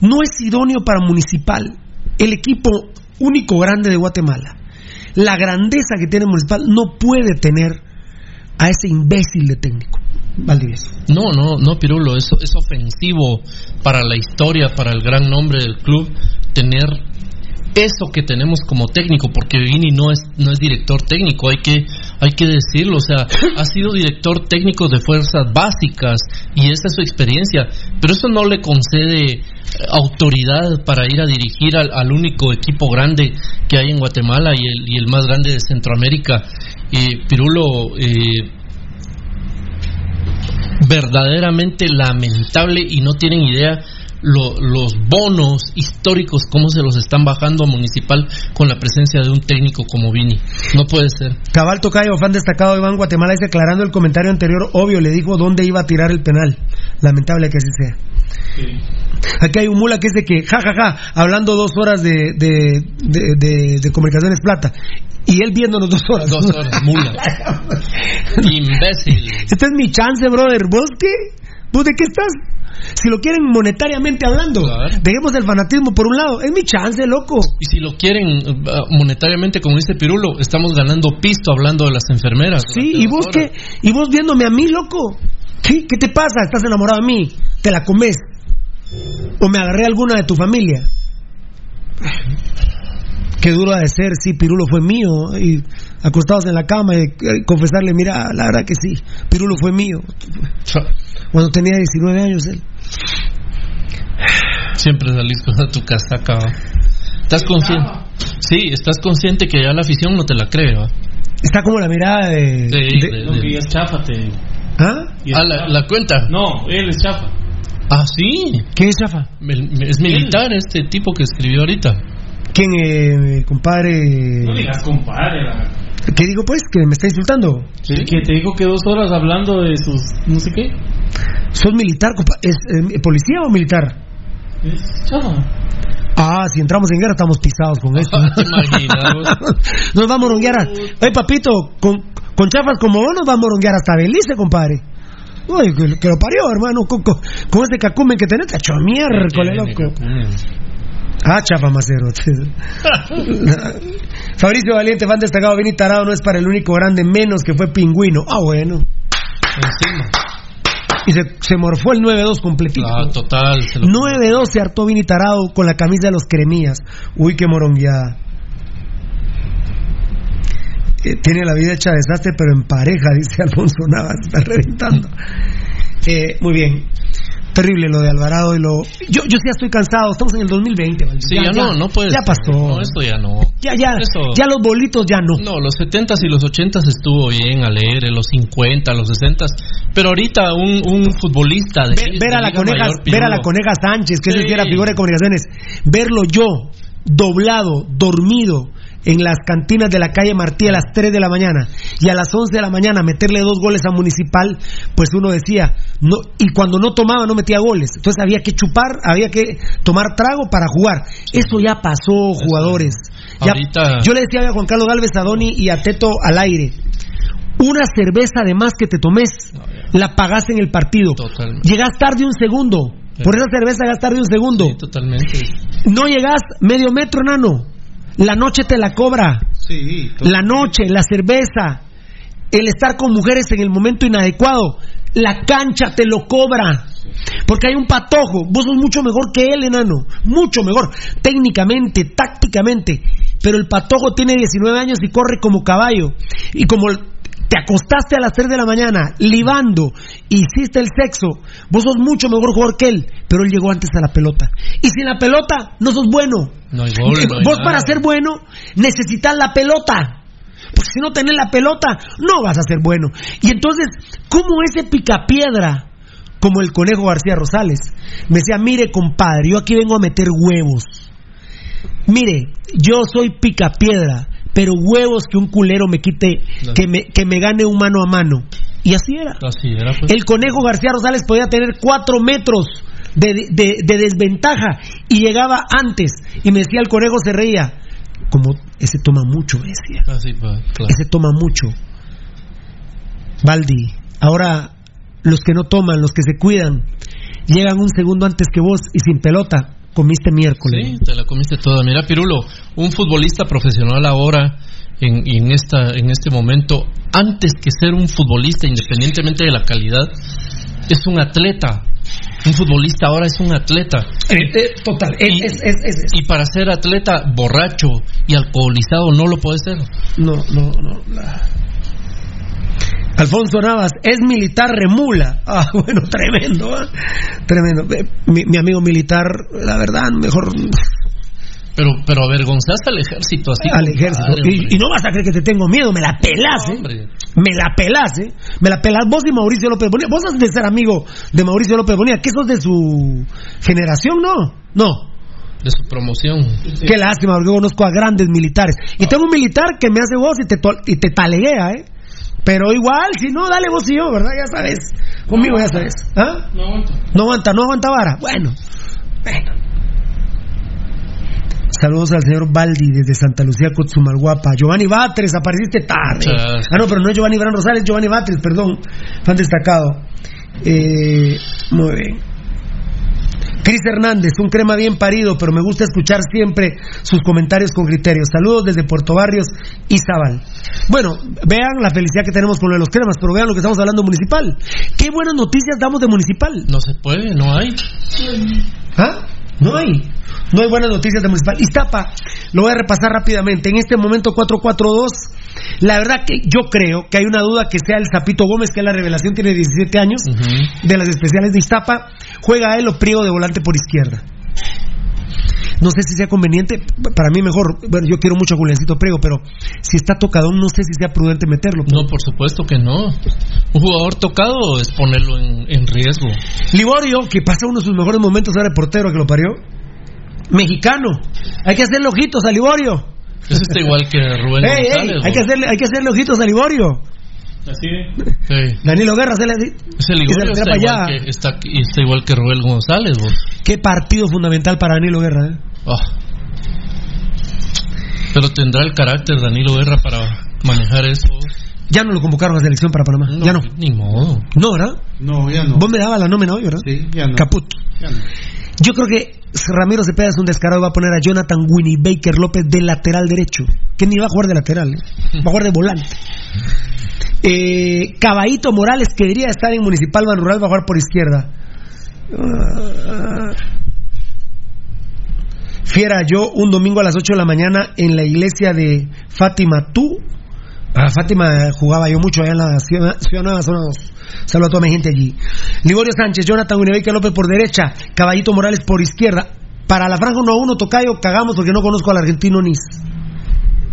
no es idóneo para Municipal, el equipo único grande de Guatemala. la grandeza que tiene Municipal no puede tener a ese imbécil de técnico. Valdivieso. No, no, no, Pirulo, es, es ofensivo para la historia, para el gran nombre del club, tener eso que tenemos como técnico, porque Vini no es, no es director técnico, hay que, hay que decirlo, o sea, ha sido director técnico de fuerzas básicas y esa es su experiencia, pero eso no le concede eh, autoridad para ir a dirigir al, único equipo grande que hay en Guatemala y el, y el más grande de Centroamérica. Eh, Pirulo, eh, verdaderamente lamentable y no tienen idea lo, los bonos históricos, cómo se los están bajando a Municipal con la presencia de un técnico como Vini. No puede ser. Cabal Tocayo, fan destacado de Iván Guatemala, dice aclarando el comentario anterior, obvio, le dijo dónde iba a tirar el penal. Lamentable que así sea. Aquí hay un mula que dice que, ja, ja, ja, hablando dos horas de, de, de, de, de comunicaciones plata. Y él viéndonos dos horas. Dos horas, mula. Imbécil. Esta es mi chance, brother. ¿Vos qué? ¿Vos de qué estás? Si lo quieren monetariamente hablando, dejemos el fanatismo por un lado. Es mi chance, loco. Y si lo quieren uh, monetariamente, como dice Pirulo, estamos ganando pisto hablando de las enfermeras. Sí, y vos qué? Y vos viéndome a mí, loco. ¿Qué, ¿Qué te pasa? ¿Estás enamorado de mí? ¿Te la comes? ¿O me agarré a alguna de tu familia? Qué duro ha de ser, sí, Pirulo fue mío. Y acostados en la cama y eh, confesarle, mira, la verdad que sí, Pirulo fue mío. Cuando tenía 19 años él. Siempre salís con tu casaca. ¿va? ¿Estás consciente? Sí, estás consciente que ya la afición no te la cree, ¿va? Está como la mirada de. Sí, de- de- Lo que es chafa, te digo. ¿Ah? Ah, la, la cuenta. No, él es chafa. Ah, sí. ¿Qué es chafa? Es militar este tipo que escribió ahorita. ¿Quién, eh, compadre? No digas compadre. la- ¿Qué digo pues? ¿Que me está insultando? Que te dijo que dos horas hablando de sus. no sé qué. ¿Sos militar, compa- ¿Es eh, policía o militar? Es chafa. Ah, si entramos en guerra estamos pisados con esto. Nos vamos a moronguear. a- Oye, papito, con, con chafas como vos nos vamos a moronguear hasta Belice, compadre. Uy, que, que lo parió, hermano. Con, con, con ese cacumen que tenés, te echó miércoles, loco. Ah, chafa macero. Fabricio Valiente, fan destacado, Vini Tarado no es para el único grande, menos que fue pingüino. Ah, bueno. Encima. Y se, se morfó el 9-2 completito. Ah, total. se lo- 9-2 se hartó Vini Tarado con la camisa de los cremías. Uy, qué morongueada. Eh, tiene la vida hecha desastre, pero en pareja, dice Alfonso Navas. Está reventando. Eh, muy bien. Terrible lo de Alvarado y lo. Yo, yo sí ya estoy cansado. Estamos en el 2020. Valdés. Sí, ya, no, no puede Ya pasó. No, esto ya no. Ya, ya. Ya los bolitos ya no. No, los 70s y los 80s estuvo bien alegre, los 50, los 60s, pero ahorita un, un futbolista de, Ver, ver de a la coneja, Mayor, ver a la coneja Sánchez, que es Sí. el que era figura de comunicaciones, verlo yo, doblado, dormido, en las cantinas de la calle Martí a las 3 de la mañana y a las 11 de la mañana meterle dos goles a Municipal, pues uno decía, no, y cuando no tomaba no metía goles, entonces había que chupar, había que tomar trago para jugar. Eso ya pasó, jugadores. Ya- Ahorita- yo le decía a Juan Carlos Galvez a Doni y a Teto al aire, una cerveza de más que te tomes, la pagaste en el partido. Totalmente. Llegas tarde un segundo. Por esa cerveza llegas tarde un segundo. Totalmente. No llegas medio metro, nano. La noche te la cobra. Sí, La noche, la cerveza, el estar con mujeres en el momento inadecuado, la cancha te lo cobra. Porque hay un patojo, vos sos mucho mejor que él, enano, mucho mejor, técnicamente, tácticamente. Pero el patojo tiene 19 años y corre como caballo. Y como te acostaste a las 3 de la mañana, libando, hiciste el sexo, vos sos mucho mejor jugador que él, pero él llegó antes a la pelota. Y sin la pelota, no sos bueno. No hay gol, no hay Vos nada. para ser bueno necesitas la pelota. Porque si no tenés la pelota, no vas a ser bueno. Y entonces, ¿cómo ese picapiedra, como el conejo García Rosales, me decía, mire compadre, yo aquí vengo a meter huevos. Mire, yo soy picapiedra, pero huevos que un culero me quite, que me, que me gane un mano a mano. Y así era. Así era, pues. El conejo García Rosales podía tener cuatro metros de, de- de desventaja y llegaba antes. Y me decía el conejo se reía. Como ese toma mucho, me decía. Así, pues, claro. Ese toma mucho. Baldi, ahora los que no toman, los que se cuidan, llegan un segundo antes que vos y sin pelota. Comiste miércoles. Sí, te la comiste toda. Mira, Pirulo, un futbolista profesional ahora, en, en, esta, en este momento, antes que ser un futbolista, independientemente de la calidad, es un atleta. Un futbolista ahora es un atleta. Eh, total, y, es, es, es, y, para ser atleta borracho y alcoholizado no lo puede ser. No, no, no. La... Alfonso Navas, es militar remula. Ah, bueno, tremendo, ¿eh? tremendo. Mi, mi, amigo militar, la verdad, mejor. Pero, pero avergonzaste al ejército así. Al ejército. Padre, y, y, no vas a creer que te tengo miedo, me la pelas, no, ¿eh? Me la pelas, ¿eh? Me la pelas vos y Mauricio López Bonilla. Vos has de ser amigo de Mauricio López Bonilla, que sos de su generación, ¿no? No de su promoción. Qué lástima, porque yo conozco a grandes militares. Y tengo un militar que me hace voz y te, y te taleguea, ¿eh? Pero igual, si no, dale vos y yo, ¿verdad? Ya sabes. Conmigo no ya sabes. ¿Ah? No aguanta. No aguanta, no aguanta vara. Bueno. Bueno. Saludos al señor Baldi desde Santa Lucía, Cotzumalguapa. Giovanni Batres, apareciste tarde. Ah, no, pero no es Giovanni Bran Rosales, Giovanni Batres, perdón. Fan destacado. Eh, muy bien. Cris Hernández, un crema bien parido, pero me gusta escuchar siempre sus comentarios con criterios. Saludos desde Puerto Barrios y Zabal. Bueno, vean la felicidad que tenemos con lo de los cremas, pero vean lo que estamos hablando municipal. ¿Qué buenas noticias damos de municipal? No se puede, no hay. ¿Ah? No hay. No hay buenas noticias de municipal. Iztapa, lo voy a repasar rápidamente. En este momento 442. La verdad que yo creo que hay una duda que sea el Zapito Gómez, que es la revelación, tiene 17 años, uh -huh. de las especiales de Iztapa. Juega él o Priego de volante por izquierda. No sé si sea conveniente, para mí mejor, bueno, yo quiero mucho a Juliancito Priego, pero si está tocado, no sé si sea prudente meterlo. No, por supuesto que no. Un jugador tocado es ponerlo en, en riesgo. Liborio, que pasa uno de sus mejores momentos, era el portero que lo parió. Mexicano. Hay que hacerle ojitos a Liborio. Eso está igual que Rubén hey, González. Hey, hay, que hacerle, hay que hacerle ojitos a Liborio. Así sí. Danilo Guerra se le Ese Liborio está igual, que, está, está igual que Rubén González. Vos. Qué partido fundamental para Danilo Guerra. ¿eh? Oh. Pero tendrá el carácter Danilo Guerra para manejar eso. Ya no lo convocaron a selección para Panamá. No, ya no. Ni modo. No, ¿verdad? No, ya no. Vos me dabas la nómina hoy, ¿verdad? Sí, ya no. Caput. Ya no. Yo creo que Ramiro Cepeda es un descarado. Va a poner a Jonathan Winnie Baker López de lateral derecho. Que ni va a jugar de lateral, ¿eh? va a jugar de volante. Eh, Caballito Morales, que debería estar en Municipal Ban Rural, va a jugar por izquierda. Fiera yo un domingo a las 8 de la mañana en la iglesia de Fátima Tú. A Fátima jugaba yo mucho allá en la Ciudad, Nueva Zona 2. Saludo a toda mi gente allí. Liborio Sánchez, Jonathan Unibeca López por derecha, Caballito Morales por izquierda. Para la franja 1 a 1, Tocayo, cagamos porque no conozco al argentino Nis.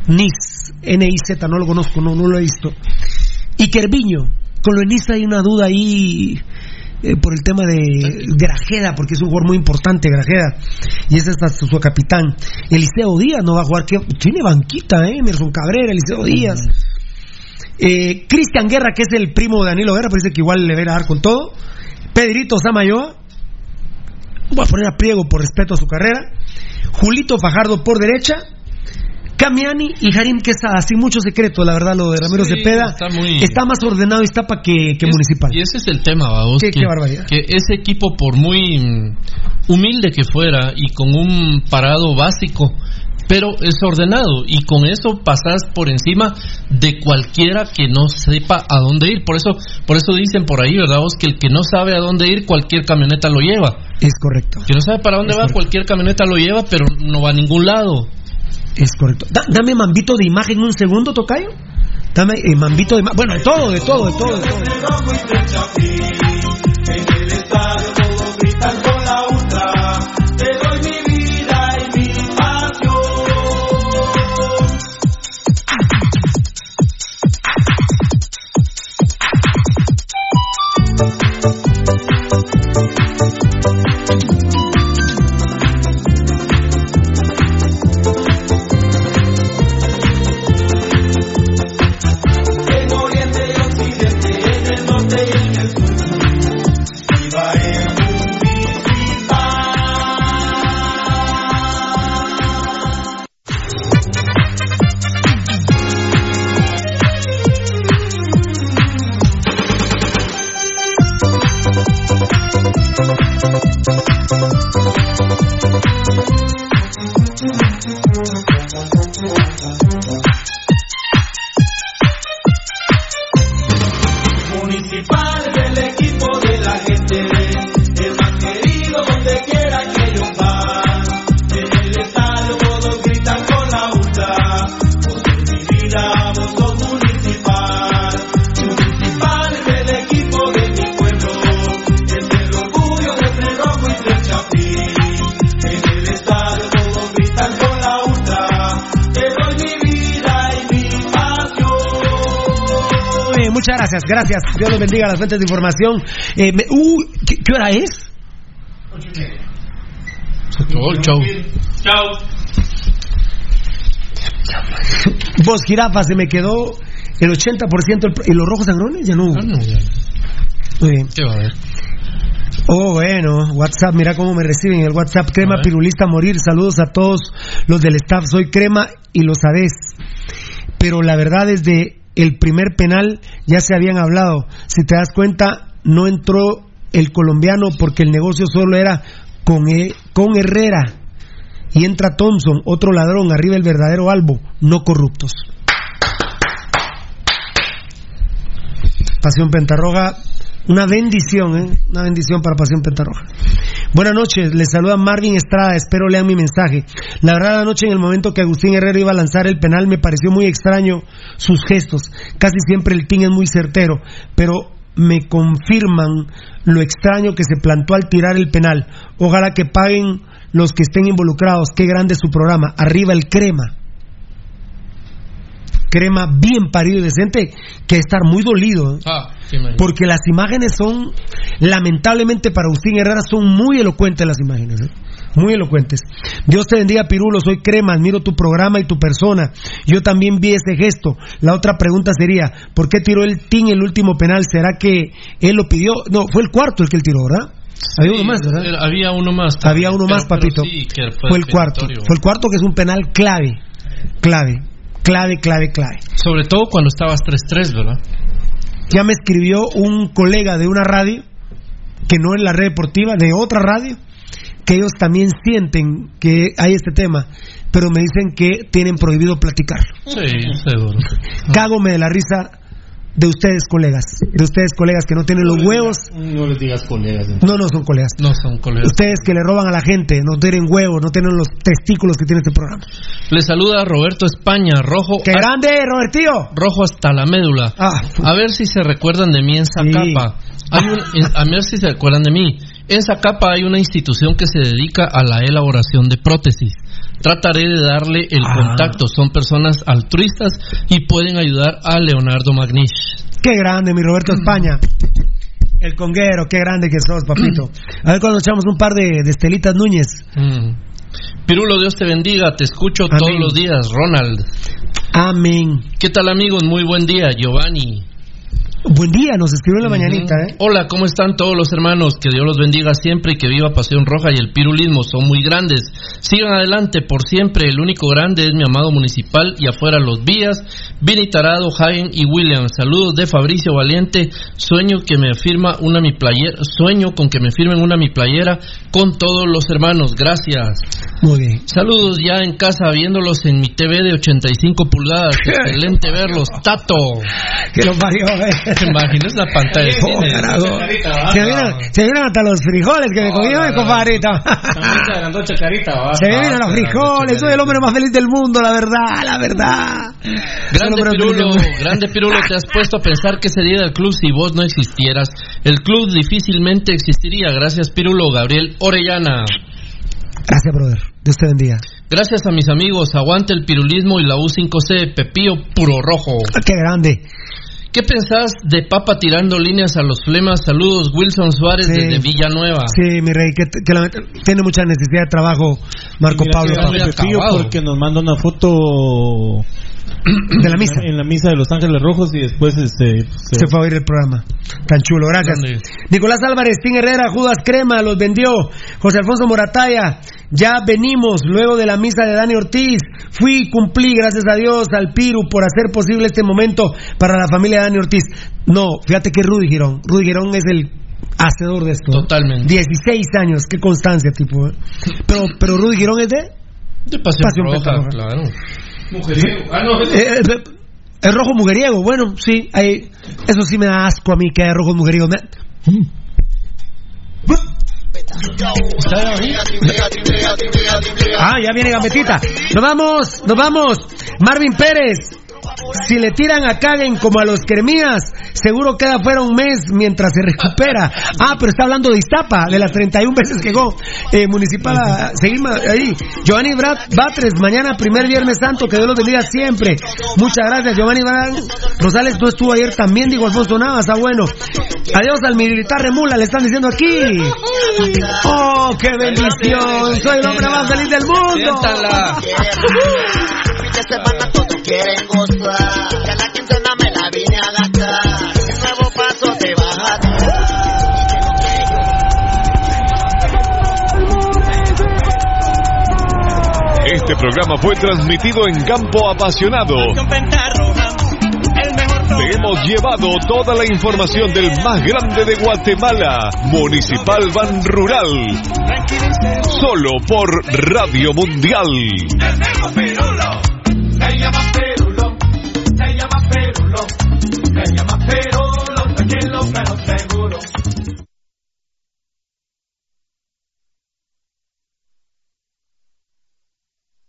Nis, N-I-Z, no lo conozco, no, no lo he visto. Y Kerviño, con lo de Nis hay una duda ahí eh, por el tema de Grajeda, porque es un jugador muy importante, Grajeda, y ese es su, su capitán. Eliseo Díaz no va a jugar, que tiene banquita, ¿eh? Emerson Cabrera, Eliseo Díaz. Eh, Cristian Guerra, que es el primo de Danilo Guerra, parece que igual le va a dar con todo. Pedrito Samayoa, voy a poner a Priego por respeto a su carrera. Julito Fajardo por derecha. Camiani y Jarim Quesada, sin mucho secreto, la verdad, lo de Ramiro Sí, Cepeda está muy- está más ordenado Iztapa que, que municipal. Y ese es el tema, vamos. Qué- que, qué barbaridad. que ese equipo, por muy mm, humilde que fuera y con un parado básico, pero es ordenado y con eso pasas por encima de cualquiera que no sepa a dónde ir. Por eso, por eso dicen por ahí, ¿verdad? Vos? que el que no sabe a dónde ir, cualquier camioneta lo lleva. Es correcto. Que no sabe para dónde Es va, correcto. cualquier camioneta lo lleva, pero no va a ningún lado. Es correcto. Da- dame mambito de imagen un segundo, Tocayo. Dame eh, mambito de imagen. Bueno, de todo, de todo, de todo. De todo. Gracias, gracias. Dios los bendiga las fuentes de información. Eh, me- uh, ¿qué, qué hora es? Se acabó el show. Chao. Vos, jirafa, se me quedó el 80% el pro- ¿Y los rojos sangrones? Ya no. Ah, no, ya. Muy bien. ¿Qué va a haber? Oh, bueno, WhatsApp, mira cómo me reciben el WhatsApp. Crema pirulista a morir. Saludos a todos los del staff. Soy Crema y lo sabés. Pero la verdad, desde el primer penal ya se habían hablado. Si te das cuenta, no entró el colombiano porque el negocio solo era con, E- con Herrera. Y entra Thompson, otro ladrón, arriba el verdadero albo, no corruptos. Pasión Pentarroja, una bendición, ¿eh? Una bendición para Pasión Pentarroja. Buenas noches, les saluda Marvin Estrada, espero lean mi mensaje. La verdad, anoche en el momento que Agustín Herrera iba a lanzar el penal me pareció muy extraño sus gestos. Casi siempre el ping es muy certero, pero me confirman lo extraño que se plantó al tirar el penal. Ojalá que paguen los que estén involucrados. Qué grande su programa. Arriba el crema crema bien parido y decente que estar muy dolido ¿eh? Ah, sí, porque las imágenes son lamentablemente para Agustín Herrera son muy elocuentes las imágenes ¿eh? muy elocuentes Dios te bendiga Pirulo soy crema admiro tu programa y tu persona yo también vi ese gesto la otra pregunta sería ¿por qué tiró el Team el último penal? ¿será que él lo pidió? no fue el cuarto el que él tiró ¿verdad? había uno más ¿verdad? Había uno más. Había uno más, Pero- papito. sí, fue el cuarto. Fue el cuarto que es un penal clave. Clave. Clave, clave, clave. Sobre todo cuando estabas 3-3, ¿verdad? Ya me escribió un colega de una radio, que no es la red deportiva, de otra radio, que ellos también sienten que hay este tema, pero me dicen que tienen prohibido platicarlo. Sí, seguro. Cágome de la risa de ustedes, colegas. De ustedes, colegas, que no tienen los huevos. No les digas colegas. No, no son colegas. No son colegas. Ustedes que le roban a la gente, no tienen huevos, no tienen los testículos que tiene este programa. Le saluda Roberto España, rojo. ¡Qué grande, Robertío! Rojo hasta la médula. Ah. A ver si se recuerdan de mí en Zacapa. Hay un- en- a ver si se recuerdan de mí. En Zacapa hay una institución que se dedica a la elaboración de prótesis. Trataré de darle el Ah. contacto. Son personas altruistas y pueden ayudar a Leonardo Magnish. ¡Qué grande, mi Roberto España! El conguero, qué grande que sos, papito. A ver cuando echamos un par de, de Estelitas Núñez. Mm. Pirulo, Dios te bendiga. Te escucho Amén. todos los días, Ronald. Amén. ¿Qué tal, amigos? Muy buen día, Giovanni. Buen día, nos escribió en la mañanita, ¿eh? Hola, ¿cómo están todos los hermanos? Que Dios los bendiga siempre y que viva Pasión Roja y el pirulismo. Son muy grandes. Sigan adelante por siempre. El único grande es mi amado municipal y afuera los vías. Vini Tarado, Jaén y William. Saludos de Fabricio Valiente. Sueño que me firma una mi playera. Sueño con que me firmen una mi playera con todos los hermanos. Gracias. Muy bien. Saludos ya en casa viéndolos en mi TV de 85 pulgadas. Excelente verlos. Tato. Que lo parió, ¿eh? ¿Te imaginas la pantalla? de Oh. Se vienen, se vienen hasta los frijoles que me comió mi compadrito. Se vienen los frijoles, soy el hombre más feliz del mundo, la verdad, la verdad. Grande Pirulo, grande Pirulo, te has puesto a pensar que sería el club si vos no existieras. El club difícilmente existiría. Gracias Pirulo, Gabriel Orellana. Gracias, brother. Dios te bendiga. Gracias a mis amigos, aguante el pirulismo y la U5C, Pepío Puro Rojo. Qué grande. ¿Qué pensás de Papa tirando líneas a los flemas? Saludos, Wilson Suárez Sí. desde Villanueva. Sí, mi rey, que, que la- tiene mucha necesidad de trabajo, Marco Pablo. Pepillo porque nos manda una foto de la misa en la misa de Los Ángeles Rojos y después este se, Se fue a oír el programa. Tan chulo, gracias. Nicolás Álvarez, Tim Herrera, Judas Crema, los vendió. José Alfonso Morataya, ya venimos luego de la misa de Dani Ortiz. Fui cumplí, gracias a Dios, al Piru por hacer posible este momento para la familia de Dani Ortiz. No, fíjate que Rudy Girón. Rudy Girón es el, hacedor de esto. Totalmente. 16 años, qué constancia, tipo. ¿eh? Pero, pero Rudy Girón es de. De pasión, Pasión roja, Pentarroja. claro. Mujeriego. Ah, no, Eh, eh, el rojo mujeriego, bueno, sí, hay, eso sí me da asco a mí que haya rojo mujeriego. Me- Ah, ya viene Gambetita. Nos vamos, nos vamos. Marvin Pérez. Si le tiran a Caguen como a los Kermías, seguro queda fuera un mes mientras se recupera. Ah, pero está hablando de Iztapa, de las 31 veces que llegó. Eh, municipal, ah, seguimos ahí. Giovanni Brat, Batres, mañana primer Viernes Santo, que Dios los bendiga siempre. Muchas gracias, Giovanni Brat. Rosales no estuvo ayer también, digo Alfonso Navas, ah bueno. Adiós al militar Remula, le están diciendo aquí. Oh, qué bendición. Soy el hombre más feliz del mundo. Quieren gozar. Ya la quincena me la vine a gastar. Un nuevo paso te vas a Este programa fue transmitido en Campo Apasionado. Te hemos llevado toda la información del más grande de Guatemala, Municipal Ban Rural. Solo por Radio Mundial.